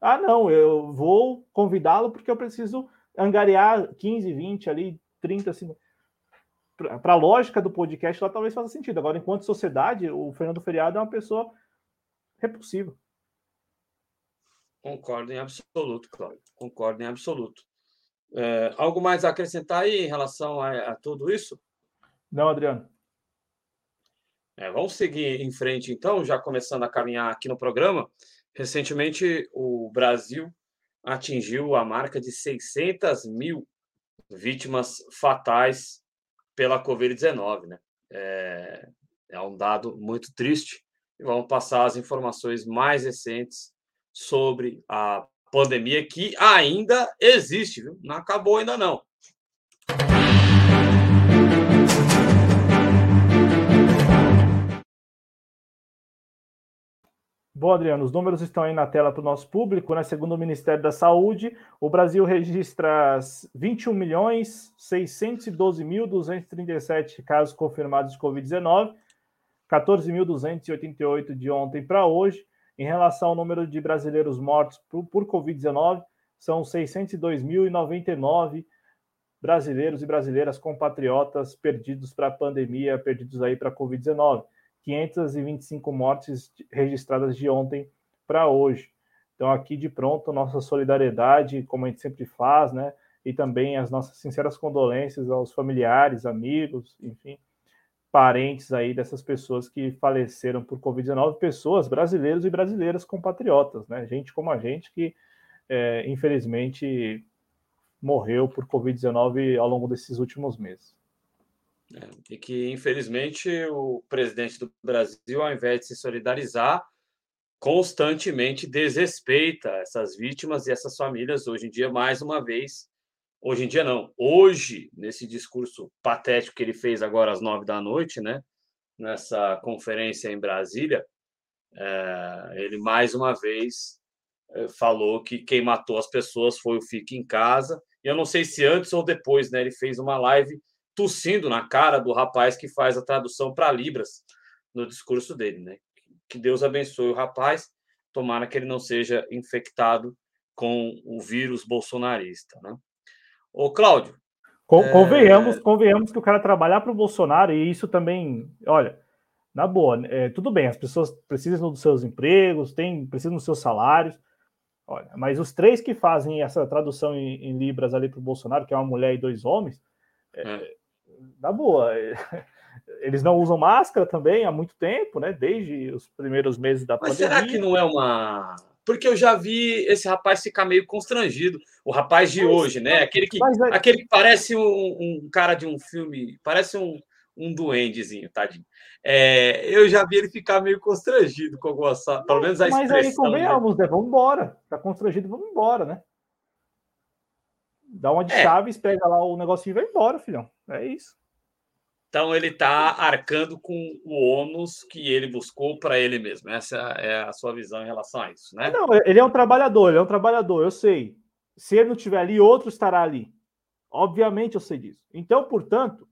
B: Ah, não, eu vou convidá-lo porque eu preciso angariar 15, 20 ali, 30, 50. Para a lógica do podcast, lá talvez faça sentido. Agora, enquanto sociedade, o Fernando Feriado é uma pessoa repulsiva.
A: Concordo em absoluto, Cláudio. Concordo em absoluto. É, algo mais a acrescentar aí em relação a, a tudo isso?
B: Não, Adriano.
A: É, vamos seguir em frente, então, já começando a caminhar aqui no programa. Recentemente, o Brasil atingiu a marca de 600 mil vítimas fatais pela Covid-19. Né? É, é um dado muito triste. E vamos passar as informações mais recentes sobre a pandemia que ainda existe, viu? Não acabou ainda não.
B: Bom, Adriano, os números estão aí na tela para o nosso público. Né? Segundo o Ministério da Saúde, o Brasil registra 21 milhões 612.237 casos confirmados de Covid-19, 14.288 de ontem para hoje. Em relação ao número de brasileiros mortos por, por Covid-19, são 602.099 brasileiros e brasileiras compatriotas perdidos para a pandemia, perdidos aí para a Covid-19. 525 mortes registradas de ontem para hoje. Então, aqui de pronto, nossa solidariedade, como a gente sempre faz, né? E também as nossas sinceras condolências aos familiares, amigos, enfim, parentes aí dessas pessoas que faleceram por Covid-19, pessoas brasileiros e brasileiras compatriotas, né? Gente como a gente que, é, infelizmente, morreu por Covid-19 ao longo desses últimos meses.
A: É, e que, infelizmente, o presidente do Brasil, ao invés de se solidarizar, constantemente desrespeita essas vítimas e essas famílias. Hoje em dia, mais uma vez, hoje em dia não, hoje, nesse discurso patético que ele fez agora às nove da noite, né, nessa conferência em Brasília, é, ele mais uma vez é, falou que quem matou as pessoas foi o Fique em Casa. E eu não sei se antes ou depois, né, ele fez uma live tossindo na cara do rapaz que faz a tradução para Libras no discurso dele, né? Que Deus abençoe o rapaz, tomara que ele não seja infectado com o vírus bolsonarista, né? Ô, Cláudio.
B: Convenhamos, é... convenhamos que o cara trabalhar para o Bolsonaro, e isso também, olha, na boa, é, tudo bem, as pessoas precisam dos seus empregos, tem, precisam dos seus salários, olha, mas os três que fazem essa tradução em, em Libras ali para o Bolsonaro, que é uma mulher e dois homens, é, é na boa. <laughs> Eles não usam máscara também há muito tempo, né? Desde os primeiros meses da
A: Mas
B: pandemia.
A: será que não é uma. Porque eu já vi esse rapaz ficar meio constrangido. O rapaz de mas, hoje, né? Aquele que, é... aquele que parece um, um, cara de um filme, parece um, um duendezinho, tadinho. É, eu já vi ele ficar meio constrangido com algumas. Pelo menos a
B: expressão. Mas aí convenhamos, né? Vamos embora. Tá constrangido, vamos embora, né? Dá uma de é. chaves, pega lá o negocinho e vai embora, filhão. É isso.
A: Então ele está arcando com o ônus que ele buscou para ele mesmo. Essa é a sua visão em relação a isso, né?
B: Não, ele é um trabalhador, ele é um trabalhador, eu sei. Se ele não estiver ali, outro estará ali. Obviamente eu sei disso. Então, portanto,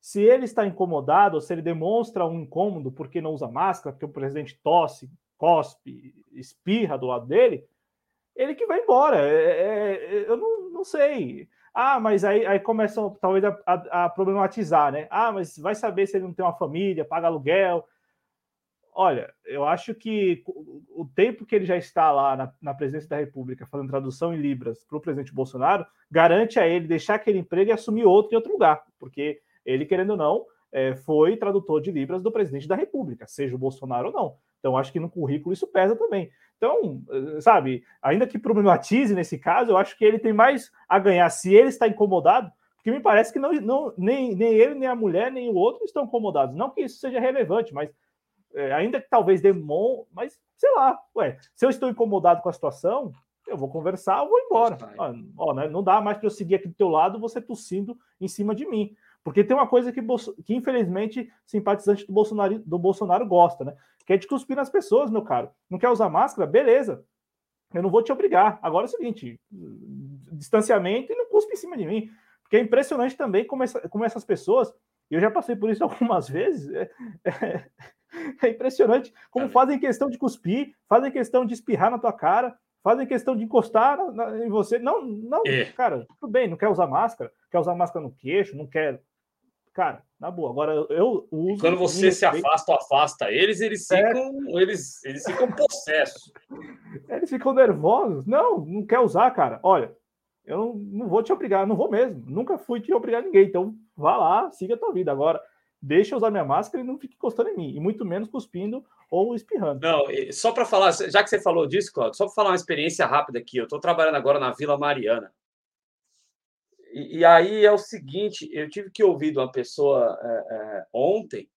B: se ele está incomodado, ou se ele demonstra um incômodo porque não usa máscara, porque o presidente tosse, cospe, espirra do lado dele, ele que vai embora. É, é, é, eu não, não sei. Ah, mas aí, aí começam talvez a, a, a, problematizar, né? Ah, mas vai saber se ele não tem uma família, paga aluguel. Olha, eu acho que o tempo que ele já está lá na, na presidência da República fazendo tradução em Libras para o presidente Bolsonaro garante a ele deixar aquele emprego e assumir outro em outro lugar, porque ele, querendo ou não, é, foi tradutor de Libras do presidente da República, seja o Bolsonaro ou não. Então, acho que no currículo isso pesa também. Então, eh, sabe, ainda que problematize nesse caso, eu acho que ele tem mais a ganhar se ele está incomodado, porque me parece que não, não, nem, nem ele, nem a mulher, nem o outro estão incomodados. Não que isso seja relevante, mas é, ainda que talvez demon, mas sei lá, ué, se eu estou incomodado com a situação, eu vou conversar, eu vou embora. Ah, ó, né, não dá mais para eu seguir aqui do teu lado, você tossindo em cima de mim. Porque tem uma coisa que, que infelizmente, simpatizante do Bolsonaro, do Bolsonaro gosta, né? Que é de cuspir nas pessoas, meu caro. Não quer usar máscara? Beleza. Eu não vou te obrigar. Agora é o seguinte: distanciamento e não cuspe em cima de mim. Porque é impressionante também como, essa, como essas pessoas, e eu já passei por isso <laughs> algumas vezes, é, é, é impressionante como fazem questão de cuspir, fazem questão de espirrar na tua cara, fazem questão de encostar na, na, em você. Não, não, é. cara, tudo bem, não quer usar máscara, quer usar máscara no queixo, não quer. Cara, na boa. Agora eu uso.
A: Quando você se afasta ou afasta eles, eles é. ficam, é. eles, eles ficam possessos.
B: Eles ficam nervosos. Não, não quer usar, cara. Olha, eu não, não vou te obrigar, não vou mesmo. Nunca fui te obrigar ninguém. Então, vá lá, siga a tua vida. Agora, deixa eu usar minha máscara e não fique encostando em mim. E muito menos cuspindo ou espirrando.
A: Não, só para falar, já que você falou disso, Claudio, só para falar uma experiência rápida aqui. Eu estou trabalhando agora na Vila Mariana. E, e, aí é o seguinte: eu tive que ouvir de uma pessoa é, é, ontem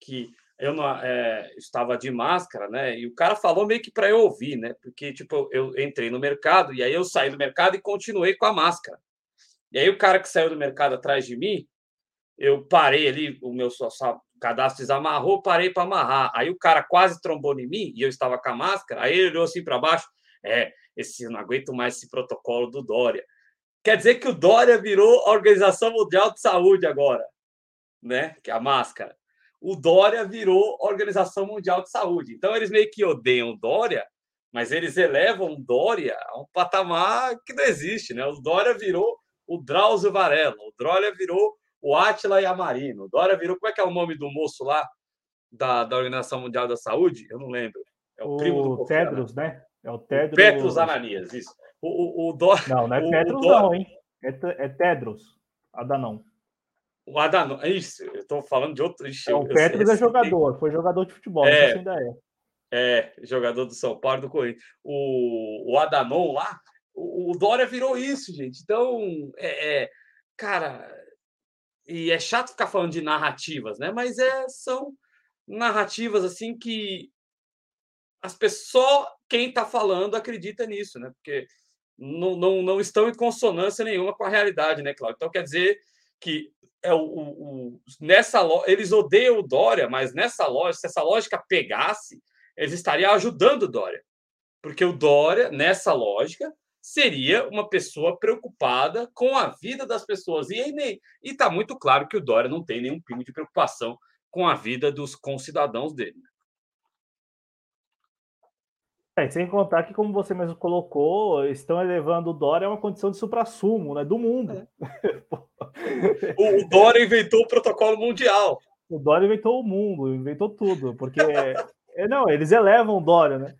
A: que eu não, é, estava de máscara, né? E o cara falou meio que para eu ouvir, né? Porque, tipo, eu entrei no mercado e aí eu saí do mercado e continuei com a máscara. E aí o cara que saiu do mercado atrás de mim, eu parei ali, o meu cadastro desamarrou, parei para amarrar. Aí o cara quase trombou em mim e eu estava com a máscara. Aí ele olhou assim para baixo. É, esse, não aguento mais esse protocolo do Dória. Quer dizer que o Dória virou a Organização Mundial de Saúde agora, né? Que é a máscara o Dória virou Organização Mundial de Saúde. Então, eles meio que odeiam o Dória, mas eles elevam o Dória a um patamar que não existe, né? O Dória virou o Drauzio Varela, o Dória virou o Átila Yamarino, o Dória virou, como é que é o nome do moço lá da, da Organização Mundial da Saúde? Eu não lembro.
B: É o, o primo do Tedros, né?
A: É o Tedros. Petros Ananias, isso. O, o, o Dória...
B: Não, não é Petros Dória... não, hein? É, é Tedros, Adanon.
A: O Adanon, é isso, eu estou falando de outro.
B: É, o Petros é jogador, foi jogador de futebol, é, ainda é.
A: É, jogador do São Paulo do Corinthians. O, o Adanon lá, o, o Dória virou isso, gente. Então, é, é, cara, e é chato ficar falando de narrativas, né? Mas é, são narrativas assim que as pessoas, quem está falando, acredita nisso, né? Porque não, não, não estão em consonância nenhuma com a realidade, né, Cláudio? Então quer dizer que é o, o, o, nessa eles odeiam o Dória, mas nessa lógica, se essa lógica pegasse, eles estariam ajudando o Dória. Porque o Dória, nessa lógica, seria uma pessoa preocupada com a vida das pessoas. E está muito claro que o Dória não tem nenhum pingo de preocupação com a vida dos concidadãos dele.
B: É, sem contar que, como você mesmo colocou, estão elevando o Dória a uma condição de supra-sumo né, do mundo. É. <laughs>
A: o, Dória inventou o protocolo mundial.
B: O Dória inventou o mundo, inventou tudo, porque <laughs> é, não, eles elevam o Dória, né?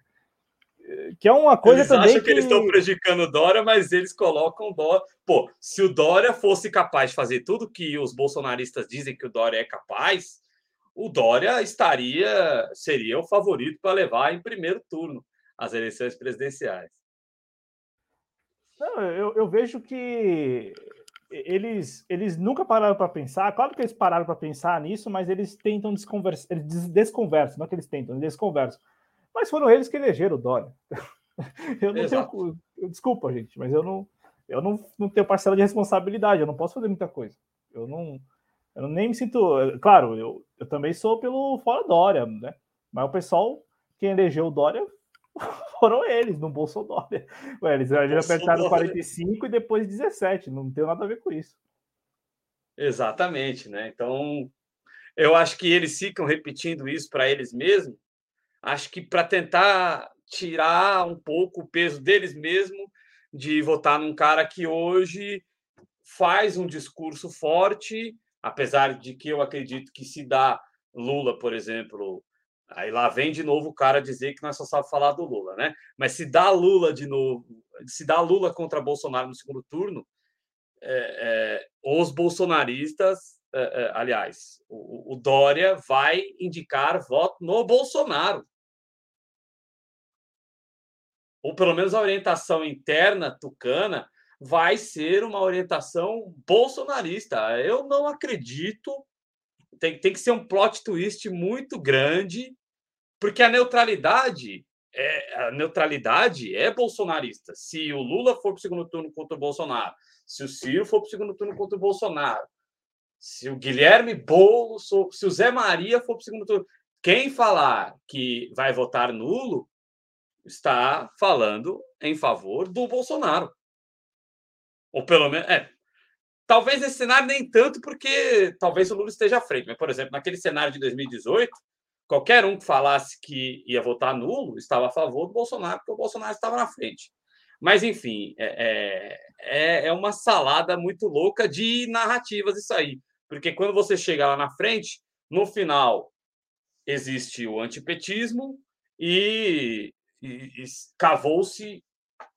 B: Que é uma coisa
A: eles
B: também.
A: Acham que, que eles estão prejudicando o Dória, mas eles colocam o Dória. Pô, se o Dória fosse capaz de fazer tudo que os bolsonaristas dizem que o Dória é capaz, o Dória estaria, seria o favorito para levar em primeiro turno as eleições presidenciais.
B: Não, eu, eu vejo que eles, eles nunca pararam para pensar. Claro que eles pararam para pensar nisso, mas eles tentam desconversar, eles desconversam, não é que eles tentam, eles desconversam. Mas foram eles que elegeram o Dória. <laughs> eu não Exato. tenho. Desculpa, gente, mas eu não, eu não, não tenho parcela de responsabilidade, eu não posso fazer muita coisa. Eu não. Eu nem me sinto. Claro, eu, eu também sou pelo fora Dória, né? Mas o pessoal, quem elegeu o Dória <laughs> foram eles, no Bolsonaro. Ué, eles, eles apertaram 45 e depois 17, não tem nada a ver com isso.
A: Exatamente, né? Então, eu acho que eles ficam repetindo isso para eles mesmos, acho que para tentar tirar um pouco o peso deles mesmos de votar num cara que hoje faz um discurso forte, apesar de que eu acredito que se dá Lula, por exemplo, Aí lá vem de novo o cara dizer que nós só sabe falar do Lula, né? Mas se dá Lula de novo, se dá Lula contra Bolsonaro no segundo turno, é, é, os bolsonaristas, é, é aliás, o, o Dória vai indicar voto no Bolsonaro. Ou pelo menos a orientação interna tucana vai ser uma orientação bolsonarista. Eu não acredito tem, tem que ser um plot twist muito grande, porque a neutralidade é, a neutralidade é bolsonarista. Se o Lula for para o segundo turno contra o Bolsonaro, se o Ciro for para o segundo turno contra o Bolsonaro, se o Guilherme Boulos, se o Zé Maria for para o segundo turno, quem falar que vai votar nulo está falando em favor do Bolsonaro. Ou pelo menos. É, talvez esse cenário nem tanto, porque talvez o Lula esteja à frente. Mas, por exemplo, naquele cenário de 2018, qualquer um que falasse que ia votar nulo estava a favor do Bolsonaro, porque o Bolsonaro estava na frente. Mas, enfim, é, é, é uma salada muito louca de narrativas isso aí. Porque quando você chega lá na frente, no final existe o antipetismo e, e, e cavou-se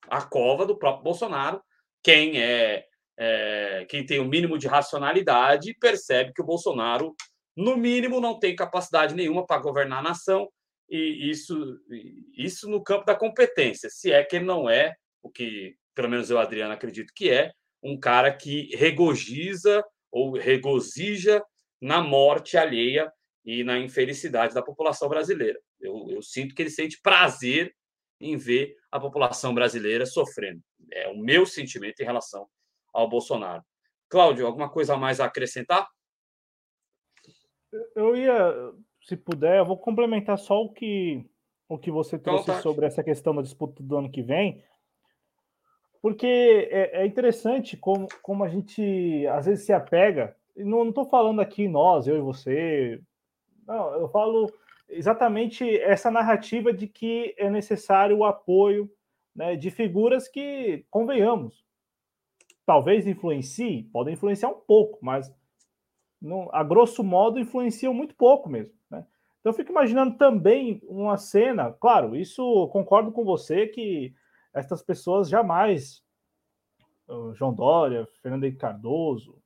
A: a cova do próprio Bolsonaro. Quem é, é, quem tem o mínimo de racionalidade percebe que o Bolsonaro, no mínimo, não tem capacidade nenhuma para governar a nação. E isso, isso no campo da competência, se é que ele não é o que, pelo menos eu, Adriano, acredito que é, um cara que regozija ou regozija na morte alheia e na infelicidade da população brasileira. Eu, eu sinto que ele sente prazer em ver a população brasileira sofrendo. É o meu sentimento em relação ao Bolsonaro. Cláudio, alguma coisa a mais a acrescentar?
B: Eu ia, se puder, eu vou complementar só o que o que você trouxe sobre essa questão da disputa do ano que vem, porque é, é, interessante como, como a gente às vezes se apega. Não estou falando aqui nós, eu e você. Não, eu falo exatamente essa narrativa de que é necessário o apoio né, de figuras que, convenhamos, talvez influencie, podem influenciar um pouco, mas não, a grosso modo influenciam muito pouco mesmo. Né? Então eu fico imaginando também uma cena, claro, isso concordo com você que essas pessoas jamais, João Dória, Fernando Henrique Cardoso,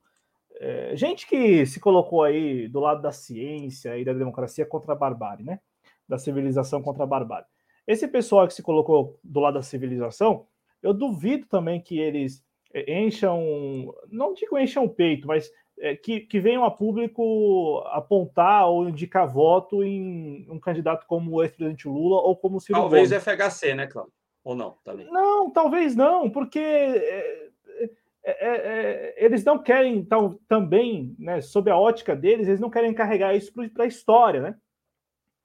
B: é, gente que se colocou aí do lado da ciência e da democracia contra a barbárie, né? Da civilização contra a barbárie. Esse pessoal que se colocou do lado da civilização, eu duvido também que eles encham, não digo encham o peito, mas é, que, que venham a público apontar ou indicar voto em um candidato como o ex-presidente Lula ou como o
A: Ciro Talvez Gomes. FHC, né, Cláudio? Ou não, também?
B: Não, talvez não, porque é, é, é, é, eles não querem tal, também, né, sob a ótica deles, eles não querem carregar isso para a história, né?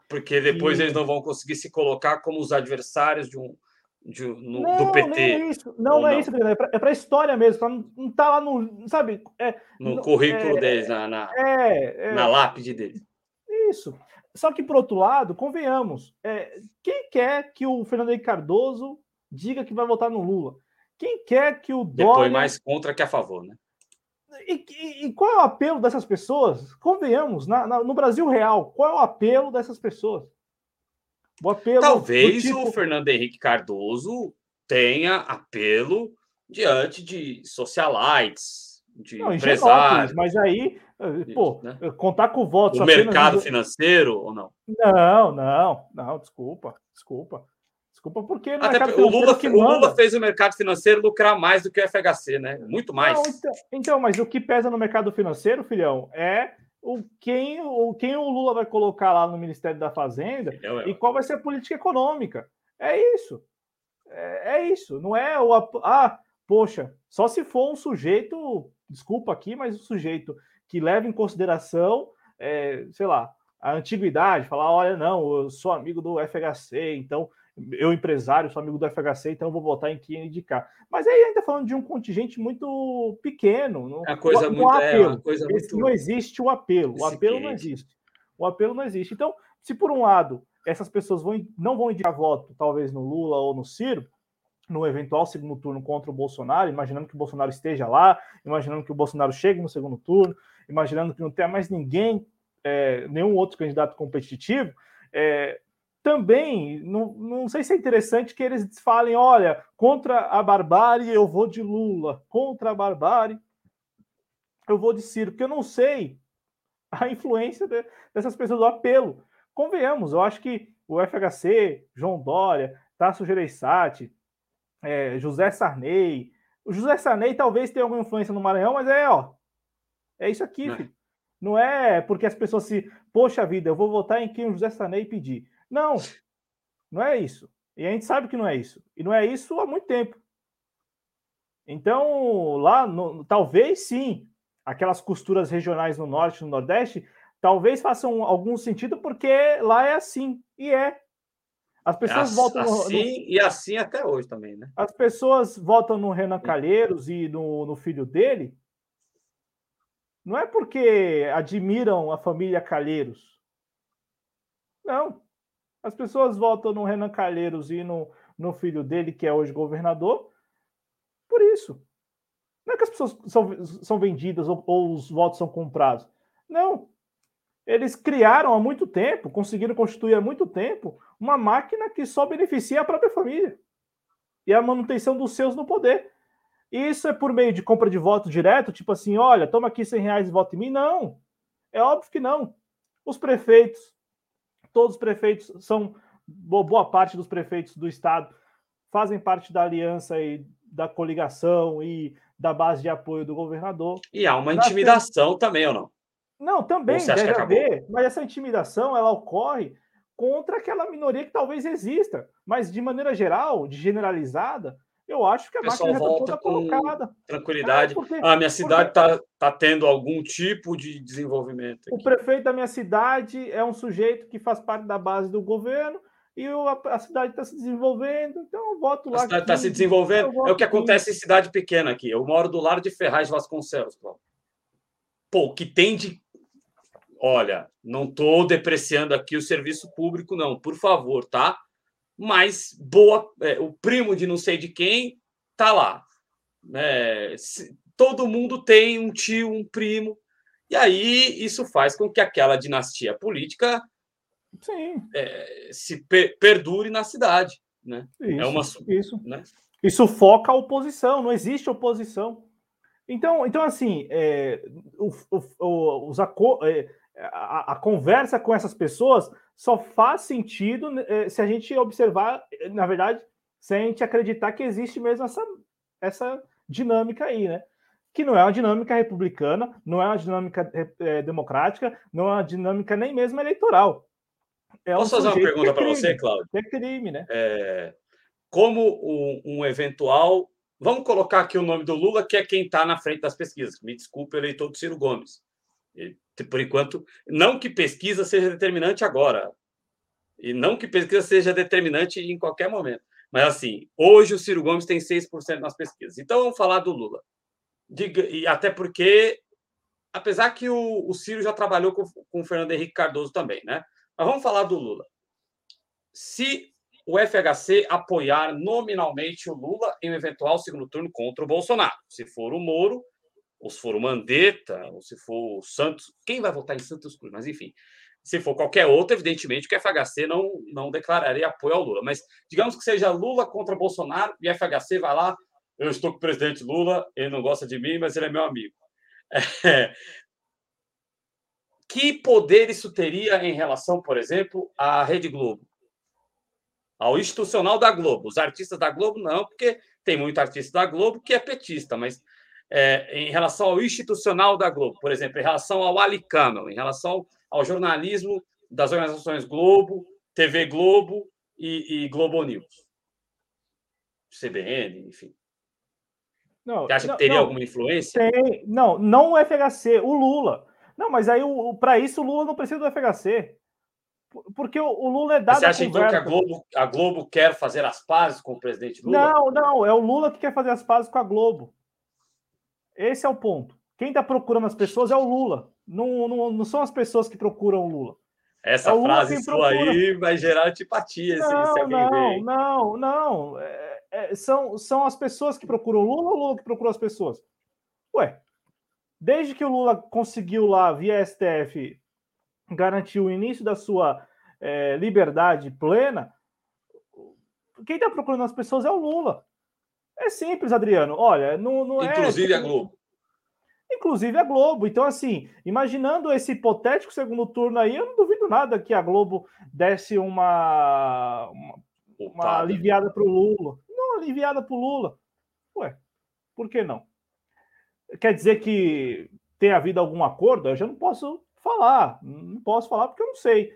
A: Porque depois e... eles não vão conseguir se colocar como os adversários de um, de, no, não, do PT.
B: É isso. Não, não é isso, é para a história mesmo, para não estar tá lá no, sabe? É,
A: no, currículo deles, na, na, na lápide deles.
B: Isso. Só que, por outro lado, convenhamos, é, quem quer que o Fernando Henrique Cardoso diga que vai votar no Lula? Quem quer que o
A: Dória... Depois mais contra que a favor, né?
B: E, e, e qual é o apelo dessas pessoas? Convenhamos, na, na, no Brasil real, qual é o apelo dessas pessoas?
A: O apelo Talvez tipo... o Fernando Henrique Cardoso tenha apelo diante de socialites, de não, empresários.
B: Mas aí pô, né? Contar com votos.
A: O mercado financeiro ou não?
B: Não, não, não, desculpa, desculpa. Desculpa, porque
A: Até o Lula, que o Lula fez o mercado financeiro lucrar mais do que o FHC, né? Muito mais. Não,
B: então, então, mas o que pesa no mercado financeiro, filhão, é o quem, o quem o Lula vai colocar lá no Ministério da Fazenda é, e qual vai ser a política econômica. É isso. É, é isso. Não é o. Ah, poxa, só se for um sujeito, desculpa aqui, mas um sujeito que leva em consideração, é, sei lá, a antiguidade, falar, olha, não, eu sou amigo do FHC, então eu empresário, sou amigo do FHC, então vou votar em quem indicar. Mas aí ainda falando de um contingente muito pequeno. Não,
A: é coisa muito, apelo. É uma coisa muito...
B: Não existe o apelo. O apelo não existe. O apelo não existe. Então, se por um lado essas pessoas vão, não vão indicar voto, talvez no Lula ou no Ciro, no eventual segundo turno contra o Bolsonaro, imaginando que o Bolsonaro esteja lá, imaginando que o Bolsonaro chegue no segundo turno, imaginando que não tenha mais ninguém, é, nenhum outro candidato competitivo, é, também não, não sei se é interessante que eles falem: olha, contra a barbárie eu vou de Lula, contra a barbárie eu vou de Ciro, porque eu não sei a influência de, dessas pessoas, do apelo. Convenhamos, eu acho que o FHC, João Dória, Tasso Gereissati, é, José Sarney. O José Sarney talvez tenha alguma influência no Maranhão, mas é, ó, é isso aqui, não. filho. Não é porque as pessoas se, poxa vida, eu vou votar em quem o José Sarney pedir. Não, não é isso. E a gente sabe que não é isso. E não é isso há muito tempo. Então, lá, no, talvez sim, aquelas costuras regionais no norte e no nordeste, talvez façam algum sentido, porque lá é assim. E é. As pessoas é votam
A: no, assim no... e assim até hoje também, né?
B: As pessoas votam no Renan Calheiros e no, no filho dele. Não é porque admiram a família Calheiros. Não. As pessoas votam no Renan Calheiros e no, no filho dele, que é hoje governador, por isso. Não é que as pessoas são, são vendidas ou, ou os votos são comprados. Não. Eles criaram há muito tempo, conseguiram constituir há muito tempo, uma máquina que só beneficia a própria família e a manutenção dos seus no poder. Isso é por meio de compra de voto direto, tipo assim, olha, toma aqui 100 reais e voto em mim? Não. É óbvio que não. Os prefeitos, todos os prefeitos são, boa parte dos prefeitos do estado fazem parte da aliança e da coligação e da base de apoio do governador.
A: E há uma intimidação também, ou não?
B: Não, também deve haver, mas essa intimidação ela ocorre contra aquela minoria que talvez exista, mas de maneira geral, de generalizada, eu acho que a
A: máquina já está toda colocada. Tranquilidade. É, porque, a minha cidade está tá tendo algum tipo de desenvolvimento.
B: Aqui. O prefeito da minha cidade é um sujeito que faz parte da base do governo e eu, a, a, cidade está se desenvolvendo, então eu voto lá.
A: A cidade está se desenvolvendo. É o que acontece em cidade pequena aqui. Eu moro do lado de Ferraz Vasconcelos. Pô, que tem de olha, não estou depreciando aqui o serviço público, não, por favor, tá? Mas boa, é, o primo de não sei de quem tá lá. É, se, todo mundo tem um tio, um primo, e aí isso faz com que aquela dinastia política é, se per, perdure na cidade. Né?
B: Isso, é uma, isso. Né? isso foca a oposição, não existe oposição. Então, então assim, é, o, o, os acordos. É, a, a, conversa com essas pessoas só faz sentido né, se a gente observar, na verdade, se a gente acreditar que existe mesmo essa, essa dinâmica aí, né? Que não é uma dinâmica republicana, não é uma dinâmica é, democrática, não é uma dinâmica nem mesmo eleitoral.
A: É Posso fazer uma pergunta para você, Cláudio?
B: É crime, né?
A: É, como um, um, eventual. Vamos colocar aqui o nome do Lula, que é quem está na frente das pesquisas. Me desculpe, eleitor do Ciro Gomes. Por enquanto, não que pesquisa seja determinante agora, e não que pesquisa seja determinante em qualquer momento. Mas, assim, hoje o Ciro Gomes tem 6% nas pesquisas. Então, vamos falar do Lula. Diga, e até porque, apesar que o, o Ciro já trabalhou com, com o Fernando Henrique Cardoso também, né? Mas vamos falar do Lula. Se o FHC apoiar nominalmente o Lula em um eventual segundo turno contra o Bolsonaro, se for o Moro, ou se for o Mandetta, ou se for o Santos, quem vai votar em Santos Cruz? Mas enfim, se for qualquer outro, evidentemente que o FHC não, não declararia apoio ao Lula. Mas digamos que seja Lula contra Bolsonaro e FHC vai lá, eu estou com o presidente Lula, ele não gosta de mim, mas ele é meu amigo. É... Que poder isso teria em relação, por exemplo, à Rede Globo? Ao institucional da Globo. Os artistas da Globo, não, porque tem muito artista da Globo que é petista, mas é, em relação ao institucional da Globo, por exemplo, em relação ao Ali Camel, em relação ao jornalismo das organizações Globo, TV Globo e, e Globo News, CBN, enfim. Não, Você acha não, que teria não, alguma influência?
B: Tem, não, não o FHC, o Lula. Não, mas aí para isso o Lula não precisa do FHC. Porque o, Lula é dado.
A: Você acha então que a Globo, a Globo quer fazer as pazes com o presidente Lula?
B: Não, não, é o Lula que quer fazer as pazes com a Globo. Esse é o ponto. Quem está procurando as pessoas é o Lula. Não, não, não são as pessoas que procuram o Lula.
A: Essa é frase sua aí vai gerar antipatia.
B: Não, se, se não, não, não. É, é, são, são as pessoas que procuram o Lula ou o Lula que procura as pessoas? Ué, desde que o Lula conseguiu lá, via STF, garantir o início da sua é, liberdade plena, quem está procurando as pessoas é o Lula. É simples, Adriano. Olha, não, não
A: Inclusive é. Inclusive a Globo.
B: Inclusive a Globo. Então, assim, imaginando esse hipotético segundo turno aí, eu não duvido nada que a Globo desse uma, uma, uma aliviada para o Lula. Não, aliviada para o Lula. Ué, por que não? Quer dizer que tem havido algum acordo? Eu já não posso falar. Não posso falar porque eu não sei.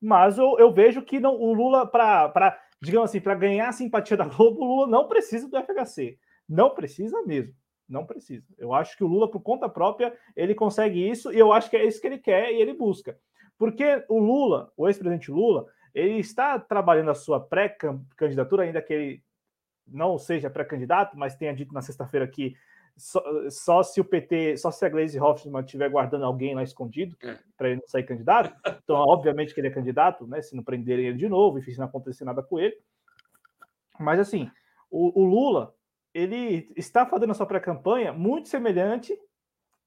B: Mas eu, eu vejo que não, o Lula, para digamos assim, para ganhar a simpatia da Globo, o Lula não precisa do FHC. Não precisa mesmo. Não precisa. Eu acho que o Lula, por conta própria, ele consegue isso, e eu acho que é isso que ele quer e ele busca. Porque o Lula, o ex-presidente Lula, ele está trabalhando a sua pré-candidatura, ainda que ele não seja pré-candidato, mas tenha dito na sexta-feira que só, só, se o PT, só se a Glaze Hoffman estiver guardando alguém lá escondido é. para ele não sair candidato. <laughs> Então, obviamente que ele é candidato, né? Se não prenderem ele de novo, enfim, se não acontecer nada com ele. Mas assim, o, o Lula ele está fazendo a sua pré-campanha muito semelhante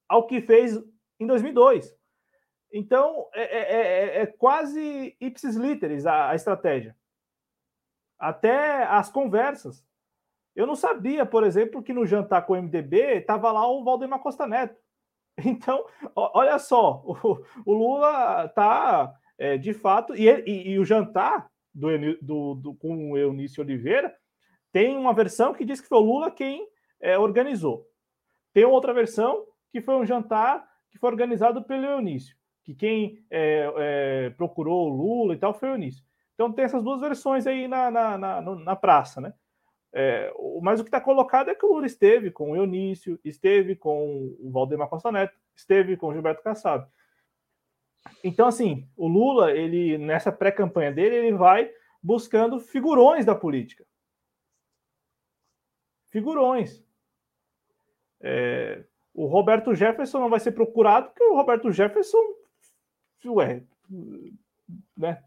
B: ao que fez em 2002. Então, é, é, é, é quase ipsis literis a, a estratégia. Até as conversas eu não sabia, por exemplo, que no jantar com o MDB estava lá o Valdemar Costa Neto. <laughs> Então, olha só, o, o Lula está, é, de fato, e, e, e, o jantar do, do, do, com o Eunício Oliveira tem uma versão que diz que foi o Lula quem é, organizou. Tem outra versão que foi um jantar que foi organizado pelo Eunício, que quem é, é procurou o Lula e tal foi o Eunício. Então tem essas duas versões aí na, na, na, na praça, né? É, mas o que está colocado é que o Lula esteve com o Eunício, esteve com o Valdemar Costa Neto, esteve com o Gilberto Kassab. Então, assim, o Lula, ele nessa pré-campanha dele, ele vai buscando figurões da política. Figurões. É, o Roberto Jefferson não vai ser procurado porque o Roberto Jefferson, ué, né?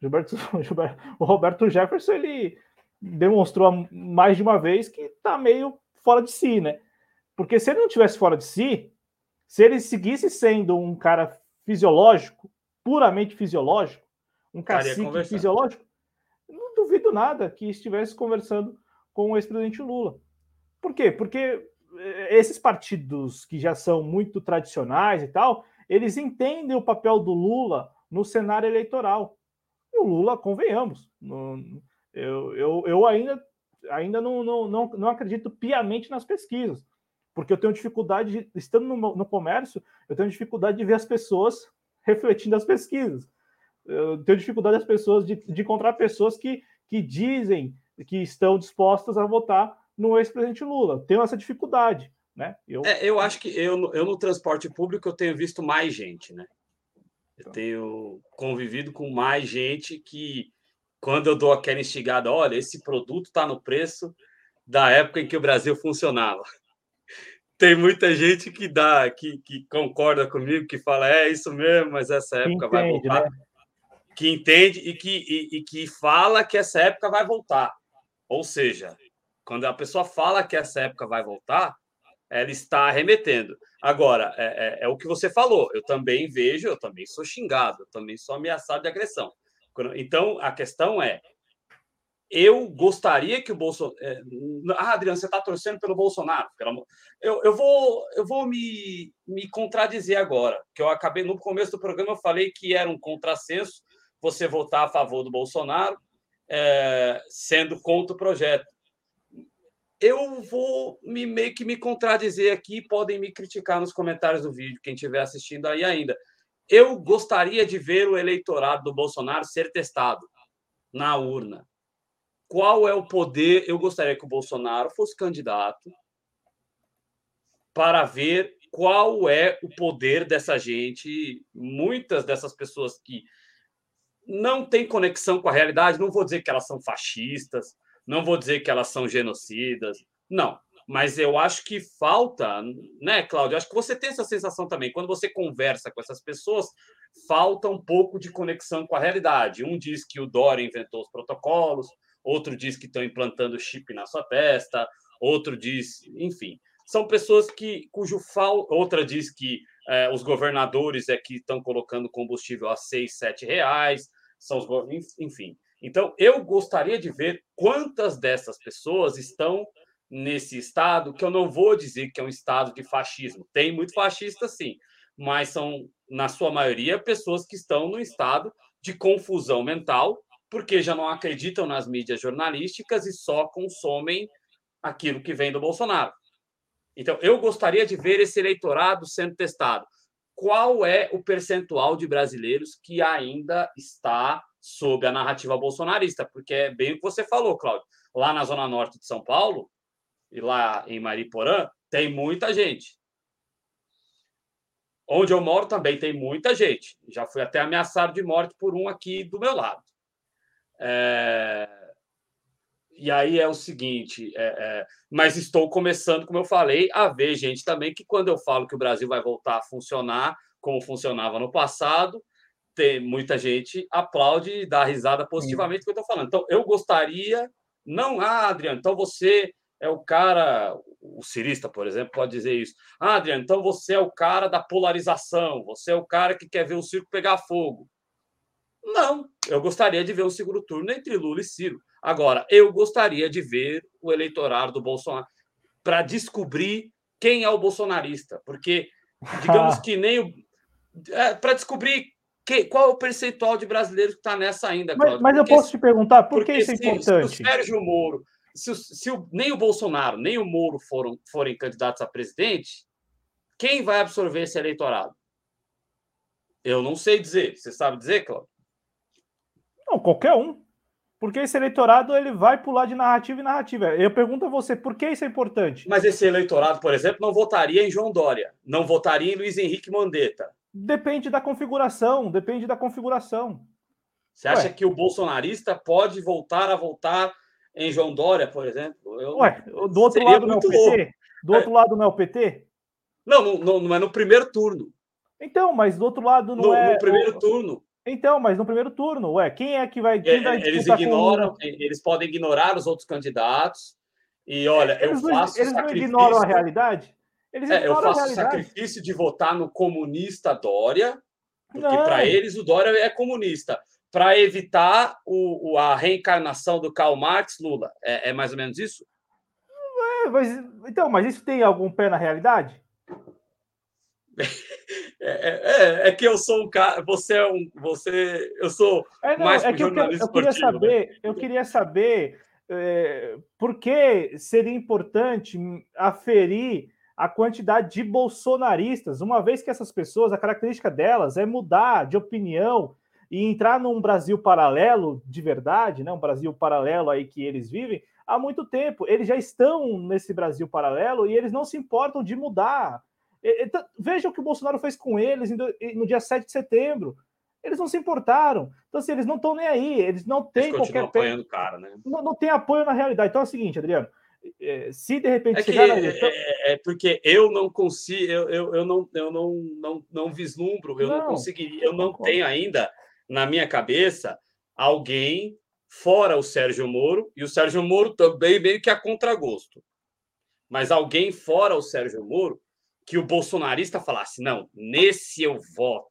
B: Gilberto, Gilberto, <laughs> o Roberto Jefferson, ele demonstrou mais de uma vez que está meio fora de si, né? Porque se ele não tivesse fora de si, se ele seguisse sendo um cara fisiológico, puramente fisiológico, um cacique fisiológico, não duvido nada que estivesse conversando com o ex-presidente Lula. Por quê? Porque eh, esses partidos que já são muito tradicionais e tal, eles entendem o papel do Lula no cenário eleitoral. O Lula, convenhamos, no, eu, eu, eu ainda, ainda não, não, não, não acredito piamente nas pesquisas, porque eu tenho dificuldade, de, estando no, no comércio, eu tenho dificuldade de ver as pessoas refletindo as pesquisas. Eu tenho dificuldade as pessoas de, de encontrar pessoas que, que dizem que estão dispostas a votar no ex-presidente Lula. Tenho essa dificuldade, né?
A: Eu... É, eu acho que eu, eu no transporte público eu tenho visto mais gente, né? Eu tá. tenho convivido com mais gente que quando eu dou aquela instigada, olha, esse produto está no preço da época em que o Brasil funcionava. <laughs> Tem muita gente que dá, que, que concorda comigo, que fala, é isso mesmo, mas essa época entende, vai voltar. Né? Que entende e que, e, e que fala que essa época vai voltar. Ou seja, quando a pessoa fala que essa época vai voltar, ela está arremetendo. Agora, é, é, é, o que você falou, eu também vejo, eu também sou xingado, eu também sou ameaçado de agressão. Então, a questão é: eu gostaria que o Bolsonaro. É, ah, Adriano, você está torcendo pelo Bolsonaro. Eu, eu vou, eu vou me, me contradizer agora, que eu acabei no começo do programa, eu falei que era um contrassenso você votar a favor do Bolsonaro, é, sendo contra o projeto. Eu vou me, meio que me contradizer aqui, podem me criticar nos comentários do vídeo, quem estiver assistindo aí ainda. Eu gostaria de ver o eleitorado do Bolsonaro ser testado na urna. Qual é o poder? Eu gostaria que o Bolsonaro fosse candidato para ver qual é o poder dessa gente. Muitas dessas pessoas que não têm conexão com a realidade, não vou dizer que elas são fascistas, não vou dizer que elas são genocidas, não mas eu acho que falta, né, Cláudio? Acho que você tem essa sensação também. Quando você conversa com essas pessoas, falta um pouco de conexão com a realidade. Um diz que o Dória inventou os protocolos, outro diz que estão implantando chip na sua testa, outro diz, enfim, são pessoas que cujo fal, outra diz que é, os governadores é que estão colocando combustível a seis, sete reais, são os, enfim. Então, eu gostaria de ver quantas dessas pessoas estão nesse estado, que eu não vou dizer que é um estado de fascismo. Tem muito fascista, sim, mas são, na sua maioria, pessoas que estão no estado de confusão mental, porque já não acreditam nas mídias jornalísticas e só consomem aquilo que vem do Bolsonaro. Então, eu gostaria de ver esse eleitorado sendo testado. Qual é o percentual de brasileiros que ainda está sob a narrativa bolsonarista? Porque é bem o que você falou, Cláudio. Lá na Zona Norte de São Paulo, e lá em Mariporã, tem muita gente. Onde eu moro também tem muita gente. Já fui até ameaçado de morte por um aqui do meu lado. É... E aí é o seguinte, é, é... mas estou começando, como eu falei, a ver gente também que quando eu falo que o Brasil vai voltar a funcionar como funcionava no passado, tem muita gente aplaude e dá risada positivamente do que eu estou falando. Então, eu gostaria, não, ah, Adriano, então você é o cara, o cirista, por exemplo, pode dizer isso. Ah, Adriano, então você é o cara da polarização, você é o cara que quer ver o circo pegar fogo. Não, eu gostaria de ver um segundo turno entre Lula e Ciro. Agora, eu gostaria de ver o eleitorado do Bolsonaro para descobrir quem é o bolsonarista, porque digamos <laughs> que nem o é, para descobrir que, qual é o percentual de brasileiros que está nessa ainda,
B: Mas, mas eu posso te perguntar por que isso é importante?
A: Se o Sérgio Moro, se, o, se o, nem o Bolsonaro, nem o Moro foram, forem candidatos a presidente, quem vai absorver esse eleitorado? Eu não sei dizer. Você sabe dizer, Cláudio?
B: Não, qualquer um. Porque esse eleitorado ele vai pular de narrativa em narrativa. Eu pergunto a você, por que isso é importante?
A: Mas esse eleitorado, por exemplo, não votaria em João Dória, não votaria em Luiz Henrique Mandetta,
B: Depende da configuração, depende da configuração.
A: Você acha Ué. que o bolsonarista pode voltar a voltar em João Dória, por exemplo?
B: Eu... Ué, do outro lado não é o PT? Louco. Do outro é. lado não é o PT?
A: Não, não, não, é no primeiro turno.
B: Então, mas do outro lado não
A: no,
B: é.
A: No primeiro turno.
B: Então, mas no primeiro turno, ué, quem é que vai. Quem
A: vai eles ignoram, com... eles podem ignorar os outros candidatos. E olha, eles eu faço.
B: Eles não ignoram a realidade?
A: Eles é, eu faço o sacrifício de votar no comunista Dória, porque para eles o Dória é comunista, para evitar o, o, a reencarnação do Karl Marx, Lula. É, é mais ou menos isso?
B: É, mas, então, mas isso tem algum pé na realidade? <laughs>
A: É, é, é, que eu sou um cara, você é um, você, eu sou
B: é, não, mais é que eu, eu, queria né? saber, né? eu queria saber é, por que seria importante aferir a quantidade de bolsonaristas, uma vez que essas pessoas, a característica delas é mudar de opinião e entrar num Brasil paralelo de verdade, né? um Brasil paralelo aí que eles vivem há muito tempo. Eles já estão nesse Brasil paralelo e eles não se importam de mudar. Então, veja o que o Bolsonaro fez com eles no dia 7 de setembro. Eles não se importaram. Então, assim, eles não estão nem aí. Eles não têm eles qualquer.
A: apoiando o cara, né?
B: Não, não tem apoio na realidade. Então é o seguinte, Adriano. É, se de repente
A: é chegar na eleição... é, é, porque eu não consigo, eu, eu, eu, não, eu não, não, não vislumbro, eu não, não conseguiria, eu não tenho ainda na minha cabeça alguém fora o Sérgio Moro, e o Sérgio Moro também meio que a contragosto. Mas alguém fora o Sérgio Moro que o bolsonarista falasse: não, nesse eu voto.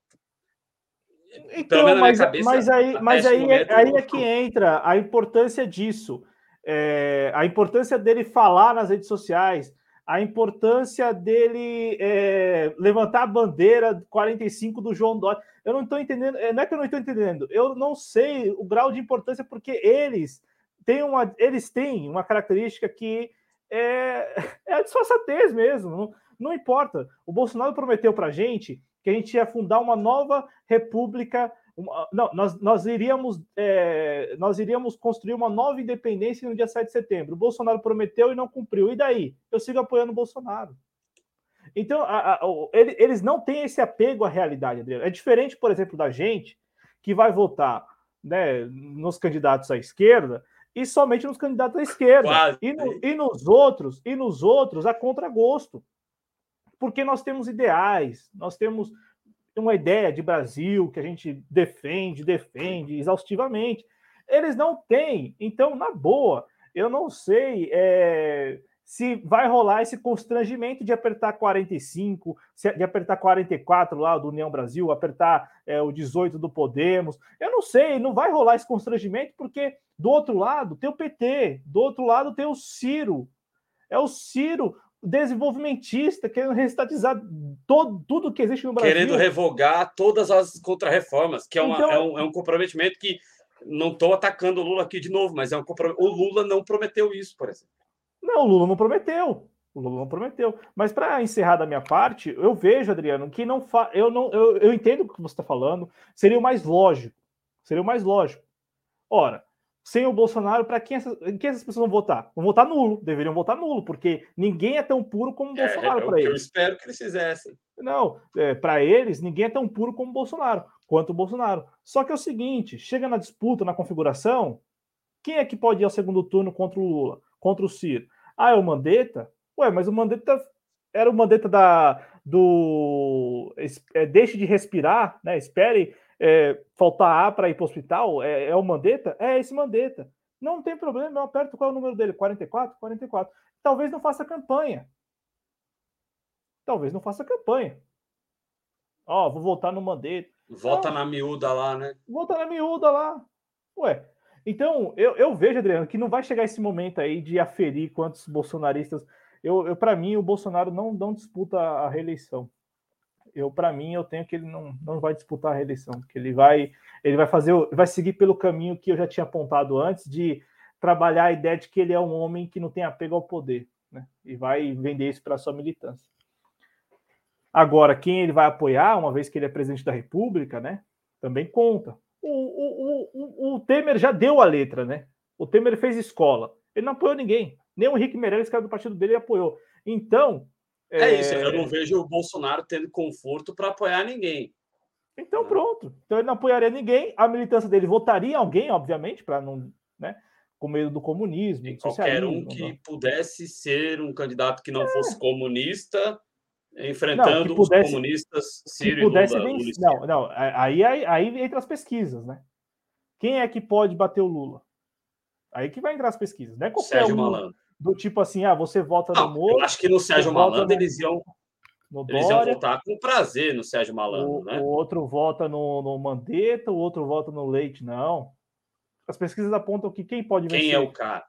B: Então, mas, cabeça, mas aí, mas aí, é, aí é que entra a importância disso é, a importância dele falar nas redes sociais, a importância dele é, levantar a bandeira 45 do João Dória. Eu não estou entendendo, é, não é que eu não estou entendendo, eu não sei o grau de importância, porque eles têm uma, eles têm uma característica que é, é a disfarçatez mesmo, não, não importa. O Bolsonaro prometeu para a gente que a gente ia fundar uma nova república não, nós, nós, iríamos, é, nós iríamos construir uma nova independência no dia 7 de setembro. O Bolsonaro prometeu e não cumpriu. E daí? Eu sigo apoiando o Bolsonaro. Então, a, a, ele, eles não têm esse apego à realidade, Adriano. É diferente, por exemplo, da gente que vai votar né, nos candidatos à esquerda e somente nos candidatos à esquerda. E, no, e, nos outros, e nos outros a contragosto. Porque nós temos ideais, nós temos uma ideia de Brasil que a gente defende, defende exaustivamente. Eles não têm. Então, na boa, eu não sei é, se vai rolar esse constrangimento de apertar 45, de apertar 44 lá do União Brasil, apertar é, o 18 do Podemos. Eu não sei, não vai rolar esse constrangimento, porque do outro lado tem o PT, do outro lado tem o Ciro. É o Ciro, desenvolvimentista, querendo restatizar todo, tudo que existe no Brasil.
A: Querendo revogar todas as contrarreformas, que é, uma, então, é, um, é um comprometimento que não estou atacando o Lula aqui de novo, mas é um o Lula não prometeu isso, por exemplo.
B: Não, o Lula não prometeu. O Lula não prometeu. Mas para encerrar da minha parte, eu vejo, Adriano, que não fa... eu não eu, eu entendo o que você está falando. Seria o mais lógico. Seria o mais lógico. Ora, sem o Bolsonaro, para quem, essas, quem essas pessoas vão votar? Vão votar nulo, deveriam votar nulo, porque ninguém é tão puro como o é, Bolsonaro é, para eles.
A: Eu espero que eles fizessem.
B: Não, é, para eles, ninguém é tão puro como o Bolsonaro, quanto o Bolsonaro. Só que é o seguinte: chega na disputa, na configuração, quem é que pode ir ao segundo turno contra o Lula, contra o Ciro? Ah, é o Mandetta? Ué, mas o Mandetta era o Mandetta da, do. É, deixe de respirar, né? Espere é, faltar ar para ir para o hospital. É, é o Mandetta? É esse Mandetta. Não tem problema, eu aperto qual é o número dele? 44? 44. Talvez não faça campanha. Talvez não faça campanha. Ó, oh, vou voltar no Mandetta.
A: Volta na miúda lá, né?
B: Volta na miúda lá. Ué. Então, eu, eu vejo, Adriano, que não vai chegar esse momento aí de aferir quantos bolsonaristas. Eu, eu para mim, o Bolsonaro não, não disputa a reeleição. Eu, para mim, eu tenho que ele não, não vai disputar a reeleição, que ele vai, ele vai fazer, vai seguir pelo caminho que eu já tinha apontado antes de trabalhar a ideia de que ele é um homem que não tem apego ao poder, né? E vai vender isso para sua militância. Agora, quem ele vai apoiar, uma vez que ele é presidente da República, né? Também conta. O, o, o, o Temer já deu a letra, né? O Temer fez escola. Ele não apoiou ninguém. Nem o Henrique Meirelles, que era do partido dele, apoiou. Então.
A: É, é isso, eu não vejo o Bolsonaro tendo conforto para apoiar ninguém.
B: Então, pronto. Então ele não apoiaria ninguém. A militância dele votaria alguém, obviamente, para não. Né, com medo do comunismo.
A: Qualquer um que não. pudesse ser um candidato que não é. fosse comunista, enfrentando não, pudesse, os comunistas
B: Sírio pudesse Lula, vencer, Não, não, aí, aí, aí entra as pesquisas, né? Quem é que pode bater o Lula? Aí que vai entrar as pesquisas, né?
A: Qualquer Sérgio um Malandro.
B: Do tipo assim, ah, você vota no Moro.
A: Eu acho que no Sérgio Malandro no, eles iam. No eles iam votar com prazer no Sérgio Malandro,
B: o,
A: né?
B: O outro vota no, no Mandetta, o outro vota no Leite, não. As pesquisas apontam que quem pode
A: vencer. Quem é o cara?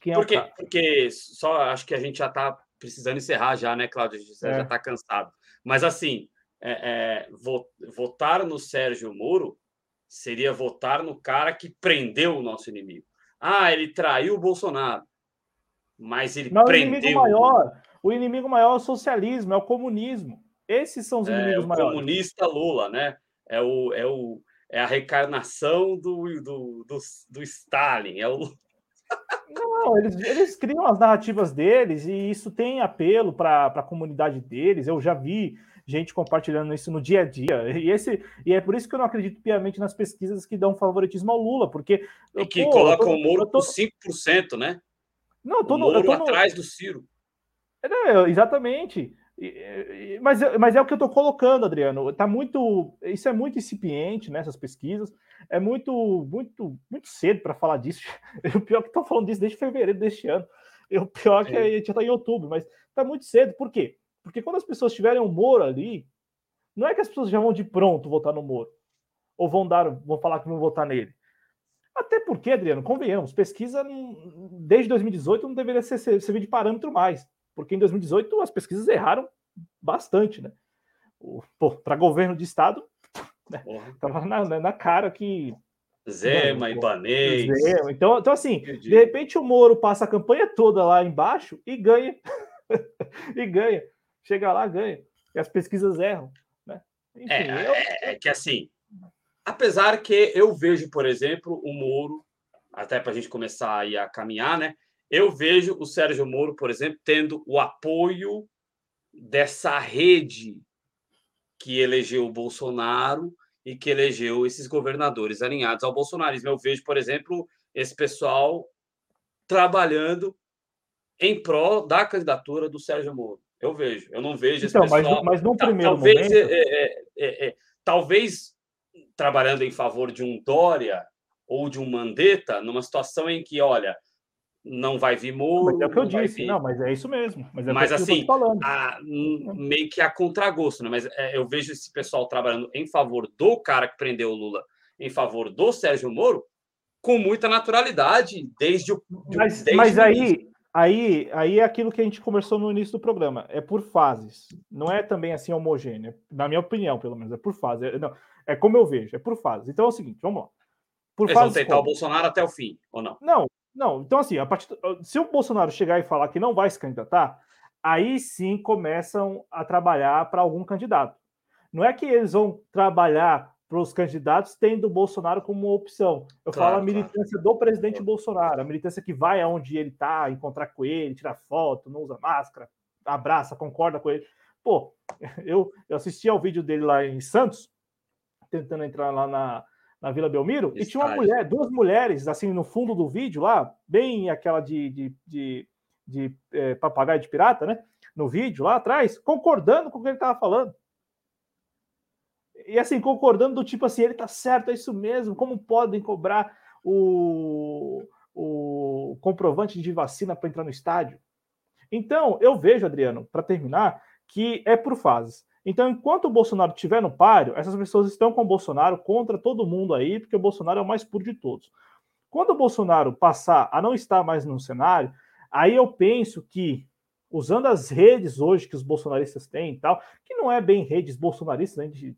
A: Quem é porque, o cara? Porque só acho que a gente já está precisando encerrar já, né, Cláudio? A gente é. já está cansado. Mas assim, é, é, votar no Sérgio Moro seria votar no cara que prendeu o nosso inimigo. Ah, ele traiu o Bolsonaro. Mas ele Não, prendeu. O
B: inimigo maior, o inimigo maior é o socialismo, é o comunismo. Esses são os é, inimigos
A: é, o
B: maiores.
A: comunista Lula, né? É, o, é, o, é a reencarnação do, do, do, do Stalin. É o...
B: Não, eles, eles criam as narrativas deles e isso tem apelo para a comunidade deles. Eu já vi gente compartilhando isso no dia a dia. E, esse, e é por isso que eu não acredito piamente nas pesquisas que dão favoritismo ao Lula, porque.
A: E que pô, colocam o Moro tô... por 5%, né?
B: Não, eu tô
A: no,
B: eu tô
A: no... atrás do Ciro.
B: É, exatamente. Mas, mas é o que eu estou colocando, Adriano. Tá muito, isso é muito incipiente nessas pesquisas. É muito, muito, muito cedo para falar disso. <laughs> O pior é que estou falando disso desde fevereiro deste ano. O pior é que a gente já está em outubro, mas está muito cedo. Por quê? Porque quando as pessoas tiverem um Moro ali, não é que as pessoas já vão de pronto votar no Moro. Ou vão dar, vão falar que vão votar nele. Até porque, Adriano, convenhamos, pesquisa desde 2018 não deveria ser, servir de parâmetro mais. Porque em 2018 as pesquisas erraram bastante, né? Para governo de estado, né? tava na, na cara que
A: Zema, Ibanês.
B: Zema. Então, então, assim, de repente o Moro passa a campanha toda lá embaixo e ganha. <laughs> e ganha. Chega lá, ganha. E as pesquisas erram. Né?
A: Enfim, é, eu... é, é, que assim, apesar que eu vejo, por exemplo, o Moro, até para a gente começar aí a caminhar, né? Eu vejo o Sérgio Moro, por exemplo, tendo o apoio dessa rede que elegeu o Bolsonaro e que elegeu esses governadores alinhados ao bolsonarismo. Eu vejo, por exemplo, esse pessoal trabalhando em prol da candidatura do Sérgio Moro. Eu vejo, eu não vejo
B: então, esse pessoal. Mas, mas no primeiro
A: talvez,
B: momento...
A: É, é, é, é, talvez trabalhando em favor de um Dória ou de um Mandetta, numa situação em que, olha, não vai vir Moro.
B: Mas é o que eu disse, vir... não, mas é isso mesmo. Mas, é
A: mas assim, a, meio que a contragosto, né? Mas é, eu vejo esse pessoal trabalhando em favor do cara que prendeu o Lula, em favor do Sérgio Moro, com muita naturalidade, desde o.
B: Mas,
A: desde
B: mas aí, aí, aí é aquilo que a gente conversou no início do programa, é por fases. Não é também assim homogêneo, na minha opinião, pelo menos, é por fases. É, não, é como eu vejo, é por fases. Então é o seguinte, vamos lá.
A: Por Eles vão tentar como? o Bolsonaro até o fim, ou não?
B: Não, não, então assim, a partir, se o Bolsonaro chegar e falar que não vai se candidatar, aí sim começam a trabalhar para algum candidato. Não é que eles vão trabalhar para os candidatos tendo o Bolsonaro como uma opção. Eu claro, falo a militância claro. do presidente Bolsonaro, a militância que vai aonde ele está, encontrar com ele, tirar foto, não usa máscara, abraça, concorda com ele. Pô, <laughs> eu, eu assisti ao vídeo dele lá em Santos, tentando entrar lá na, na Vila Belmiro, Estágio. e tinha uma mulher, duas mulheres, assim, no fundo do vídeo lá, bem aquela de, de, de, de é, papagaio de pirata, né? No vídeo lá atrás, concordando com o que ele estava falando. E assim, concordando do tipo assim, ele tá certo, é isso mesmo, como podem cobrar o, o comprovante de vacina para entrar no estádio? Então, eu vejo, Adriano, para terminar, que é por fases. Então, enquanto o Bolsonaro estiver no páreo, essas pessoas estão com o Bolsonaro contra todo mundo aí, porque o Bolsonaro é o mais puro de todos. Quando o Bolsonaro passar a não estar mais no cenário, aí eu penso que, usando as redes hoje que os bolsonaristas têm e tal, que não é bem redes bolsonaristas, né? a gente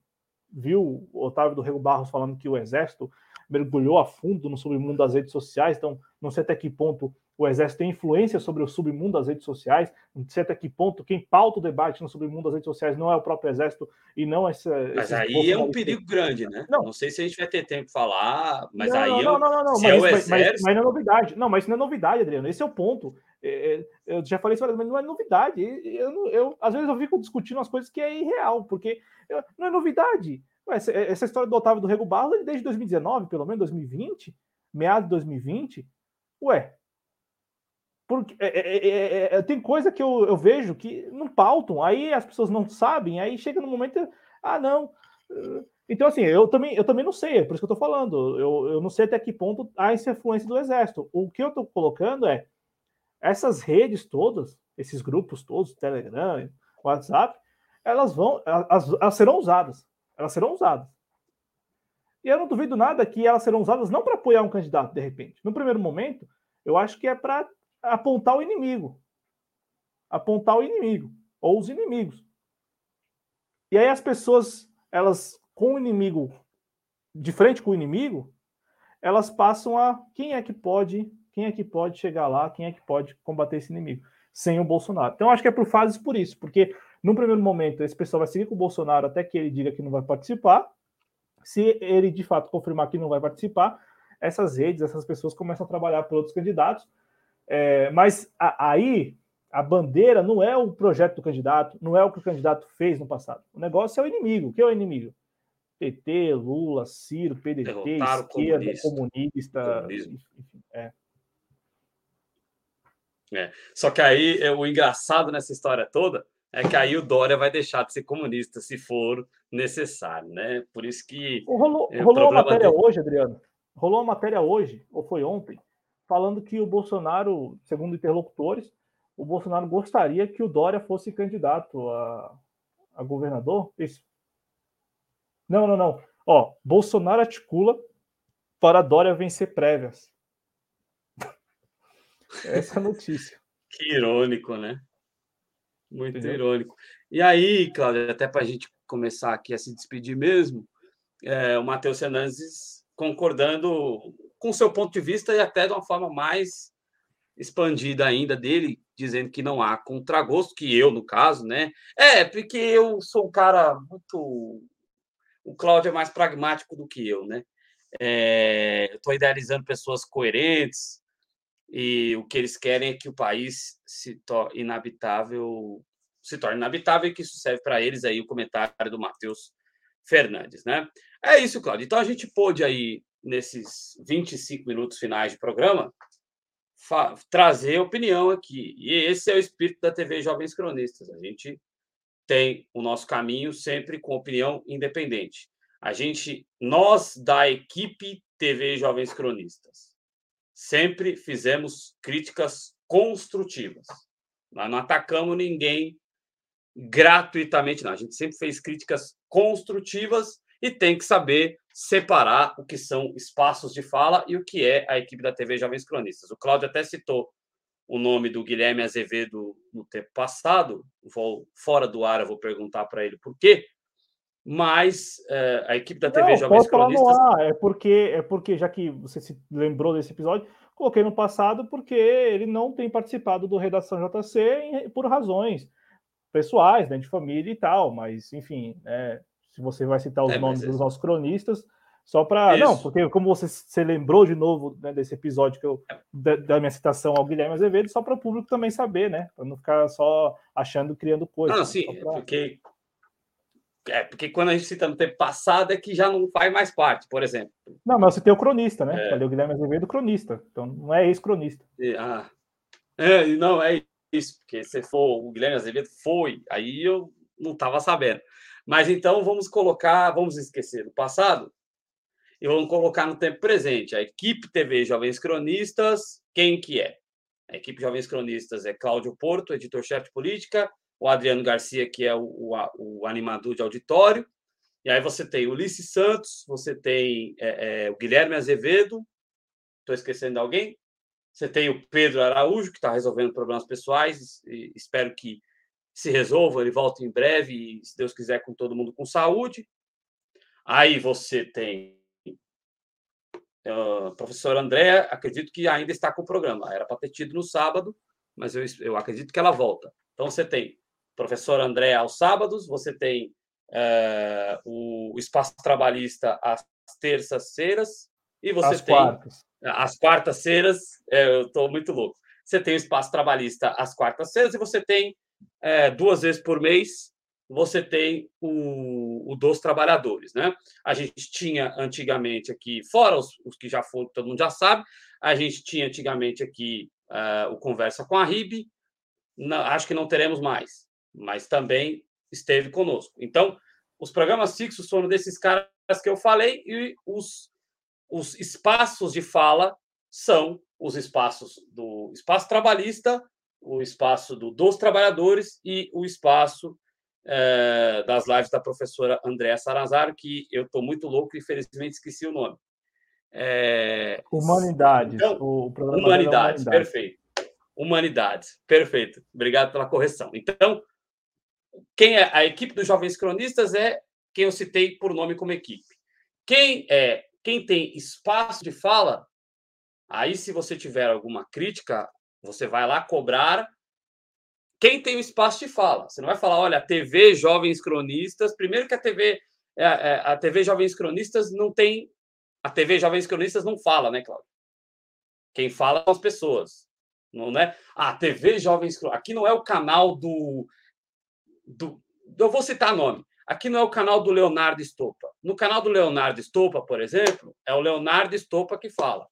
B: viu o Otávio do Rego Barros falando que o Exército mergulhou a fundo no submundo das redes sociais, então não sei até que ponto o Exército tem influência sobre o submundo das redes sociais, não sei até que ponto quem pauta o debate no submundo das redes sociais não é o próprio Exército e não essa.
A: Mas aí é um perigo grande, né? Não. não sei se a gente vai ter tempo de falar, mas
B: não,
A: aí.
B: Não, não, não, não, não. Mas, é mas, exército... mas, não é novidade. Não, mas isso não é novidade, Adriano. Esse é o ponto. É, é, eu já falei isso, mas não é novidade. Eu, eu, às vezes eu fico discutindo as coisas que é irreal, porque não é novidade. Essa, essa história do Otávio do Rego Barros, desde 2019, pelo menos 2020, meados de 2020, ué, porque é é, é, é, é, tem coisa que eu, eu, vejo que não pautam, aí as pessoas não sabem, aí chega no momento, ah, não. Então, assim, eu também, eu também não sei, é por isso que eu tô falando. Eu, eu não sei até que ponto há essa influência do exército. O que eu tô colocando é essas redes todas, esses grupos todos, Telegram, WhatsApp, elas vão, elas, elas serão usadas. Elas serão usadas. E eu não duvido nada que elas serão usadas não para apoiar um candidato, de repente. No primeiro momento, eu acho que é para apontar o inimigo. Apontar o inimigo. Ou os inimigos. E aí as pessoas, elas, com o inimigo, de frente com o inimigo, elas passam a quem é que pode, quem é que pode chegar lá, quem é que pode combater esse inimigo, sem o Bolsonaro. Então, acho que é por fases por isso, porque no primeiro momento, esse pessoal vai seguir com o Bolsonaro até que ele diga que não vai participar. Se ele de fato confirmar que não vai participar, essas redes, essas pessoas começam a trabalhar por outros candidatos. É, mas a, aí a bandeira não é o projeto do candidato, não é o que o candidato fez no passado. O negócio é o inimigo. O que é o inimigo? PT, Lula, Ciro, PDT, Derrotar esquerda, comunista, comunista enfim, é.
A: É. Só que aí é, o engraçado nessa história toda é que aí o Dória vai deixar de ser comunista se for necessário, né? Por isso que.
B: Rolou, é, rolou uma matéria dele... hoje, Adriano. Rolou uma matéria hoje, ou foi ontem, falando que o Bolsonaro, segundo interlocutores, o Bolsonaro gostaria que o Dória fosse candidato a, a governador. Isso. Não, não, não. Ó, Bolsonaro articula para Dória vencer prévias. <laughs> Essa é a notícia.
A: Que irônico, né? Muito Entendeu? irônico. E aí, Cláudio, até para a gente começar aqui a se despedir mesmo, é, o Matheus Fernandes concordando com seu ponto de vista e até de uma forma mais expandida ainda dele, dizendo que não há contragosto, que eu, no caso, né? É, porque eu sou um cara muito. O Cláudio é mais pragmático do que eu, né? É, eu estou idealizando pessoas coerentes, e o que eles querem é que o país se torne inabitável, se torne inabitável e que isso serve para eles aí o comentário do Matheus Fernandes, né? É isso, Claudio. Então a gente pôde aí nesses 25 minutos finais de programa trazer opinião aqui. E esse é o espírito da TV Jovens Cronistas. A gente tem o nosso caminho sempre com opinião independente. A gente, nós da equipe TV Jovens Cronistas, sempre fizemos críticas construtivas. Nós não atacamos ninguém gratuitamente, não. A gente sempre fez críticas construtivas e tem que saber separar o que são espaços de fala e o que é a equipe da TV Jovens Cronistas. O Cláudio até citou o nome do Guilherme Azevedo no tempo passado, vou fora do ar, eu vou perguntar para ele por quê, mas é, a equipe da TV Não, Jovens Cronistas.
B: É porque, é porque, já que você se lembrou desse episódio, coloquei no passado porque ele não tem participado do Redação JC por razões pessoais, né, de família e tal, mas enfim, é, se você vai citar os é, nomes dos nossos cronistas, Só para. Não, porque como você, você lembrou de novo né, desse episódio que eu, da, da, minha citação ao Guilherme Azevedo, só para o público também saber, né? Para não ficar só achando, criando coisas.
A: Não, sim, pra... porque. É, porque quando a gente cita no tempo passado é que já não faz mais parte, por exemplo.
B: Não, mas você tem o cronista, né? É. Falei o Guilherme Azevedo, cronista. Então não é ex-cronista.
A: Ah. É, não, é isso, porque se for o Guilherme Azevedo foi, aí eu não estava sabendo. Mas então vamos colocar, vamos esquecer o passado e vamos colocar no tempo presente. A equipe TV Jovens Cronistas, quem que é? A equipe Jovens Cronistas é Cláudio Porto, editor-chefe de política, o Adriano Garcia, que é o, o, o, animador de auditório, e aí você tem Ulisses Santos, você tem é, é, o Guilherme Azevedo, estou esquecendo alguém? Você tem o Pedro Araújo, que está resolvendo problemas pessoais, espero que se resolva, ele volte em breve, e, se Deus quiser, com todo mundo com saúde. Aí você tem Uh, professora Andréa, acredito que ainda está com o programa. Era para ter tido no sábado, mas eu, eu acredito que ela volta. Então, você tem professora Andréa aos sábados, você tem uh, o Espaço Trabalhista às terças-feiras, e você
B: as
A: tem
B: quartas.
A: as quartas-feiras. É, eu estou muito louco. Você tem o Espaço Trabalhista às quartas-feiras, e você tem é, duas vezes por mês você tem o, o, dos trabalhadores, né? A gente tinha antigamente aqui, fora os, os, que já foram, todo mundo já sabe, a gente tinha antigamente aqui uh, o Conversa com a RIB, não, acho que não teremos mais, mas também esteve conosco. Então, os programas fixos foram desses caras que eu falei e os, os espaços de fala são os espaços do espaço trabalhista, o espaço do, dos trabalhadores e o espaço é, das lives da professora Andréa Sarazaro, que eu estou muito louco e infelizmente esqueci o nome.
B: É... Humanidades.
A: Então, o Humanidades, Humanidades, perfeito. Humanidades, perfeito. Obrigado pela correção. Então, quem é a equipe dos Jovens Cronistas é quem eu citei por nome como equipe. Quem é quem tem espaço de fala, aí se você tiver alguma crítica, você vai lá cobrar quem tem o espaço de fala. Você não vai falar, olha, TV Jovens Cronistas. Primeiro que a TV, é, é, a TV Jovens Cronistas não tem. A TV Jovens Cronistas não fala, né, Cláudio? Quem fala são as pessoas. Não é? A TV Jovens Cronistas. Aqui não é o canal do, do. Eu vou citar nome. Aqui não é o canal do Leonardo Estopa. No canal do Leonardo Estopa, por exemplo, é o Leonardo Estopa que fala.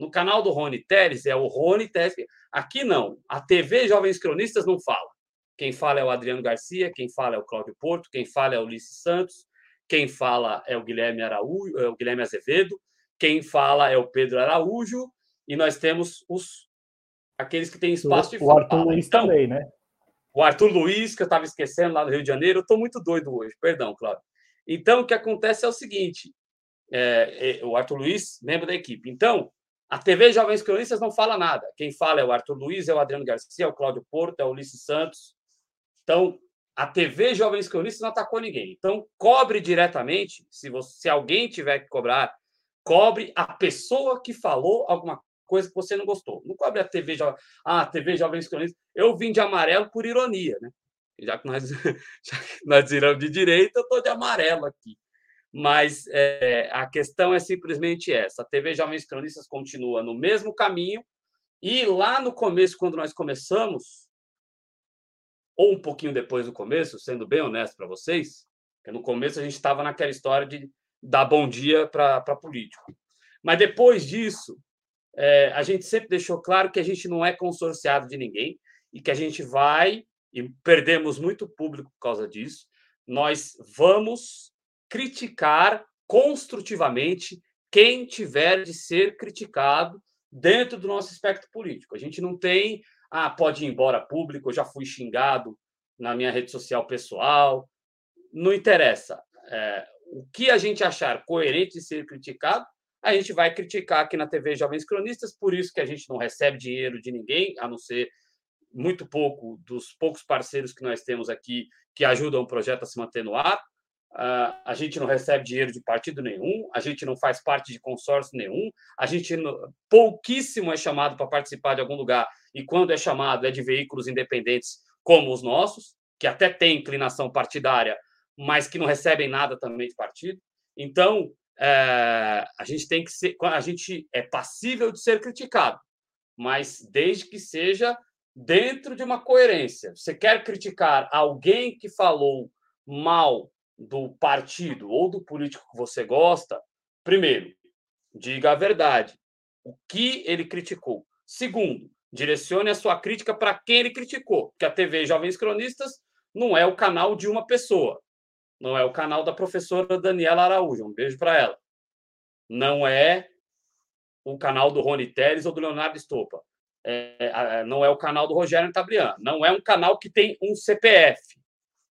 A: No canal do Rony Teres é o Rony Teres. Aqui não. A TV Jovens Cronistas não fala. Quem fala é o Adriano Garcia, quem fala é o Cláudio Porto, quem fala é o Ulisses Santos, quem fala é o Guilherme Araújo, é o Guilherme Azevedo, quem fala é o Pedro Araújo, e nós temos os aqueles que têm espaço
B: de fala. O Arthur Luiz então, também, né?
A: O Arthur Luiz, que eu estava esquecendo lá no Rio de Janeiro, eu estou muito doido hoje, perdão, Cláudio. Então, o que acontece é o seguinte: é, é, o Arthur Luiz, membro da equipe. Então, a TV Jovens Cronistas não fala nada. Quem fala é o Arthur Luiz, é o Adriano Garcia, é o Cláudio Porto, é o Ulisses Santos. Então, a TV Jovens Cronistas não atacou ninguém. Então, cobre diretamente, se, você, se alguém tiver que cobrar, cobre a pessoa que falou alguma coisa que você não gostou. Não cobre a TV, ah, a TV Jovens Cronistas. Eu vim de amarelo por ironia, né? Já que nós, <laughs> já que nós viramos de direita, eu estou de amarelo aqui. Mas é, a questão é simplesmente essa: a TV Jovens Cronistas continua no mesmo caminho, e lá no começo, quando nós começamos, ou um pouquinho depois do começo, sendo bem honesto para vocês, no começo a gente estava naquela história de dar bom dia para político. Mas depois disso, é, a gente sempre deixou claro que a gente não é consorciado de ninguém e que a gente vai, e perdemos muito público por causa disso, nós vamos criticar construtivamente quem tiver de ser criticado dentro do nosso espectro político. A gente não tem, ah, pode ir embora público, eu já fui xingado na minha rede social pessoal. Não interessa. É, o que a gente achar coerente de ser criticado, a gente vai criticar aqui na TV Jovens Cronistas, por isso que a gente não recebe dinheiro de ninguém, a não ser muito pouco dos poucos parceiros que nós temos aqui que ajudam o projeto a se manter no ar. Uh, a gente não recebe dinheiro de partido nenhum, a gente não faz parte de consórcio nenhum, a gente pouquíssimo é chamado para participar de algum lugar, e quando é chamado é de veículos independentes como os nossos, que até têm inclinação partidária, mas que não recebem nada também de partido. Então, é, a gente tem que ser, a gente é passível de ser criticado, mas desde que seja dentro de uma coerência. Você quer criticar alguém que falou mal do partido ou do político que você gosta? Primeiro, diga a verdade. O que ele criticou? Segundo, direcione a sua crítica para quem ele criticou, porque a TV Jovens Cronistas não é o canal de uma pessoa. Não é o canal da professora Daniela Araújo. Um beijo para ela. Não é o canal do Rony Teles ou do Leonardo Estopa. É, não é o canal do Rogério Tabrian. Não é um canal que tem um CPF.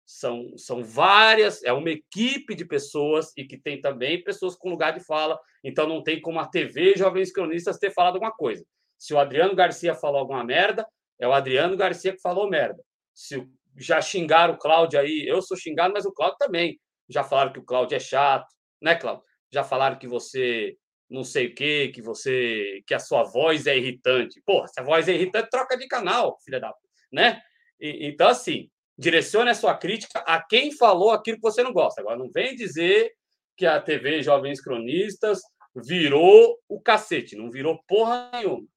A: São, são várias, é uma equipe de pessoas e que tem também pessoas com lugar de fala. Então não tem como a TV Jovens Cronistas ter falado alguma coisa. Se o Adriano Garcia falou alguma merda, é o Adriano Garcia que falou merda. Se já xingaram o Cláudio aí, eu sou xingado, mas o Cláudio também. Já falaram que o Cláudio é chato, né, Cláudio? Já falaram que você não sei o quê, que você que a sua voz é irritante. Porra, se a voz é irritante, troca de canal, filha da, né? E, então assim, direcione a sua crítica a quem falou aquilo que você não gosta. Agora não vem dizer que a TV Jovens Cronistas virou o cacete, não virou porra nenhuma.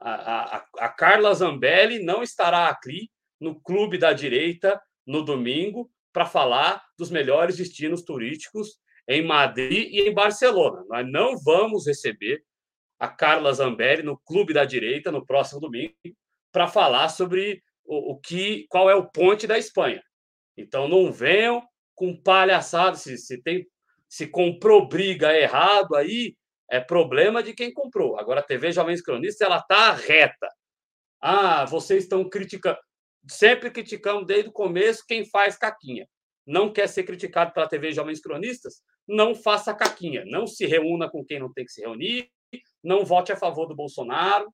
A: A, a, a Carla Zambelli não estará aqui no Clube da Direita no domingo para falar dos melhores destinos turísticos em Madrid e em Barcelona. Nós não vamos receber a Carla Zambelli no Clube da Direita no próximo domingo para falar sobre o, o, que, qual é o ponte da Espanha. Então não venham com palhaçada. Se, se tem, se comprou briga errado aí, é problema de quem comprou. Agora a TV Jovens Cronistas ela tá reta. Ah, vocês estão criticando sempre criticamos desde o começo quem faz caquinha. Não quer ser criticado pela TV Jovens Cronistas? Não faça caquinha. Não se reúna com quem não tem que se reunir. Não vote a favor do Bolsonaro.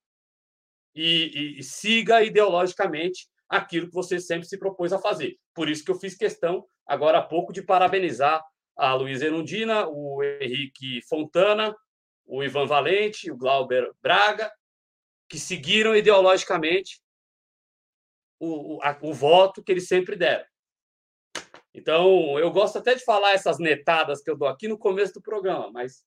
A: E, e, e siga ideologicamente aquilo que você sempre se propôs a fazer. Por isso que eu fiz questão, agora há pouco, de parabenizar a Luísa Erundina, o Henrique Fontana, o Ivan Valente, o Glauber Braga, que seguiram ideologicamente o, a, o voto que eles sempre deram. Então, eu gosto até de falar essas netadas que eu dou aqui no começo do programa, mas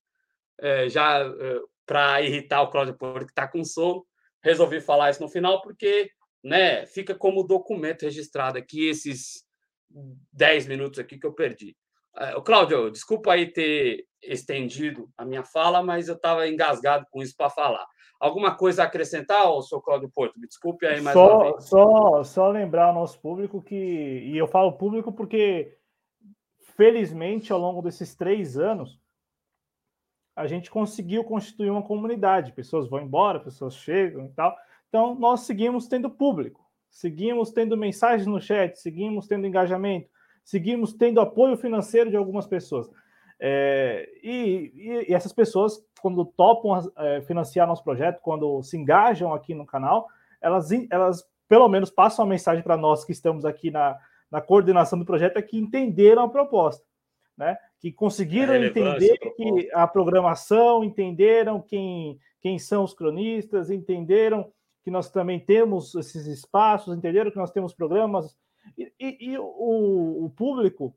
A: é, já é, para irritar o Cláudio Porto, que está com sono, resolvi falar isso no final, porque né, fica como documento registrado aqui esses 10 minutos aqui que eu perdi. É, Cláudio, desculpa aí ter estendido a minha fala, mas eu estava engasgado com isso para falar. Alguma coisa a acrescentar, ou senhor Cláudio Porto? Me desculpe aí mais
B: só, uma vez. Só, só lembrar ao nosso público que, e eu falo público porque, felizmente, ao longo desses três anos, a gente conseguiu constituir uma comunidade. Pessoas vão embora, pessoas chegam e tal. Então, nós seguimos tendo público, seguimos tendo mensagens no chat, seguimos tendo engajamento, seguimos tendo apoio financeiro de algumas pessoas. É, e, e, essas pessoas, quando topam é, financiar nosso projeto, quando se engajam aqui no canal, elas, elas pelo menos passam a mensagem para nós que estamos aqui na, na coordenação do projeto, é que entenderam a proposta, né? Que conseguiram é entender que a programação, entenderam quem, quem são os cronistas, entenderam que nós também temos esses espaços, entenderam que nós temos programas, e, e, e o, o público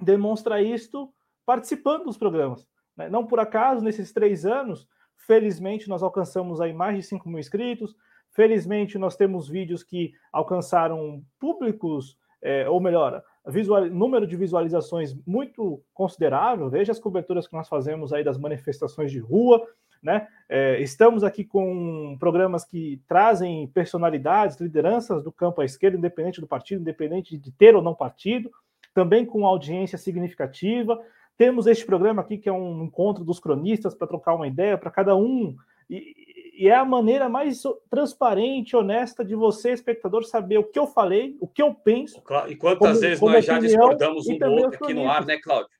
B: demonstra isto participando dos programas. Né? Não por acaso, nesses três anos, felizmente, nós alcançamos aí mais de 5 mil inscritos. Felizmente, nós temos vídeos que alcançaram públicos, é, ou melhor, visual, número de visualizações muito considerável. Veja as coberturas que nós fazemos aí das manifestações de rua. Né? É, estamos aqui com programas que trazem personalidades, lideranças do campo à esquerda, independente do partido, independente de ter ou não partido, também com audiência significativa. Temos este programa aqui, que é um encontro dos cronistas para trocar uma ideia para cada um. E, e, é a maneira mais transparente, honesta de você, espectador, saber o que eu falei, o que eu penso.
A: E quantas como, vezes como nós já discordamos um do outro aqui no ar, né, Cláudio?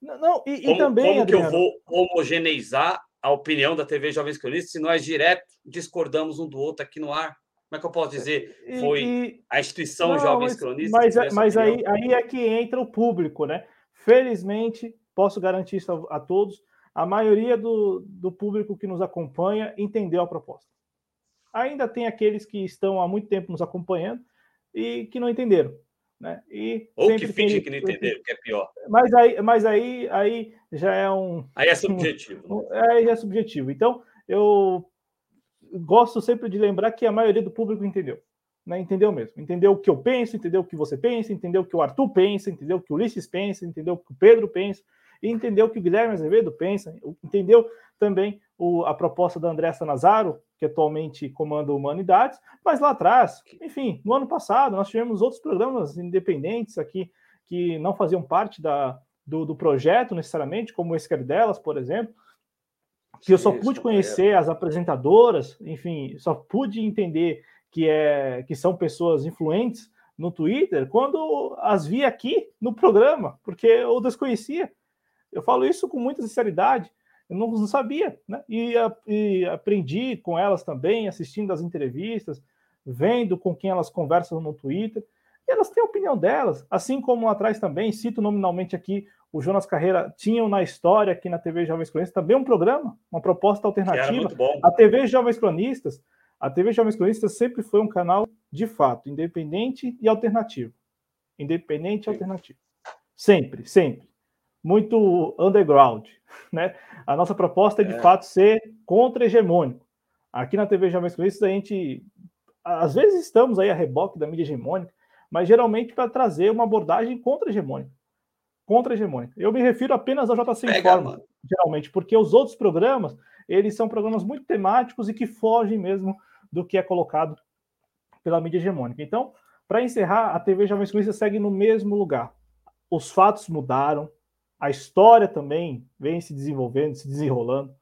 B: Não, não e,
A: como,
B: e também.
A: Como Adriano, que eu vou homogeneizar a opinião da TV Jovens Cronistas se nós direto discordamos um do outro aqui no ar? Como é que eu posso dizer? Foi e, a instituição não, Jovens mas, Cronistas.
B: Mas, mas aí, aí é que entra o público, né? Felizmente, posso garantir isso a, a todos, a maioria do, do público que nos acompanha entendeu a proposta. Ainda tem aqueles que estão há muito tempo nos acompanhando e que não entenderam. Né?
A: E Ou que finge que não entenderam, que é pior.
B: Mas aí, mas aí, aí já é um.
A: Aí é subjetivo. Um,
B: né? <laughs> aí é subjetivo. Então, eu gosto sempre de lembrar que a maioria do público entendeu. Né? Entendeu mesmo. Entendeu o que eu penso, entendeu o que você pensa, entendeu o que o Arthur pensa, entendeu o que o Ulisses pensa, entendeu o que o Pedro pensa, e entendeu o que o Guilherme Azevedo pensa, entendeu também o, a proposta da Andressa Nazaro, que atualmente comanda Humanidades, mas lá atrás, enfim, no ano passado, nós tivemos outros programas independentes aqui que não faziam parte da, do, do projeto necessariamente, como o Esquer delas, por exemplo, que eu só pude conhecer as apresentadoras, enfim, só pude entender que, é, que são pessoas influentes no Twitter quando as vi aqui no programa, porque eu desconhecia. Eu falo isso com muita sinceridade. Eu não, não sabia, né? E, e, aprendi com elas também, assistindo as entrevistas, vendo com quem elas conversam no Twitter. E elas têm a opinião delas, assim como atrás também, cito nominalmente aqui, o Jonas Carreira tinham na história aqui na TV Jovens Cronistas também um programa, uma proposta alternativa. A TV Jovens Cronistas, a TV Jovens Cronistas sempre foi um canal de fato independente e alternativo. Independente e alternativo. Sempre, sempre muito underground, <laughs> né? A nossa proposta é de é. fato ser contra-hegemônico. Aqui na TV Jovens Cronistas a gente às vezes estamos aí a reboque da mídia hegemônica, mas geralmente para trazer uma abordagem contra-hegemônica. Contra-hegemônica. Eu me refiro apenas ao JC Pega, Informa, mano. geralmente, porque os outros programas, eles são programas muito temáticos e que fogem mesmo do que é colocado pela mídia hegemônica. Então, para encerrar, a TV Jovens Cronistas segue no mesmo lugar. Os fatos mudaram, a história também vem se desenvolvendo, se desenrolando.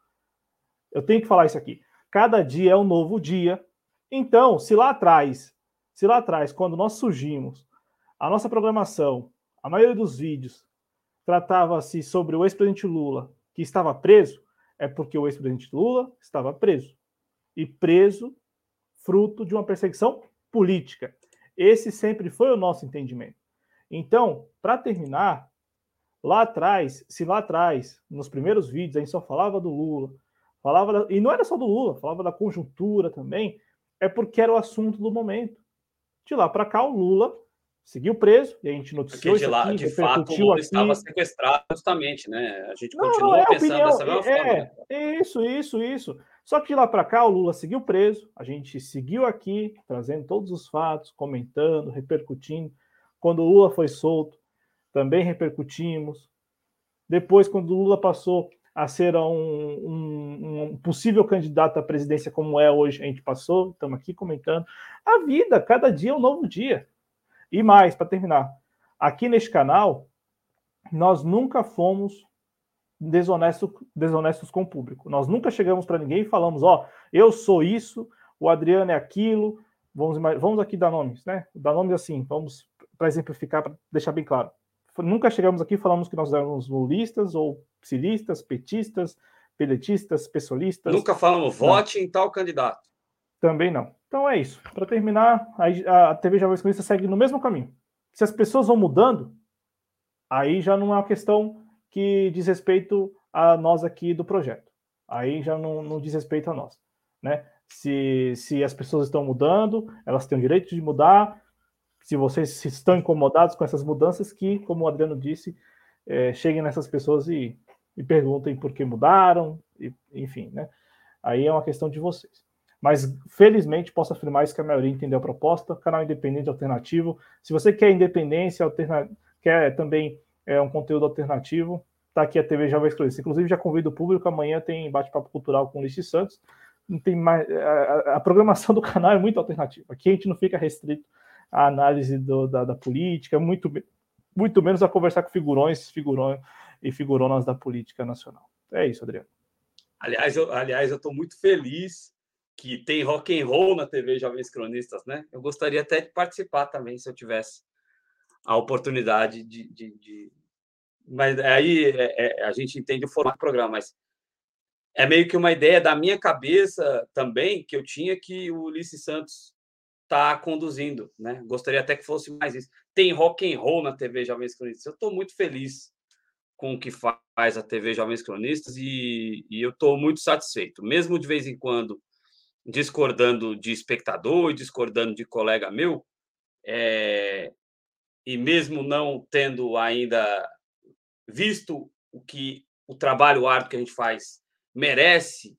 B: Eu tenho que falar isso aqui. Cada dia é um novo dia. Então, se lá atrás, se lá atrás, quando nós surgimos, a nossa programação, a maioria dos vídeos tratava-se sobre o ex-presidente Lula, que estava preso, é porque o ex-presidente Lula estava preso. E preso fruto de uma perseguição política. Esse sempre foi o nosso entendimento. Então, para terminar, Lá atrás, se lá atrás, nos primeiros vídeos, a gente só falava do Lula, falava da, e não era só do Lula, falava da conjuntura também, é porque era o assunto do momento. De lá para cá, o Lula seguiu preso, e a gente noticiou
A: porque de lá, aqui, de fato, o Lula aqui. estava sequestrado justamente, né? A gente não, continua é pensando opinião, dessa mesma é, forma.
B: Né? Isso, isso, isso. Só que de lá para cá, o Lula seguiu preso, a gente seguiu aqui, trazendo todos os fatos, comentando, repercutindo. Quando o Lula foi solto, também repercutimos. Depois, quando Lula passou a ser um, um, um, possível candidato à presidência como é hoje, a gente passou, estamos aqui comentando. A vida, cada dia é um novo dia. E mais, para terminar, aqui neste canal, nós nunca fomos desonestos, desonestos com o público. Nós nunca chegamos para ninguém e falamos, ó, oh, eu sou isso, o Adriano é aquilo. Vamos, vamos aqui dar nomes, né? Dar nomes assim, vamos para exemplificar, para deixar bem claro nunca chegamos aqui e falamos que nós éramos lulistas ou psilistas, petistas, peletistas, pessoalistas.
A: Nunca falamos vote não. em tal candidato.
B: Também não. Então é isso. Para terminar, a, a TV Jovens Cronistas segue no mesmo caminho. Se as pessoas vão mudando, aí já não é uma questão que diz respeito a nós aqui do projeto. Aí já não, não diz respeito a nós. Né? Se, se as pessoas estão mudando, elas têm o direito de mudar, se vocês estão incomodados com essas mudanças, que, como o Adriano disse, é, cheguem nessas pessoas e, e perguntem por que mudaram, e, enfim, né? Aí é uma questão de vocês. Mas, felizmente, posso afirmar isso que a maioria entendeu a proposta. Canal independente alternativo. Se você quer independência, alterna... quer também é, um conteúdo alternativo, tá aqui a TV Jovem Exclusiva. Inclusive, já convido o público, amanhã tem bate-papo cultural com o Ulisses Santos. Não tem mais... a, a programação do canal é muito alternativa. Aqui a gente não fica restrito a análise do, da, da, política, muito, muito menos a conversar com figurões, figurões e figuronas da política nacional. É isso, Adriano.
A: Aliás, eu, aliás, eu estou muito feliz que tem rock and roll na TV Jovens Cronistas, né? Eu gostaria até de participar também, se eu tivesse a oportunidade de. de, de... Mas aí é, é, a gente entende o formato do programa, mas é meio que uma ideia da minha cabeça também que eu tinha que o Ulisses Santos está conduzindo, né? Gostaria até que fosse mais isso. Tem rock and roll na TV Jovens Cronistas. Eu estou muito feliz com o que faz a TV Jovens Cronistas e, e eu estou muito satisfeito, mesmo de vez em quando discordando de espectador e discordando de colega meu. É... e mesmo não tendo ainda visto o que o trabalho árduo que a gente faz merece,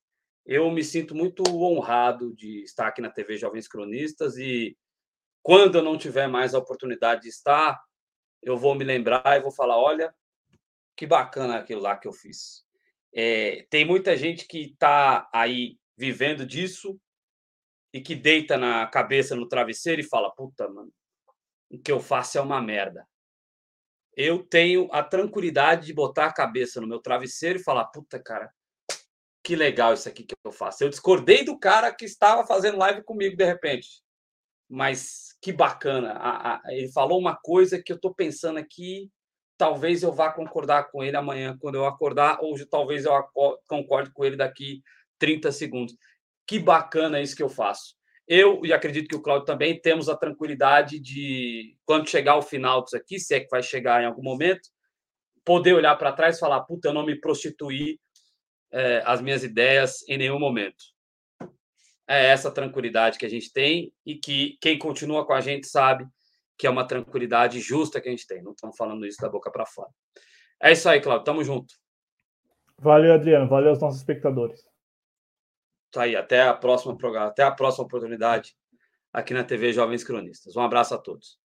A: eu me sinto muito honrado de estar aqui na TV Jovens Cronistas e quando eu não tiver mais a oportunidade de estar, eu vou me lembrar e vou falar: olha, que bacana aquilo lá que eu fiz. É, tem muita gente que está aí vivendo disso e que deita na cabeça no travesseiro e fala: puta, mano, o que eu faço é uma merda. Eu tenho a tranquilidade de botar a cabeça no meu travesseiro e falar: puta, cara, que legal isso aqui que eu faço. Eu discordei do cara que estava fazendo live comigo de repente, mas que bacana. A, a, ele falou uma coisa que eu estou pensando aqui, talvez eu vá concordar com ele amanhã quando eu acordar, ou talvez eu concorde com ele daqui 30 segundos. Que bacana isso que eu faço. Eu, e acredito que o Claudio também, temos a tranquilidade de, quando chegar ao final disso aqui, se é que vai chegar em algum momento, poder olhar para trás e falar: puta, eu não me prostituí é, as minhas ideias em nenhum momento. É essa tranquilidade que a gente tem e que quem continua com a gente sabe que é uma tranquilidade justa que a gente tem. Não estamos falando isso da boca para fora. É isso aí, Claudio. Tamo junto.
B: Valeu, Adriano. Valeu aos nossos espectadores.
A: Tá aí. Até a próxima programa. Até a próxima oportunidade aqui na TV Jovens Cronistas. Um abraço a todos.